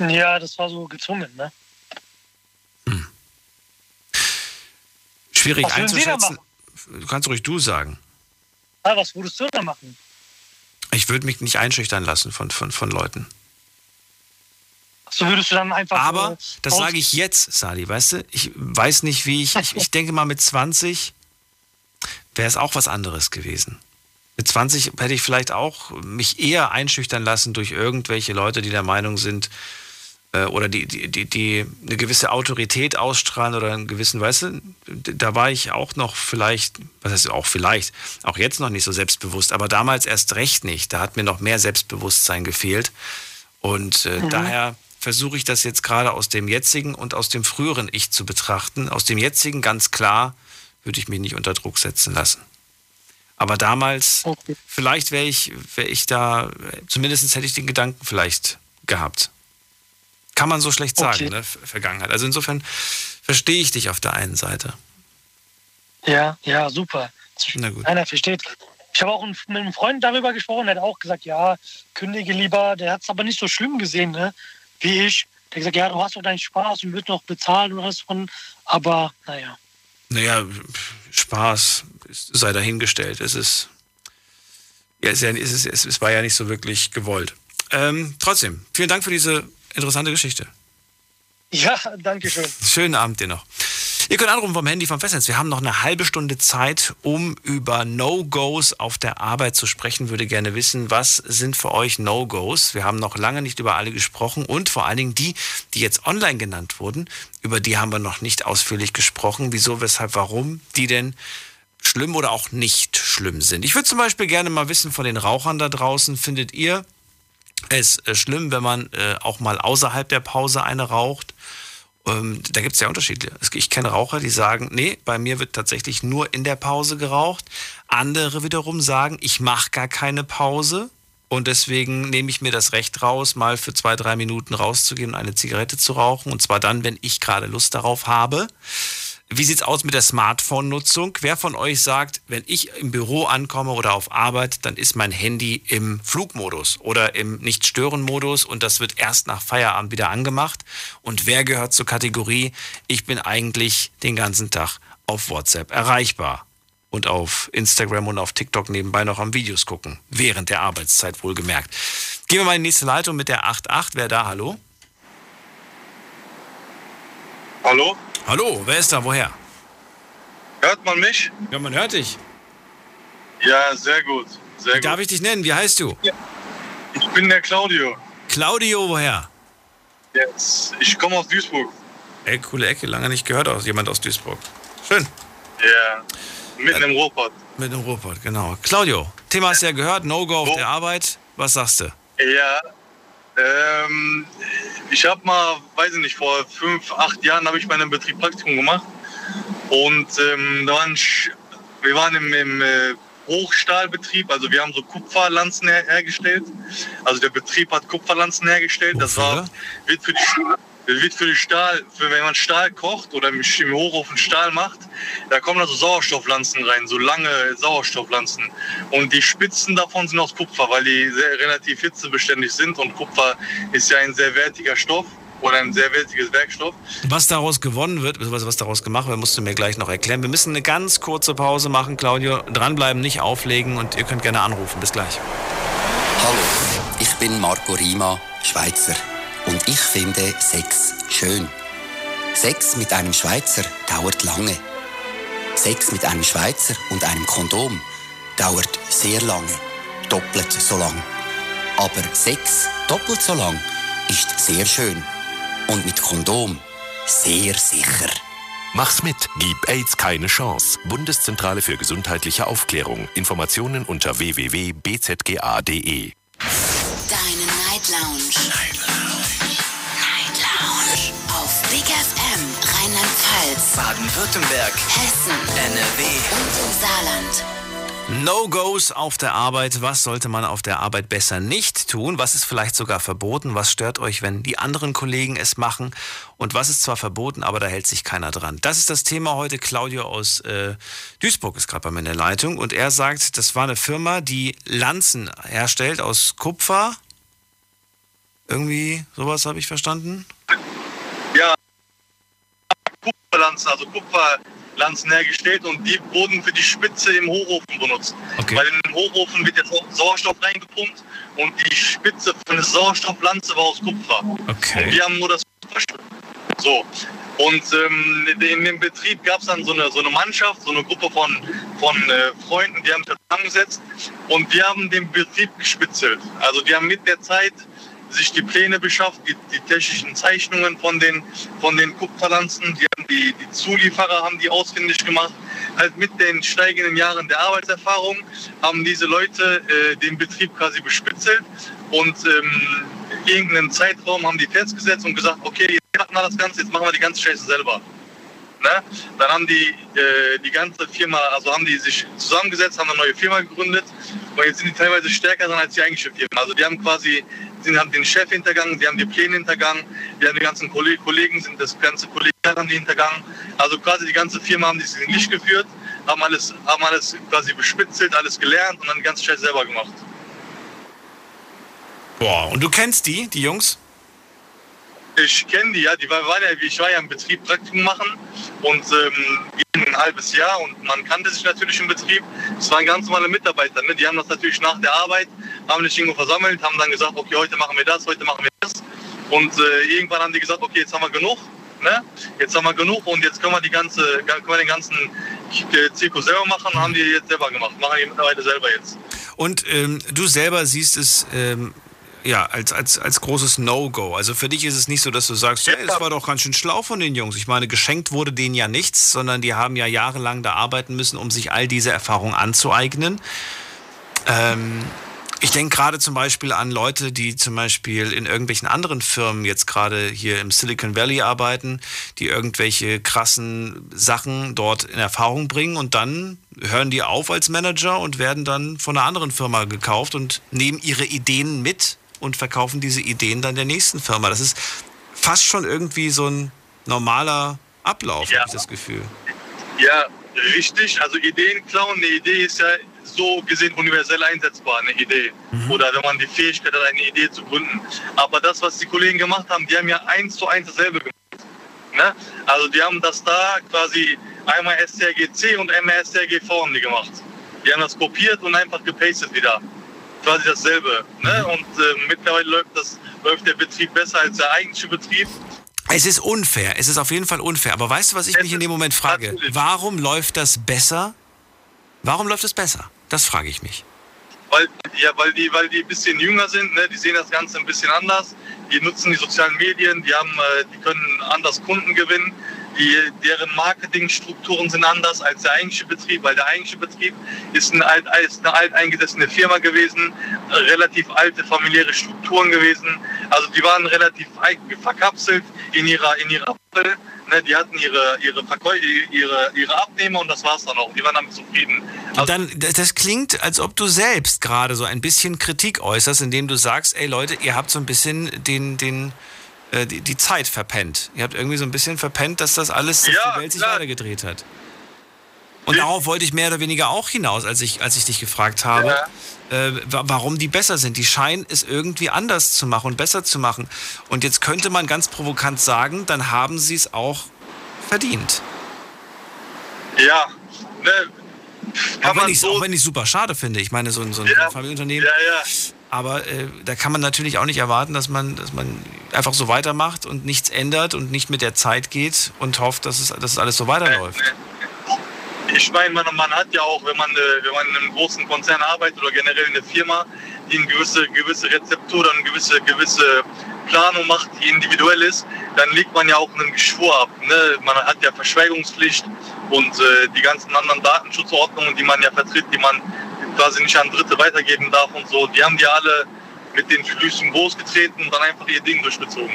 Ja, das war so gezwungen, ne? Hm. Schwierig was einzuschätzen. Du kannst ruhig du sagen. Ah, was würdest du da machen? Ich würde mich nicht einschüchtern lassen von, von, von Leuten. So würdest du dann einfach. Aber das sage ich jetzt, Sali, weißt du? Ich weiß nicht, wie ich. Ich, ich denke mal, mit 20 wäre es auch was anderes gewesen. Mit 20 hätte ich vielleicht auch mich eher einschüchtern lassen durch irgendwelche Leute, die der Meinung sind, äh, oder die, die, die, die eine gewisse Autorität ausstrahlen oder einen gewissen, weißt du, da war ich auch noch vielleicht, was heißt auch vielleicht, auch jetzt noch nicht so selbstbewusst, aber damals erst recht nicht. Da hat mir noch mehr Selbstbewusstsein gefehlt. Und äh, Mhm. daher versuche ich das jetzt gerade aus dem jetzigen und aus dem früheren Ich zu betrachten. Aus dem jetzigen ganz klar würde ich mich nicht unter Druck setzen lassen. Aber damals, vielleicht wäre ich, wäre ich da, zumindest hätte ich den Gedanken vielleicht gehabt. Kann man so schlecht sagen, Okay. ne? Ver- Vergangenheit. Also insofern verstehe ich dich auf der einen Seite. Ja, ja, super. Na gut. Einer versteht. Ich habe auch mit einem Freund darüber gesprochen, der hat auch gesagt, ja, kündige lieber. Der hat es aber nicht so schlimm gesehen, ne? wie ich. Der hat gesagt, ja, du hast doch deinen Spaß und wird noch bezahlt und alles von. Aber naja. Naja, Spaß sei dahingestellt. Es ist, ja, es, ist es war ja nicht so wirklich gewollt. Ähm, trotzdem, vielen Dank für diese interessante Geschichte. Ja, danke schön. Schönen Abend dir noch. Ihr könnt anrufen vom Handy vom Festnetz. Wir haben noch eine halbe Stunde Zeit, um über No-Gos auf der Arbeit zu sprechen. Würde gerne wissen, was sind für euch No-Gos? Wir haben noch lange nicht über alle gesprochen und vor allen Dingen die, die jetzt online genannt wurden, über die haben wir noch nicht ausführlich gesprochen. Wieso, weshalb, warum die denn schlimm oder auch nicht schlimm sind. Ich würde zum Beispiel gerne mal wissen von den Rauchern da draußen, findet ihr es äh, schlimm, wenn man äh, auch mal außerhalb der Pause eine raucht? Ähm, da gibt es ja Unterschiede. Ich kenne Raucher, die sagen, nee, bei mir wird tatsächlich nur in der Pause geraucht. Andere wiederum sagen, ich mache gar keine Pause und deswegen nehme ich mir das Recht raus, mal für zwei, drei Minuten rauszugehen und eine Zigarette zu rauchen. Und zwar dann, wenn ich gerade Lust darauf habe. Wie sieht's aus mit der Smartphone-Nutzung? Wer von euch sagt, wenn ich im Büro ankomme oder auf Arbeit, dann ist mein Handy im Flugmodus oder im Nicht-Stören-Modus und das wird erst nach Feierabend wieder angemacht? Und wer gehört zur Kategorie, ich bin eigentlich den ganzen Tag auf WhatsApp erreichbar? Und auf Instagram und auf TikTok nebenbei noch am Videos gucken. Während der Arbeitszeit wohlgemerkt. Gehen wir mal in die nächste Leitung mit der 88. Wer da? Hallo? Hallo? Hallo, wer ist da? Woher? Hört man mich? Ja, man hört dich. Ja, sehr gut. Sehr Wie darf ich dich nennen? Wie heißt du? Ich bin der Claudio. Claudio, woher? Yes. Ich komme aus Duisburg. Ey, coole Ecke, lange nicht gehört aus jemand aus Duisburg. Schön. Ja, mitten im Ruhrpott. Mit dem Ruhrpott, genau. Claudio, Thema hast du ja gehört, No-Go auf der Arbeit. Was sagst du? Ja, ähm, ich habe mal, weiß ich nicht, vor fünf, acht Jahren habe ich bei einem Betrieb Praktikum gemacht. Und ähm, waren, wir waren im, im äh, Hochstahlbetrieb, also wir haben so Kupferlanzen her hergestellt. Also der Betrieb hat Kupferlanzen hergestellt. Das war, wird für die, Sch- wird für die Stahl, für wenn man Stahl kocht oder im, Hochofen Stahl macht, da kommen da so Sauerstofflanzen rein, so lange Sauerstofflanzen. Und die Spitzen davon sind aus Kupfer, weil die sehr, relativ hitzebeständig sind. Und Kupfer ist ja ein sehr wertiger Stoff oder ein sehr wertiges Werkstoff. Was daraus gewonnen wird, beziehungsweise was daraus gemacht wird, musst du mir gleich noch erklären. Wir müssen eine ganz kurze Pause machen, Claudio. Dranbleiben, nicht auflegen und ihr könnt gerne anrufen. Bis gleich. Hallo, ich bin Marco Rima, Schweizer. Und ich finde Sex schön. Sex mit einem Schweizer dauert lange. Sex mit einem Schweizer und einem Kondom dauert sehr lange. Doppelt so lang. Aber Sex doppelt so lang ist sehr schön. Und mit Kondom sehr sicher. Mach's mit. Gib AIDS keine Chance. Bundeszentrale für gesundheitliche Aufklärung. Informationen unter www.bzga.de. Deine Night Lounge. Night Rheinland-Pfalz, Baden-Württemberg, Hessen, NRW. und im Saarland. No-Gos auf der Arbeit. Was sollte man auf der Arbeit besser nicht tun? Was ist vielleicht sogar verboten? Was stört euch, wenn die anderen Kollegen es machen? Und was ist zwar verboten, aber da hält sich keiner dran? Das ist das Thema heute. Claudio aus äh, Duisburg ist gerade bei mir in der Leitung. Und er sagt, das war eine Firma, die Lanzen herstellt aus Kupfer. Irgendwie sowas habe ich verstanden. Kupferlanzen, also Kupferlanzen hergestellt und die wurden für die Spitze im Hochofen benutzt. Weil in den Hochofen wird jetzt auch Sauerstoff reingepumpt und die Spitze von der Sauerstofflanze war aus Kupfer. Okay. Und wir haben nur das Kupfer. So. Und ähm, in dem Betrieb gab es dann so eine, so eine Mannschaft, so eine Gruppe von, von äh, Freunden, die haben sich zusammengesetzt und wir haben den Betrieb gespitzelt. Also die haben mit der Zeit sich die Pläne beschafft, die, die technischen Zeichnungen von den, von den Kupferlanzen, die, haben die, die Zulieferer haben die ausfindig gemacht. Halt mit den steigenden Jahren der Arbeitserfahrung haben diese Leute äh, den Betrieb quasi bespitzelt und ähm, irgendeinen Zeitraum haben die festgesetzt und gesagt, okay, jetzt hatten wir das Ganze, jetzt machen wir die ganze Scheiße selber. Ne? Dann haben die äh, die ganze Firma, also haben die sich zusammengesetzt, haben eine neue Firma gegründet und jetzt sind die teilweise stärker dran als die eigentliche Firma. Also die haben quasi, sie haben den Chef hintergangen, die haben die Pläne hintergangen, die haben die ganzen Kolle- Kollegen, sind das ganze Kollegen haben die hintergangen. Also quasi die ganze Firma haben die sich in Licht geführt, haben alles, haben alles quasi bespitzelt, alles gelernt und dann die ganze Scheiß selber gemacht. Boah, und du kennst die, die Jungs? Ich kenne die, ja, die war, waren ja, ich war ja im Betrieb Praktikum machen und ähm, ein halbes Jahr und man kannte sich natürlich im Betrieb. Es waren ganz normale Mitarbeiter, ne? die haben das natürlich nach der Arbeit, haben sich irgendwo versammelt, haben dann gesagt, okay, heute machen wir das, heute machen wir das. Und äh, irgendwann haben die gesagt, okay, jetzt haben wir genug, ne? jetzt haben wir genug und jetzt können wir, die ganze, können wir den ganzen äh, Zirkus selber machen, haben die jetzt selber gemacht, machen die Mitarbeiter selber jetzt. Und ähm, du selber siehst es ähm, ja, als, als, als großes No-Go. Also für dich ist es nicht so, dass du sagst, hey, das war doch ganz schön schlau von den Jungs. Ich meine, geschenkt wurde denen ja nichts, sondern die haben ja jahrelang da arbeiten müssen, um sich all diese Erfahrungen anzueignen. Ähm, ich denke gerade zum Beispiel an Leute, die zum Beispiel in irgendwelchen anderen Firmen jetzt gerade hier im Silicon Valley arbeiten, die irgendwelche krassen Sachen dort in Erfahrung bringen und dann hören die auf als Manager und werden dann von einer anderen Firma gekauft und nehmen ihre Ideen mit und verkaufen diese Ideen dann der nächsten Firma. Das ist fast schon irgendwie so ein normaler Ablauf, Ja. habe ich das Gefühl. Ja, richtig. Also Ideen klauen, eine Idee ist ja so gesehen universell einsetzbar, eine Idee. Oder wenn man die Fähigkeit hat, eine Idee zu gründen. Aber das, was die Kollegen gemacht haben, die haben ja eins zu eins dasselbe gemacht. Ne? Also die haben das da quasi einmal STRGC und einmal STRGV haben die gemacht. Die haben das kopiert und einfach gepastet wieder. Quasi dasselbe. Ne? Und äh, mittlerweile läuft, das, läuft der Betrieb besser als der eigentliche Betrieb. Es ist unfair, es ist auf jeden Fall unfair. Aber weißt du, was ich mich in dem Moment frage? Warum läuft das besser? Warum läuft es besser? Das frage ich mich. Weil, ja, weil die, weil die ein bisschen jünger sind, ne? die sehen das Ganze ein bisschen anders. Die nutzen die sozialen Medien, die haben, äh, die können anders Kunden gewinnen. Die, deren Marketingstrukturen sind anders als der eigentliche Betrieb, weil der eigentliche Betrieb ist, ein alt, ist eine alteingesessene Firma gewesen, relativ alte familiäre Strukturen gewesen. Also die waren relativ verkapselt in ihrer, in ihrer Bubble. Ne? Die hatten ihre, ihre, Verkäu ihre, ihre Abnehmer und das war's dann auch. Die waren damit zufrieden. Und dann, das das klingt, als ob du selbst gerade so ein bisschen Kritik äußerst, indem du sagst, ey Leute, ihr habt so ein bisschen den, den, äh, die, die Zeit verpennt. Ihr habt irgendwie so ein bisschen verpennt, dass das alles, dass Ja, die Welt sich weitergedreht hat. Und darauf wollte ich mehr oder weniger auch hinaus, als ich, als ich dich gefragt habe, äh, wa- warum die besser sind. Die scheinen es irgendwie anders zu machen und besser zu machen. Und jetzt könnte man ganz provokant sagen, dann haben sie es auch verdient. Ja, ne, Auch wenn ich es auch wenn ich's super schade finde. Ich meine, so ein, so ein Ja. Familienunternehmen. Ja, ja. Aber äh, da kann man natürlich auch nicht erwarten, dass man, dass man einfach so weitermacht und nichts ändert und nicht mit der Zeit geht und hofft, dass es, dass es alles so weiterläuft. Ich meine, man, man hat ja auch, wenn man, äh, wenn man in einem großen Konzern arbeitet oder generell in einer Firma, die eine gewisse, gewisse Rezeptur eine gewisse, gewisse Planung macht, die individuell ist, dann legt man ja auch einen Geschwur ab. Ne? Man hat ja Verschweigungspflicht und äh, die ganzen anderen Datenschutzordnungen, die man ja vertritt, die man quasi nicht an Dritte weitergeben darf und so, die haben die alle mit den Füßen groß getreten und dann einfach ihr Ding durchgezogen.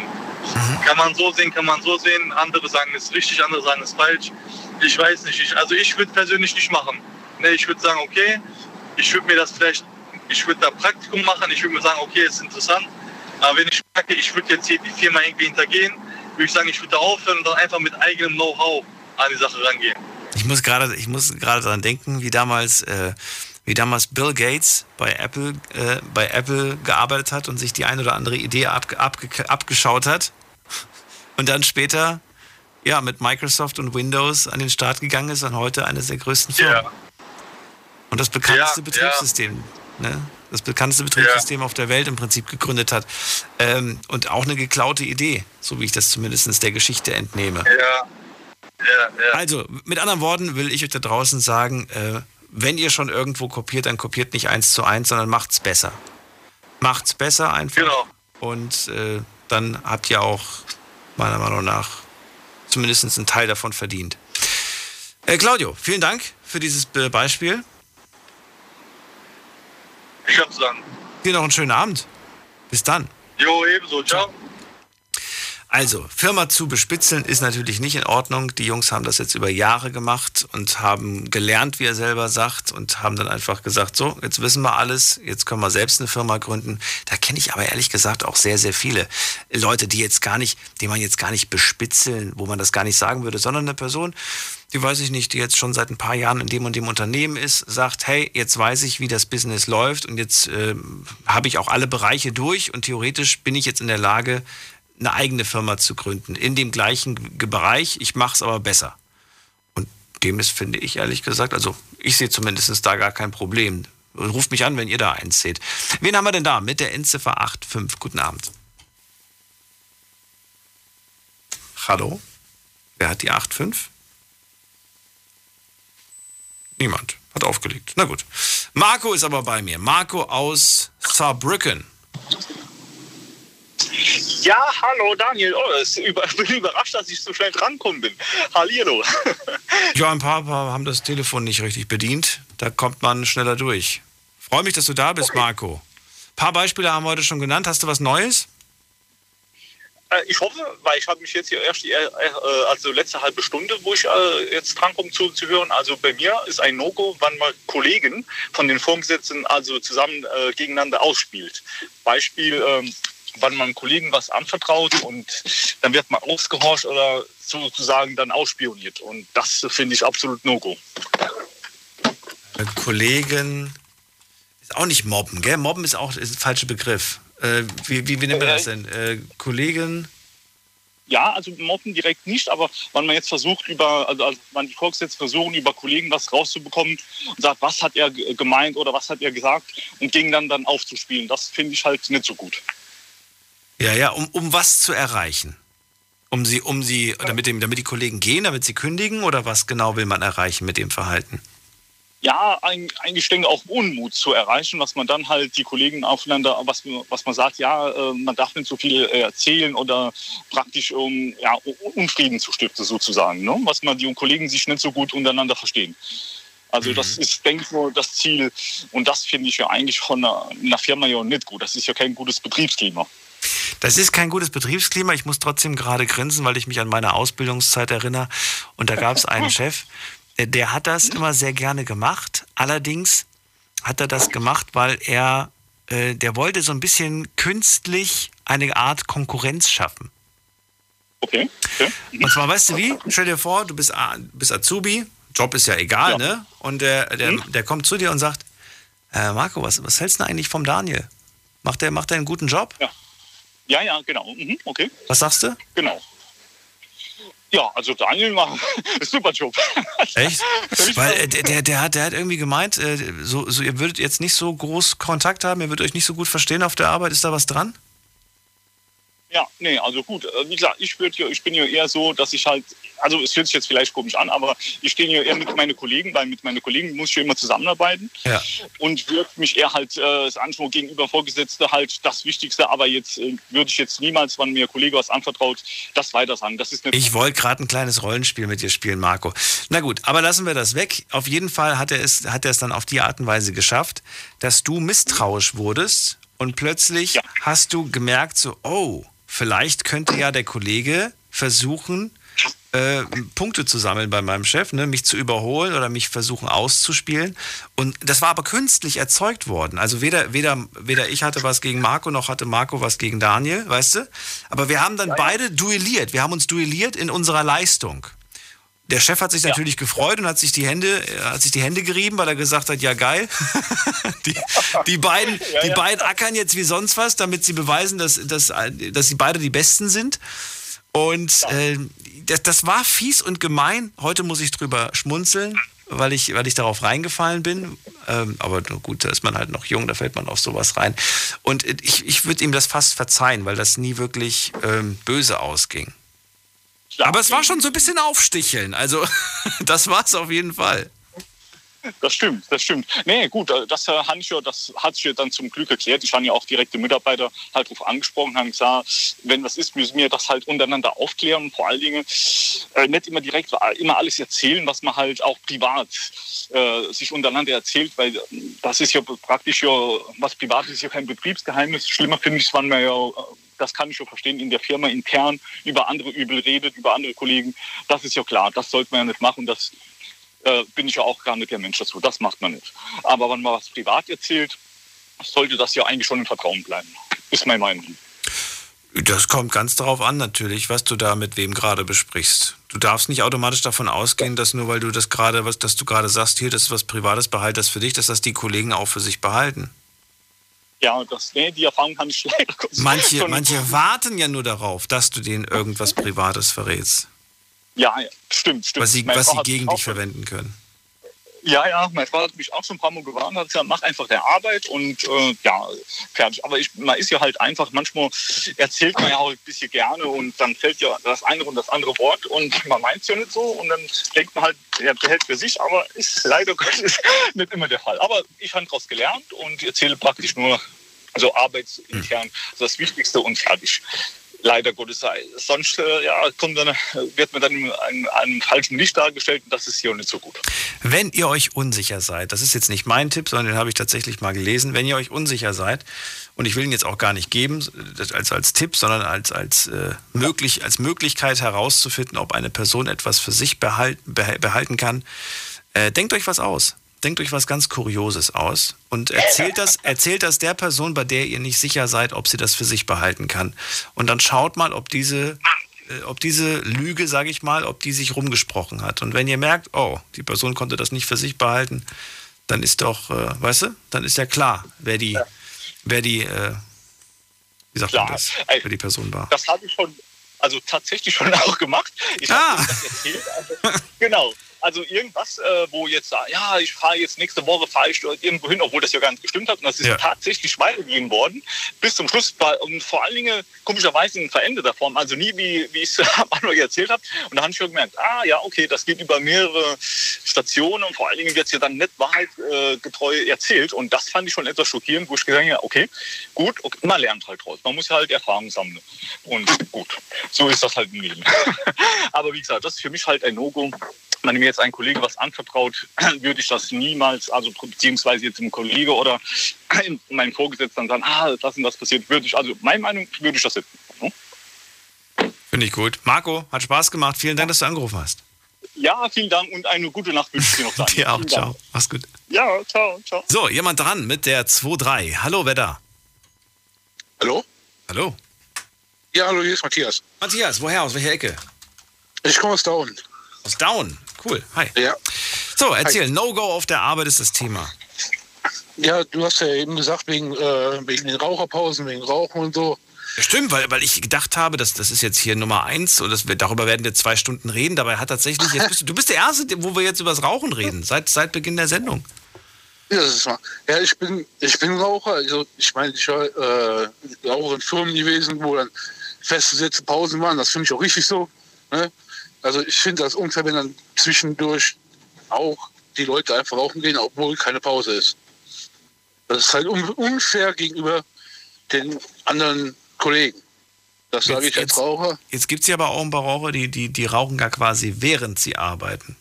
Kann man so sehen, kann man so sehen. Andere sagen, es ist richtig, andere sagen, es ist falsch. Ich weiß nicht. Ich, also ich würde persönlich nicht machen. Ne, ich würde sagen, okay, ich würde mir das vielleicht, ich würde da Praktikum machen. Ich würde mir sagen, okay, ist interessant. Aber wenn ich merke, ich würde jetzt hier die Firma irgendwie hintergehen, würde ich sagen, ich würde da aufhören und dann einfach mit eigenem Know-how an die Sache rangehen. Ich muss gerade, ich muss gerade daran denken, wie damals, äh, wie damals Bill Gates bei Apple, äh, bei Apple gearbeitet hat und sich die ein oder andere Idee abge, abge, abgeschaut hat und dann später ja mit Microsoft und Windows an den Start gegangen ist und heute eines der größten Firmen. Und das bekannteste Ja, Betriebssystem, ne? Das bekannteste Betriebssystem auf der Welt im Prinzip gegründet hat. Ähm, und auch eine geklaute Idee, so wie ich das zumindest der Geschichte entnehme. Ja, ja, ja. Also, mit anderen Worten will ich euch da draußen sagen, äh, wenn ihr schon irgendwo kopiert, dann kopiert nicht eins zu eins, sondern macht's besser. Macht's besser einfach. Genau. Und äh, dann habt ihr auch, meiner Meinung nach, zumindest einen Teil davon verdient. Äh, Claudio, vielen Dank für dieses Be- Beispiel. Ich hab's dann. Dir noch einen schönen Abend. Bis dann. Jo, ebenso. Ciao. Also, Firma zu bespitzeln ist natürlich nicht in Ordnung. Die Jungs haben das jetzt über Jahre gemacht und haben gelernt, wie er selber sagt, und haben dann einfach gesagt, so, jetzt wissen wir alles, jetzt können wir selbst eine Firma gründen. Da kenne ich aber ehrlich gesagt auch sehr, sehr viele Leute, die jetzt gar nicht, die man jetzt gar nicht bespitzeln, wo man das gar nicht sagen würde, sondern eine Person, die weiß ich nicht, die jetzt schon seit ein paar Jahren in dem und dem Unternehmen ist, sagt, hey, jetzt weiß ich, wie das Business läuft und jetzt äh, habe ich auch alle Bereiche durch und theoretisch bin ich jetzt in der Lage, eine eigene Firma zu gründen, in dem gleichen Bereich. Ich mache es aber besser. Und dem ist, finde ich ehrlich gesagt, also ich sehe zumindest da gar kein Problem. Ruft mich an, wenn ihr da eins seht. Wen haben wir denn da mit der Endziffer 85? Guten Abend. Hallo? Wer hat die 85? Niemand. Hat aufgelegt. Na gut. Marco ist aber bei mir. Marco aus Saarbrücken. Ja, hallo Daniel. Oh, ich bin überrascht, dass ich so schnell drankommen bin. Hallihallo. Ja, ein paar, paar haben das Telefon nicht richtig bedient. Da kommt man schneller durch. Freue mich, dass du da bist, okay. Marco. Ein paar Beispiele haben wir heute schon genannt. Hast du was Neues? Äh, ich hoffe, weil ich habe mich jetzt hier erst die, äh, also letzte halbe Stunde, wo ich äh, jetzt drankomme zu, zu hören. Also bei mir ist ein No-Go, wann man Kollegen von den Vorgesetzten also zusammen äh, gegeneinander ausspielt. Beispiel, ähm, wann man Kollegen was anvertraut und dann wird man ausgehorcht oder sozusagen dann ausspioniert. Und das finde ich absolut No-Go. Kollegen ist auch nicht mobben, gell? Mobben ist auch ist ein falscher Begriff. Äh, wie, wie, wie nennen wir das denn? Äh, Kollegen? Ja, also mobben direkt nicht, aber wenn man jetzt versucht, über, also, also man die Vorgesetzten versuchen, über Kollegen was rauszubekommen und sagt, was hat er gemeint oder was hat er gesagt und gegen dann dann aufzuspielen, das finde ich halt nicht so gut. Ja, ja, um, um was zu erreichen? Um sie, um sie, damit, dem, damit die Kollegen gehen, damit sie kündigen oder was genau will man erreichen mit dem Verhalten? ja, eigentlich denke auch Unmut zu erreichen, was man dann halt die Kollegen aufeinander, was, was man sagt, ja, äh, man darf nicht so viel äh, erzählen oder praktisch um ja, Unfrieden zu stiften sozusagen, ne? was man die Kollegen sich nicht so gut untereinander verstehen. Also das mhm. ist, denke ich mal, das Ziel und das finde ich ja eigentlich von einer, einer Firma ja nicht gut. Das ist ja kein gutes Betriebsklima. Das ist kein gutes Betriebsklima. Ich muss trotzdem gerade grinsen, weil ich mich an meine Ausbildungszeit erinnere. Und da gab es einen Chef, der hat das immer sehr gerne gemacht. Allerdings hat er das gemacht, weil er, äh, der wollte so ein bisschen künstlich eine Art Konkurrenz schaffen. Okay. okay. Und zwar, weißt du wie? Stell dir vor, du bist, bist Azubi, Job ist ja egal, ja. ne? Und der, der, mhm. der kommt zu dir und sagt, äh, Marco, was, was hältst du eigentlich vom Daniel? Macht der, macht der einen guten Job? Ja, ja, ja genau. Mhm. Okay. Was sagst du? Genau. Ja, also Daniel macht super Job. Echt? Weil äh, der, der, der, hat, der hat irgendwie gemeint, äh, so, so, ihr würdet jetzt nicht so groß Kontakt haben, ihr würdet euch nicht so gut verstehen auf der Arbeit. Ist da was dran? Ja, nee, also gut. Äh, wie gesagt, ich, würd, ich bin ja eher so, dass ich halt, also es hört sich jetzt vielleicht komisch an, aber ich stehe ja eher mit meinen Kollegen, weil mit meinen Kollegen muss ich ja immer zusammenarbeiten. Ja. Und würde mich eher halt, äh, das Anspruch gegenüber Vorgesetzte halt das Wichtigste, aber jetzt äh, würde ich jetzt niemals, wenn mir ein Kollege was anvertraut, das weiter sagen. Das ist ich wollte gerade ein kleines Rollenspiel mit dir spielen, Marco. Na gut, aber lassen wir das weg. Auf jeden Fall hat er es, hat er es dann auf die Art und Weise geschafft, dass du misstrauisch wurdest und plötzlich ja. hast du gemerkt, so, oh, vielleicht könnte ja der Kollege versuchen, äh, Punkte zu sammeln bei meinem Chef, ne, mich zu überholen oder mich versuchen auszuspielen. Und das war aber künstlich erzeugt worden. Also weder, weder, weder ich hatte was gegen Marco, noch hatte Marco was gegen Daniel, weißt du? Aber wir haben dann beide duelliert. Wir haben uns duelliert in unserer Leistung. Der Chef hat sich ja. natürlich gefreut und hat sich die Hände, hat sich die Hände gerieben, weil er gesagt hat, ja geil. die, die, beiden, ja, die ja. beiden ackern jetzt wie sonst was, damit sie beweisen, dass, dass, dass sie beide die Besten sind. Und äh, das, das war fies und gemein. Heute muss ich drüber schmunzeln, weil ich, weil ich darauf reingefallen bin. Ähm, aber gut, da ist man halt noch jung, da fällt man auf sowas rein. Und ich, ich würde ihm das fast verzeihen, weil das nie wirklich ähm, böse ausging. Aber es war schon so ein bisschen Aufsticheln. Also, das war es auf jeden Fall. Das stimmt, das stimmt. Nee, gut, äh, das, äh, ich ja, das hat sich ja dann zum Glück erklärt. Ich habe ja auch direkte Mitarbeiter halt darauf angesprochen, haben gesagt, wenn was ist, müssen wir das halt untereinander aufklären. Vor allen Dingen äh, nicht immer direkt immer alles erzählen, was man halt auch privat äh, sich untereinander erzählt, weil das ist ja praktisch ja, was privat ist, ist ja kein Betriebsgeheimnis. Schlimmer finde ich es, wenn man ja das kann ich schon verstehen, in der Firma intern über andere übel redet, über andere Kollegen. Das ist ja klar, das sollte man ja nicht machen. Das äh, bin ich ja auch gar nicht der Mensch dazu. Das macht man nicht. Aber wenn man was privat erzählt, sollte das ja eigentlich schon im Vertrauen bleiben. Ist meine Meinung. Das kommt ganz darauf an, natürlich, was du da mit wem gerade besprichst. Du darfst nicht automatisch davon ausgehen, dass nur weil du das gerade, was, dass du gerade sagst, hier, das ist was Privates, behalt das für dich, dass das die Kollegen auch für sich behalten. Ja, das, nee, die Erfahrung kann ich leider kurz Manche, manche warten ja nur darauf, dass du denen irgendwas Privates verrätst, Ja, ja, stimmt, stimmt. was sie, was sie gegen dich verwenden können. Ja, ja, meine Frau hat mich auch schon ein paar Mal gewarnt, hat gesagt, mach einfach der Arbeit und äh, ja, fertig. Aber ich, man ist ja halt einfach, manchmal erzählt man ja auch ein bisschen gerne und dann fällt ja das eine und das andere Wort und man meint es ja nicht so und dann denkt man halt, er behält für sich, aber ist leider Gottes nicht immer der Fall. Aber ich habe daraus gelernt und erzähle praktisch nur also arbeitsintern das Wichtigste und fertig. Leider Gottes sei. Sonst äh, ja, kommt dann, wird man dann in einem, falschen Licht dargestellt und das ist hier nicht so gut. Wenn ihr euch unsicher seid, das ist jetzt nicht mein Tipp, sondern den habe ich tatsächlich mal gelesen, wenn ihr euch unsicher seid, und ich will ihn jetzt auch gar nicht geben als, als Tipp, sondern als, als, äh, möglich, als Möglichkeit herauszufinden, ob eine Person etwas für sich behalten, beha- behalten kann, äh, denkt euch was aus. Denkt euch was ganz Kurioses aus und erzählt das, erzählt das der Person, bei der ihr nicht sicher seid, ob sie das für sich behalten kann. Und dann schaut mal, ob diese äh, ob diese Lüge, sage ich mal, ob die sich rumgesprochen hat. Und wenn ihr merkt, oh, die Person konnte das nicht für sich behalten, dann ist doch, äh, weißt du, dann ist ja klar, wer die, wer die, äh, wie sagt man Klar. das, Ey, wer die Person war. Das habe ich schon, also tatsächlich schon auch gemacht. Ich Ah. habe das erzählt. Also, genau. Also irgendwas, äh, wo jetzt ja, ich fahre jetzt nächste Woche, fahre ich dort irgendwo hin, obwohl das ja gar nicht gestimmt hat. Und das ist Ja. tatsächlich weitergegeben worden. Bis zum Schluss. Und vor allen Dingen, komischerweise in veränderter Form. Also nie, wie, wie ich es am Anfang erzählt habe. Und da habe ich schon gemerkt, ah ja, okay, das geht über mehrere Stationen. Und vor allen Dingen wird es ja dann nicht wahrheitgetreu erzählt. Und das fand ich schon etwas schockierend, wo ich gesagt habe, okay, gut, okay, man lernt halt draus. Man muss halt Erfahrung sammeln. Und gut, so ist das halt im Leben. Aber wie gesagt, das ist für mich halt ein No-Go. Wenn mir jetzt ein Kollege was anvertraut, würde ich das niemals, also beziehungsweise jetzt einem Kollege oder meinem Vorgesetzten sagen, ah, das und das passiert, würde ich, also meine Meinung, würde ich das nicht. tun, ne? Finde ich gut. Marco, hat Spaß gemacht. Vielen Dank, dass du angerufen hast. Ja, vielen Dank und eine gute Nacht wünsche ich dir noch. Dir auch. Ciao. Mach's gut. Ja, ciao, ciao. So, jemand dran mit der 2-3. Hallo, wer da? Hallo? Hallo. Ja, hallo, hier ist Matthias. Matthias, woher? Aus welcher Ecke? Ich komme aus Down. Aus Down. Cool. Hi. Ja. So, erzähl. No-Go auf der Arbeit ist das Thema. Ja, du hast ja eben gesagt, wegen, äh, wegen den Raucherpausen, wegen Rauchen und so. Stimmt, weil, weil ich gedacht habe, dass das ist jetzt hier Nummer eins und das, wir- darüber werden wir zwei Stunden reden. Dabei hat tatsächlich, jetzt bist du, du bist der Erste, wo wir jetzt über das Rauchen reden, seit, seit Beginn der Sendung. Ja, das ist mal. Ja, ich bin, ich bin Raucher. Also, ich meine, ich war äh, auch in Firmen gewesen, wo dann festgesetzte Pausen waren. Das finde ich auch richtig so. Ne? Also, ich finde das unfair, wenn dann zwischendurch auch die Leute einfach rauchen gehen, obwohl keine Pause ist. Das ist halt un unfair gegenüber den anderen Kollegen. Das sage ich als Raucher. Jetzt gibt es ja aber auch ein paar Raucher, die, die, die rauchen gar quasi während sie arbeiten.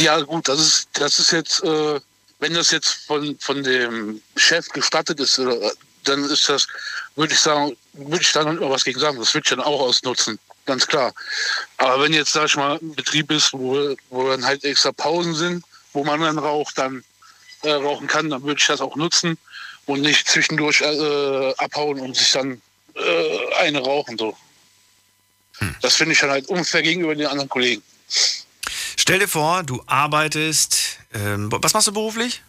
Ja, gut, das ist, das ist jetzt, äh, wenn das jetzt von, von dem Chef gestattet ist, äh, dann ist das, würde ich sagen, würde ich da noch immer was gegen sagen. Das würde ich dann auch ausnutzen, ganz klar. Aber wenn jetzt, sag ich mal, ein Betrieb ist, wo, wo dann halt extra Pausen sind, wo man dann raucht, dann äh, rauchen kann, dann würde ich das auch nutzen und nicht zwischendurch äh, abhauen und sich dann äh, eine rauchen so. Das finde ich dann halt unfair gegenüber den anderen Kollegen. Stell dir vor, du arbeitest, ähm, was machst du beruflich?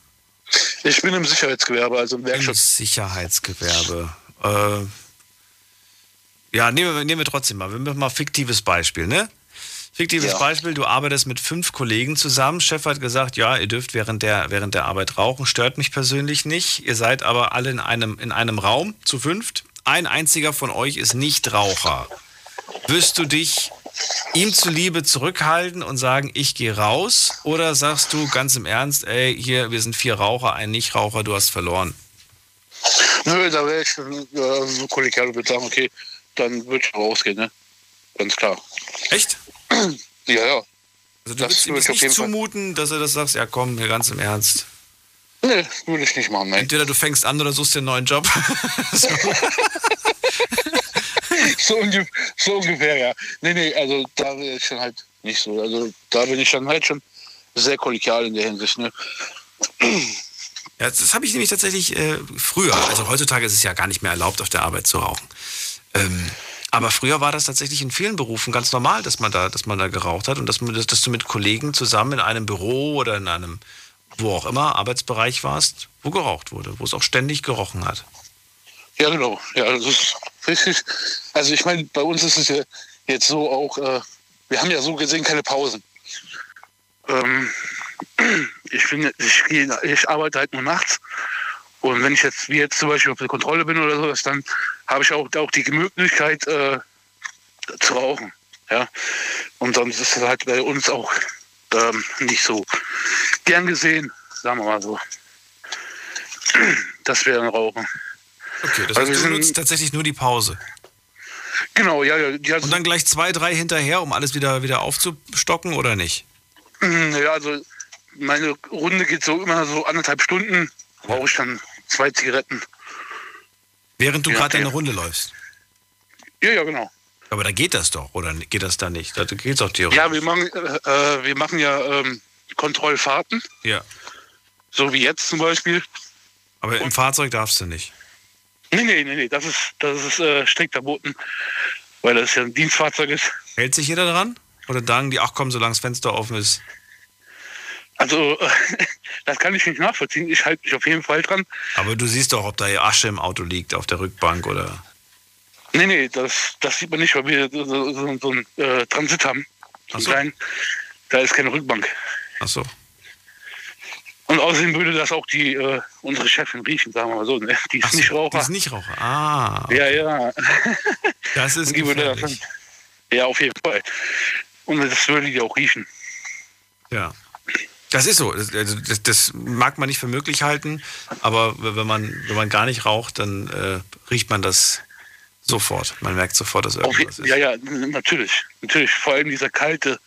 Ich bin im Sicherheitsgewerbe, also im Werkstatt. Sicherheitsgewerbe. Äh, ja, nehmen wir, nehmen wir trotzdem mal. Wir machen mal ein fiktives Beispiel, ne? Fiktives Ja. Beispiel, du arbeitest mit fünf Kollegen zusammen. Chef hat gesagt, ja, ihr dürft während der, während der Arbeit rauchen. Stört mich persönlich nicht. Ihr seid aber alle in einem, in einem Raum zu fünft. Ein einziger von euch ist nicht Raucher. Wirst du dich ihm zuliebe zurückhalten und sagen, ich gehe raus? Oder sagst du ganz im Ernst, ey, hier, wir sind vier Raucher, ein Nichtraucher, du hast verloren? Nö, da wäre ich äh, so kollegial und würde sagen, okay, dann würde ich rausgehen, ne? Ganz klar. Echt? Ja, ja. Also du Das würdest ihm nicht zumuten, dass er das sagst, ja komm, hier ganz im Ernst. Nee, würde ich nicht machen, nein. Entweder du fängst an oder suchst dir einen neuen Job. so, ungef so ungefähr, ja. Nee, nee, also da bin ich dann halt nicht so. Also da bin ich dann halt schon sehr kollegial in der Hinsicht. Ne? Ja, das habe ich nämlich tatsächlich äh, früher. Also heutzutage ist es ja gar nicht mehr erlaubt, auf der Arbeit zu rauchen. Ähm, aber früher war das tatsächlich in vielen Berufen ganz normal, dass man da, dass man da geraucht hat und dass, man, dass du mit Kollegen zusammen in einem Büro oder in einem, wo auch immer, Arbeitsbereich warst, wo geraucht wurde, wo es auch ständig gerochen hat. Ja, genau. Ja, das ist richtig. Also ich meine, bei uns ist es ja jetzt so auch, äh, wir haben ja so gesehen keine Pausen. Ähm, ich, bin, ich, ich arbeite halt nur nachts. Und wenn ich jetzt, wie jetzt zum Beispiel auf der Kontrolle bin oder sowas, dann habe ich auch, auch die Möglichkeit äh, zu rauchen. Ja? Und sonst ist es halt bei uns auch ähm, nicht so gern gesehen, sagen wir mal so, dass wir dann rauchen. Okay, das Also heißt, wir du nutzt tatsächlich nur die Pause. Genau, ja, ja. Und dann gleich zwei, drei hinterher, um alles wieder, wieder aufzustocken oder nicht? Mm, Ja, also meine Runde geht so immer so anderthalb Stunden. Brauche ich dann zwei Zigaretten. Während du Ja, gerade okay. deine Runde läufst. Ja, ja, genau. Aber da geht das doch, oder geht das da nicht? Da geht es doch theoretisch. Ja, wir machen, äh, äh, wir machen ja ähm, Kontrollfahrten, Ja. so wie jetzt zum Beispiel. Aber im Fahrzeug darfst du nicht. Nee, nee, nee, nee, das ist, das ist äh, strikt verboten, weil das ja ein Dienstfahrzeug ist. Hält sich jeder dran? Oder sagen die, ach komm, solange das Fenster offen ist? Also, äh, das kann ich nicht nachvollziehen. Ich halte mich auf jeden Fall dran. Aber du siehst doch, ob da Asche im Auto liegt, auf der Rückbank oder. Nee, nee, das, das sieht man nicht, weil wir so, so, so, so einen äh, Transit haben. So einen so. kleinen. Da ist keine Rückbank. Ach so. Und außerdem würde das auch die äh, unsere Chefin riechen, sagen wir mal so. Ne? Die ist nicht Raucher. Die ist nicht Raucher. Ah. Ja, ja. Das ist die würde das dann, ja, auf jeden Fall. Und das würde die auch riechen. Ja. Das ist so. Das, also das, das mag man nicht für möglich halten, aber wenn man, wenn man gar nicht raucht, dann äh, riecht man das sofort. Man merkt sofort, dass irgendwas ist. ja, ja, natürlich. Natürlich. Vor allem dieser kalte,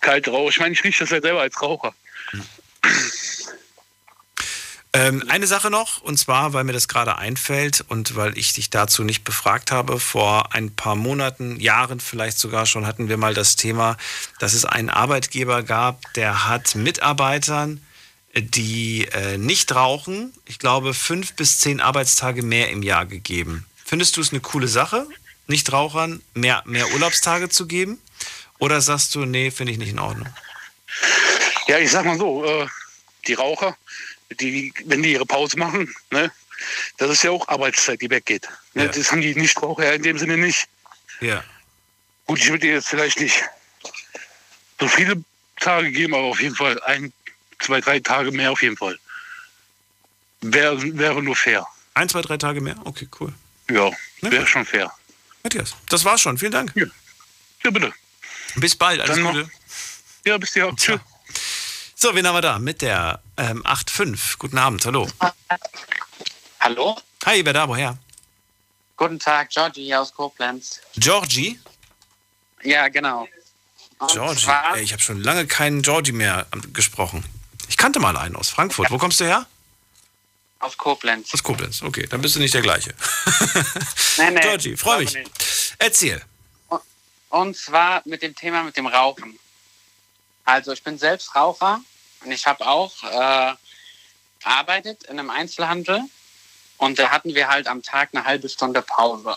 kalte Rauch. Ich meine, ich rieche das ja selber als Raucher. Ähm, eine Sache noch, und zwar, weil mir das gerade einfällt und weil ich dich dazu nicht befragt habe, vor ein paar Monaten, Jahren vielleicht sogar schon, hatten wir mal das Thema, dass es einen Arbeitgeber gab, der hat Mitarbeitern, die äh, nicht rauchen, ich glaube, fünf bis zehn Arbeitstage mehr im Jahr gegeben. Findest du es eine coole Sache, Nichtrauchern mehr, mehr Urlaubstage zu geben? Oder sagst du, nee, finde ich nicht in Ordnung? Ja, ich sag mal so, äh, die Raucher, die, wenn die ihre Pause machen, ne, das ist ja auch Arbeitszeit, die weggeht. Ne? Ja. Das haben die Nichtraucher ja in dem Sinne nicht. Ja. Gut, ich würde dir jetzt vielleicht nicht so viele Tage geben, aber auf jeden Fall ein, zwei, drei Tage mehr auf jeden Fall. Wäre wäre nur fair. Ein, zwei, drei Tage mehr? Okay, cool. Ja, wäre schon fair. Matthias, das war's schon. Vielen Dank. Ja, ja bitte. Bis bald. Alles Dann noch- Gute. Ja, bis dir. Tschüss. So, wen haben wir da? Mit der ähm, 8.5. Guten Abend, hallo. Hallo? Hi, wer da? Woher? Guten Tag, Georgie hier aus Koblenz. Georgie? Ja, genau. Und Georgie. Ey, ich habe schon lange keinen Georgie mehr ähm, gesprochen. Ich kannte mal einen aus Frankfurt. Wo kommst du her? Aus Koblenz. Aus Koblenz. Okay, dann bist du nicht der gleiche. Nee, nee, Georgie, freue mich. glaube Erzähl. Und zwar mit dem Thema mit dem Rauchen. Also ich bin selbst Raucher und ich habe auch äh, gearbeitet in einem Einzelhandel und da hatten wir halt am Tag eine halbe Stunde Pause.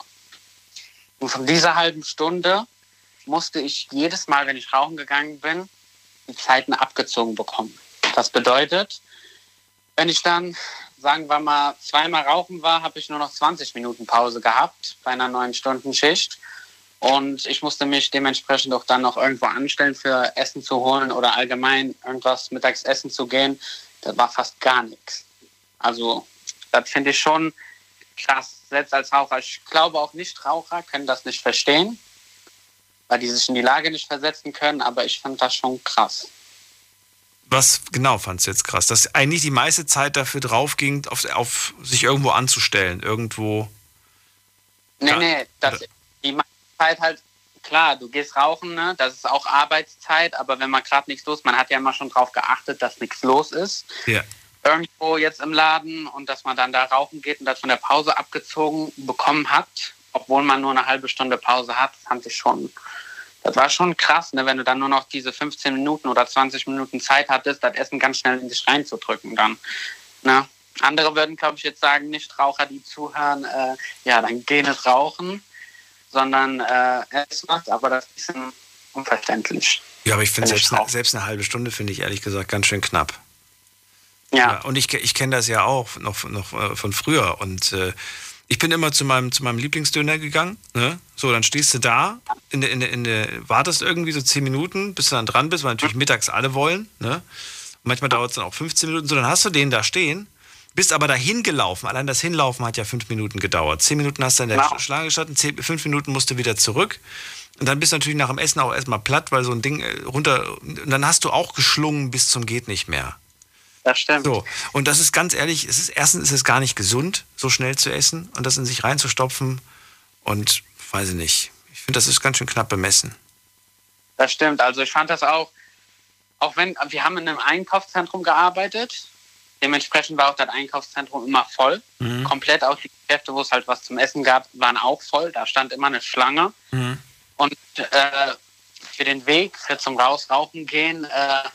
Und von dieser halben Stunde musste ich jedes Mal, wenn ich rauchen gegangen bin, die Zeiten abgezogen bekommen. Das bedeutet, wenn ich dann, sagen wir mal, zweimal rauchen war, habe ich nur noch 20 Minuten Pause gehabt bei einer 9-Stunden-Schicht. Und ich musste mich dementsprechend auch dann noch irgendwo anstellen für Essen zu holen oder allgemein irgendwas mittags essen zu gehen. Das war fast gar nichts. Also, das finde ich schon krass, selbst als Raucher. Ich glaube auch Nichtraucher können das nicht verstehen, weil die sich in die Lage nicht versetzen können, aber ich fand das schon krass. Was genau fandst du jetzt krass? Dass eigentlich die meiste Zeit dafür drauf ging, auf, auf sich irgendwo anzustellen. Irgendwo. Nee, nee, das, die meiste Zeit halt, klar, du gehst rauchen, ne? das ist auch Arbeitszeit, aber wenn man gerade nichts los, man hat ja immer schon drauf geachtet, dass nichts los ist. Ja. Irgendwo jetzt im Laden und dass man dann da rauchen geht und das von der Pause abgezogen bekommen hat, obwohl man nur eine halbe Stunde Pause hat, fand ich schon, das war schon krass, ne, wenn du dann nur noch diese 15 Minuten oder 20 Minuten Zeit hattest, das Essen ganz schnell in dich reinzudrücken dann. Ne? Andere würden, glaube ich, jetzt sagen, Nichtraucher, die zuhören, äh, ja, dann geh nicht rauchen, sondern äh, ess was, aber das ist ein bisschen unverständlich. Ja, aber ich finde selbst, eine- selbst eine halbe Stunde finde ich ehrlich gesagt ganz schön knapp. Ja. und ich, ich kenne das ja auch noch, noch äh, von früher. Und äh, ich bin immer zu meinem, zu meinem Lieblingsdöner gegangen. Ne? So, dann stehst du da, in der, in der, in der, wartest irgendwie so 10 Minuten, bis du dann dran bist, weil natürlich mittags alle wollen. Ne? Manchmal dauert es dann auch 15 Minuten. So, dann hast du den da stehen, bist aber dahin gelaufen. Allein das Hinlaufen hat ja 5 Minuten gedauert. 10 Minuten hast du in der Genau. Schlange gestanden, 5 Minuten musst du wieder zurück. Und dann bist du natürlich nach dem Essen auch erstmal platt, weil so ein Ding äh, runter. Und dann hast du auch geschlungen bis zum Geht nicht mehr. Das stimmt. So, und das ist ganz ehrlich, es ist erstens ist es gar nicht gesund, so schnell zu essen und das in sich reinzustopfen. Und weiß ich nicht. Ich finde, das ist ganz schön knapp bemessen. Das stimmt. Also ich fand das auch, auch wenn wir haben in einem Einkaufszentrum gearbeitet, dementsprechend war auch das Einkaufszentrum immer voll. Mhm. Komplett auch die Geschäfte, wo es halt was zum Essen gab, waren auch voll. Da stand immer eine Schlange. Und äh, für den Weg, für zum Rausrauchen gehen, äh,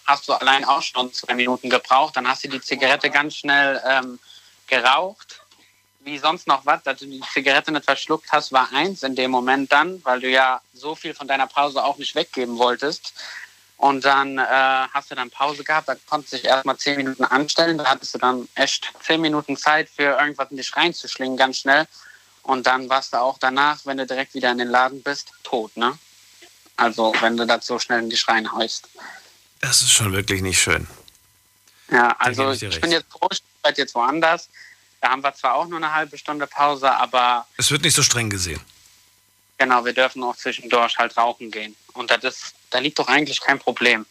hast du allein auch schon zwei Minuten gebraucht. Dann hast du die Zigarette ganz schnell ähm, geraucht. Wie sonst noch was, dass du die Zigarette nicht verschluckt hast, war eins in dem Moment dann, weil du ja so viel von deiner Pause auch nicht weggeben wolltest. Und dann äh, hast du dann Pause gehabt, da konntest du dich erstmal zehn Minuten anstellen. Da hattest du dann echt zehn Minuten Zeit für irgendwas in dich reinzuschlingen, ganz schnell. Und dann warst du auch danach, wenn du direkt wieder in den Laden bist, tot, ne? Also, wenn du das so schnell in dich reinhaust. Das ist schon wirklich nicht schön. Ja, also ich ich, bin jetzt froh, ich arbeite jetzt woanders. Da haben wir zwar auch nur eine halbe Stunde Pause, aber Es wird nicht so streng gesehen. genau, wir dürfen auch zwischendurch halt rauchen gehen. Und das ist, da liegt doch eigentlich kein Problem.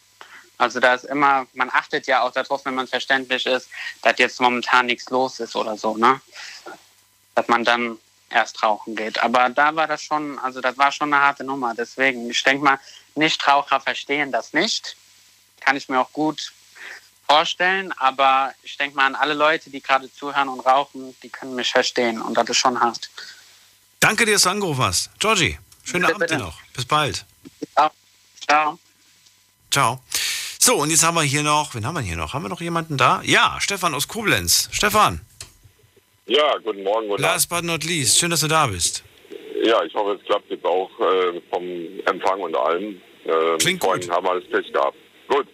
Also da ist immer, man achtet ja auch darauf, wenn man verständlich ist, dass jetzt momentan nichts los ist oder so, ne? Dass man dann erst rauchen geht. Aber da war das schon, also das war schon eine harte Nummer. Deswegen, ich denke mal, Nichtraucher verstehen das nicht. Kann ich mir auch gut vorstellen. Aber ich denke mal an alle Leute, die gerade zuhören und rauchen, die können mich verstehen. Und das ist schon hart. Danke dir, dass du angerufen hast. Georgie, schönen Bitte, Abend dir bitte. noch. Bis bald. Ciao. Ciao. So, und jetzt haben wir hier noch, wen haben wir hier noch? Haben wir noch jemanden da? Ja, Stefan aus Koblenz. Stefan, Ja, guten Morgen. Guten last but not least, schön, dass du da bist. Ja, ich hoffe, es klappt jetzt auch äh, vom Empfang und allem. Äh, Klingt vorhin haben alles Pech gehabt. Gut.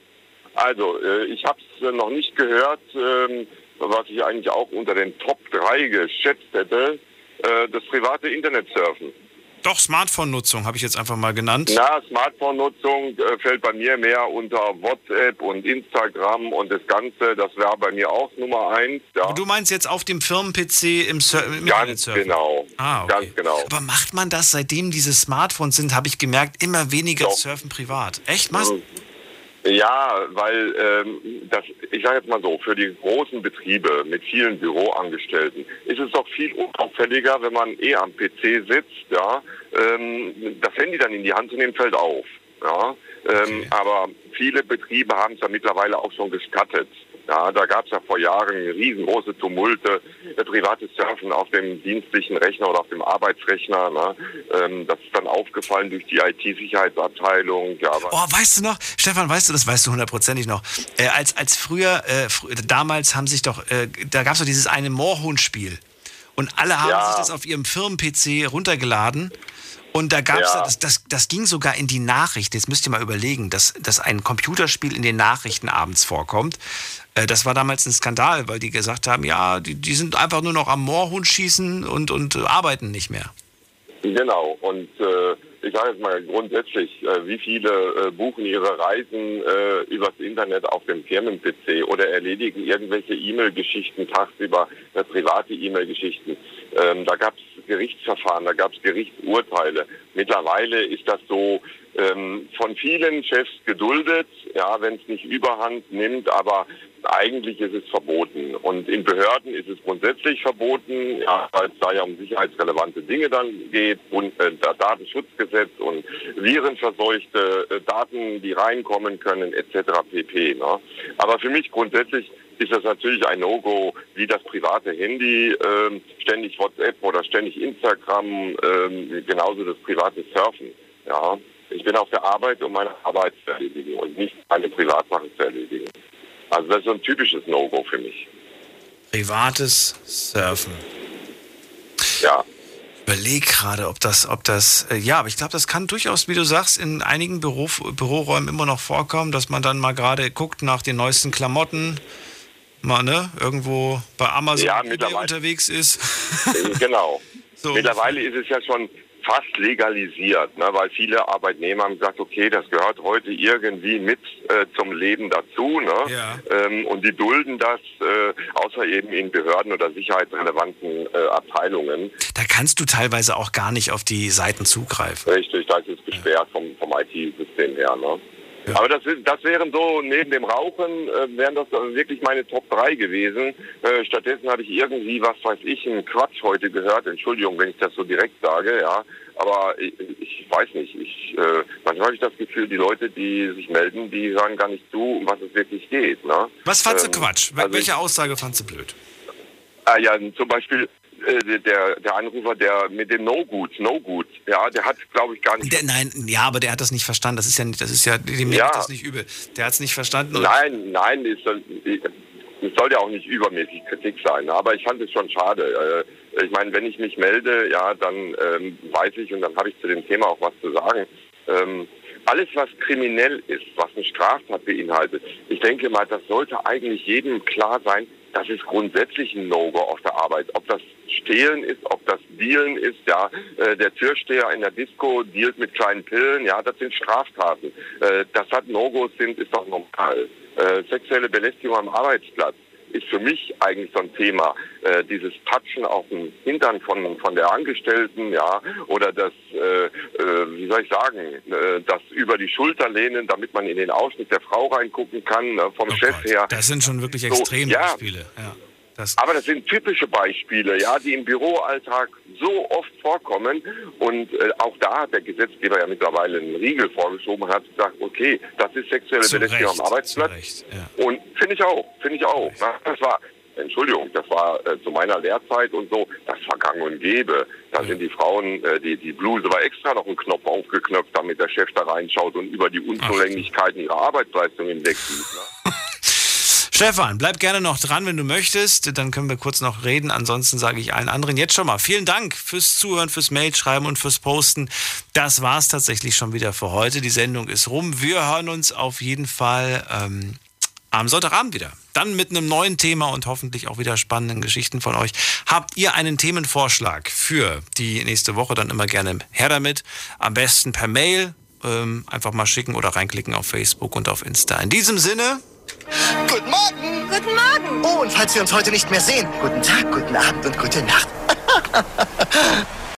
Also, äh, ich habe es äh, noch nicht gehört, ähm, was ich eigentlich auch unter den Top 3 geschätzt hätte, äh, das private Internetsurfen. Doch, Smartphone-Nutzung habe ich jetzt einfach mal genannt. Na, Smartphone-Nutzung äh, fällt bei mir mehr unter WhatsApp und Instagram und das Ganze. Das wäre bei mir auch Nummer eins. Ja. Aber du meinst jetzt auf dem Firmen-PC im, Sur im Internet Ganz surfen? genau. Ah, okay. Ganz genau. Aber macht man das, seitdem diese Smartphones sind, habe ich gemerkt, immer weniger surfen privat. Echt? Machst Ja, weil ähm, das, ich sage jetzt mal so, für die großen Betriebe mit vielen Büroangestellten ist es doch viel unauffälliger, wenn man eh am PC sitzt, ja, ähm, das Handy dann in die Hand zu nehmen, fällt auf. Ja, ähm, Aber viele Betriebe haben es ja mittlerweile auch schon gestattet. Ja, da gab es ja vor Jahren riesengroße Tumulte, privates Surfen auf dem dienstlichen Rechner oder auf dem Arbeitsrechner. Ne? Ähm, das ist dann aufgefallen durch die IT-Sicherheitsabteilung. Ja, Oh, weißt du noch, Stefan, weißt du, das weißt du hundertprozentig noch. Äh, als, als früher, äh, fr damals haben sich doch, äh, da gab es doch dieses eine Moorhuhn-Spiel. Und alle haben Ja. sich das auf ihrem Firmen-PC runtergeladen. Und da gab es, Ja. das, das, das ging sogar in die Nachrichten. Jetzt müsst ihr mal überlegen, dass, dass ein Computerspiel in den Nachrichten abends vorkommt. Äh, das war damals ein Skandal, weil die gesagt haben, ja, die, die sind einfach nur noch am Moorhuhn schießen und, und arbeiten nicht mehr. Genau, und äh, ich sage jetzt mal grundsätzlich, äh, wie viele äh, buchen ihre Reisen äh, übers Internet auf dem Firmen-PC oder erledigen irgendwelche E-Mail-Geschichten tagsüber, äh, private E-Mail-Geschichten. Ähm, da gab es Gerichtsverfahren, da gab es Gerichtsurteile. Mittlerweile ist das so ähm, von vielen Chefs geduldet, ja, wenn es nicht überhand nimmt, aber eigentlich ist es verboten. Und in Behörden ist es grundsätzlich verboten, ja, weil es da ja um sicherheitsrelevante Dinge dann geht, und äh, Datenschutzgesetz und virenverseuchte äh, Daten, die reinkommen können, etc. pp. Ne? Aber für mich grundsätzlich ist das natürlich ein No-Go, wie das private Handy, ähm, ständig WhatsApp oder ständig Instagram, ähm, genauso das private Surfen. Ja, ich bin auf der Arbeit, um meine Arbeit zu erledigen und nicht meine Privatsachen zu erledigen. Also das ist so ein typisches No-Go für mich. Privates Surfen. Ja. Überleg gerade, ob das, ob das, äh, ja, aber ich glaube, das kann durchaus, wie du sagst, in einigen Büro, Büroräumen immer noch vorkommen, dass man dann mal gerade guckt nach den neuesten Klamotten, mal, ne, irgendwo bei Amazon Ja, unterwegs ist. genau. So Mittlerweile ist es ja schon fast legalisiert, ne, weil viele Arbeitnehmer haben gesagt, okay, das gehört heute irgendwie mit äh, zum Leben dazu, ne? Ähm, und die dulden das, äh, außer eben in Behörden oder sicherheitsrelevanten äh, Abteilungen. Da kannst du teilweise auch gar nicht auf die Seiten zugreifen. Richtig, da ist es gesperrt vom, vom IT-System her. Ne? Aber das, das wären so, neben dem Rauchen, äh, wären das dann wirklich meine Top 3 gewesen. Äh, stattdessen habe ich irgendwie, was weiß ich, einen Quatsch heute gehört. Entschuldigung, wenn ich das so direkt sage, ja. Aber ich, ich weiß nicht. Ich, äh, manchmal habe ich das Gefühl, die Leute, die sich melden, die sagen gar nicht zu, um was es wirklich geht. Ne? Was fandst du Ähm, Quatsch? Wel- also Welche Aussage fandst du blöd? Ah ja, zum Beispiel äh, der, der Anrufer, der mit dem No-Good, No-Good, ja, der hat, glaube ich, gar nicht. Der, nein, ja, aber der hat das nicht verstanden. Das ist ja das ist ja, dem Ja. das nicht übel. Der hat es nicht verstanden. Nein, nein, es soll, es soll ja auch nicht übermäßig Kritik sein, aber ich fand es schon schade. Äh, Ich meine, wenn ich mich melde, ja, dann ähm, weiß ich und dann habe ich zu dem Thema auch was zu sagen. Ähm, alles, was kriminell ist, was eine Straftat beinhaltet, ich denke mal, das sollte eigentlich jedem klar sein, das ist grundsätzlich ein No-Go auf der Arbeit. Ob das Stehlen ist, ob das Dealen ist, ja, äh, der Türsteher in der Disco dealt mit kleinen Pillen, ja, das sind Straftaten. Äh, dass das No-Gos sind, ist doch normal. Äh, sexuelle Belästigung am Arbeitsplatz ist für mich eigentlich so ein Thema. Äh, dieses Patschen auf dem Hintern von, von der Angestellten, ja, oder das, äh, äh, wie soll ich sagen, äh, das über die Schulter lehnen, damit man in den Ausschnitt der Frau reingucken kann, ne, vom Chef her. Das sind schon wirklich So, Extrembeispiele. Ja. Aber das sind typische Beispiele, ja, die im Büroalltag so oft vorkommen. Und äh, auch da hat der Gesetzgeber ja mittlerweile einen Riegel vorgeschoben und hat gesagt, okay, das ist sexuelle Belästigung Recht, am Arbeitsplatz. Und finde ich auch, finde ich auch. Na, Das war, Entschuldigung, das war äh, zu meiner Lehrzeit und so, das war gang und gäbe. Da sind die Frauen, äh, die, die Bluse war extra noch ein Knopf aufgeknöpft, damit der Chef da reinschaut und über die Unzulänglichkeiten ihrer Arbeitsleistung hinweg sieht. Ne? Stefan, bleib gerne noch dran, wenn du möchtest. Dann können wir kurz noch reden. Ansonsten sage ich allen anderen jetzt schon mal vielen Dank fürs Zuhören, fürs Mailschreiben und fürs Posten. Das war es tatsächlich schon wieder für heute. Die Sendung ist rum. Wir hören uns auf jeden Fall ähm, am Sonntagabend wieder. Dann mit einem neuen Thema und hoffentlich auch wieder spannenden Geschichten von euch. Habt ihr einen Themenvorschlag für die nächste Woche? Dann immer gerne her damit. Am besten per Mail. Ähm, einfach mal schicken oder reinklicken auf Facebook und auf Insta. In diesem Sinne. Guten Morgen. Guten Morgen. Oh, und falls wir uns heute nicht mehr sehen, guten Tag, guten Abend und gute Nacht.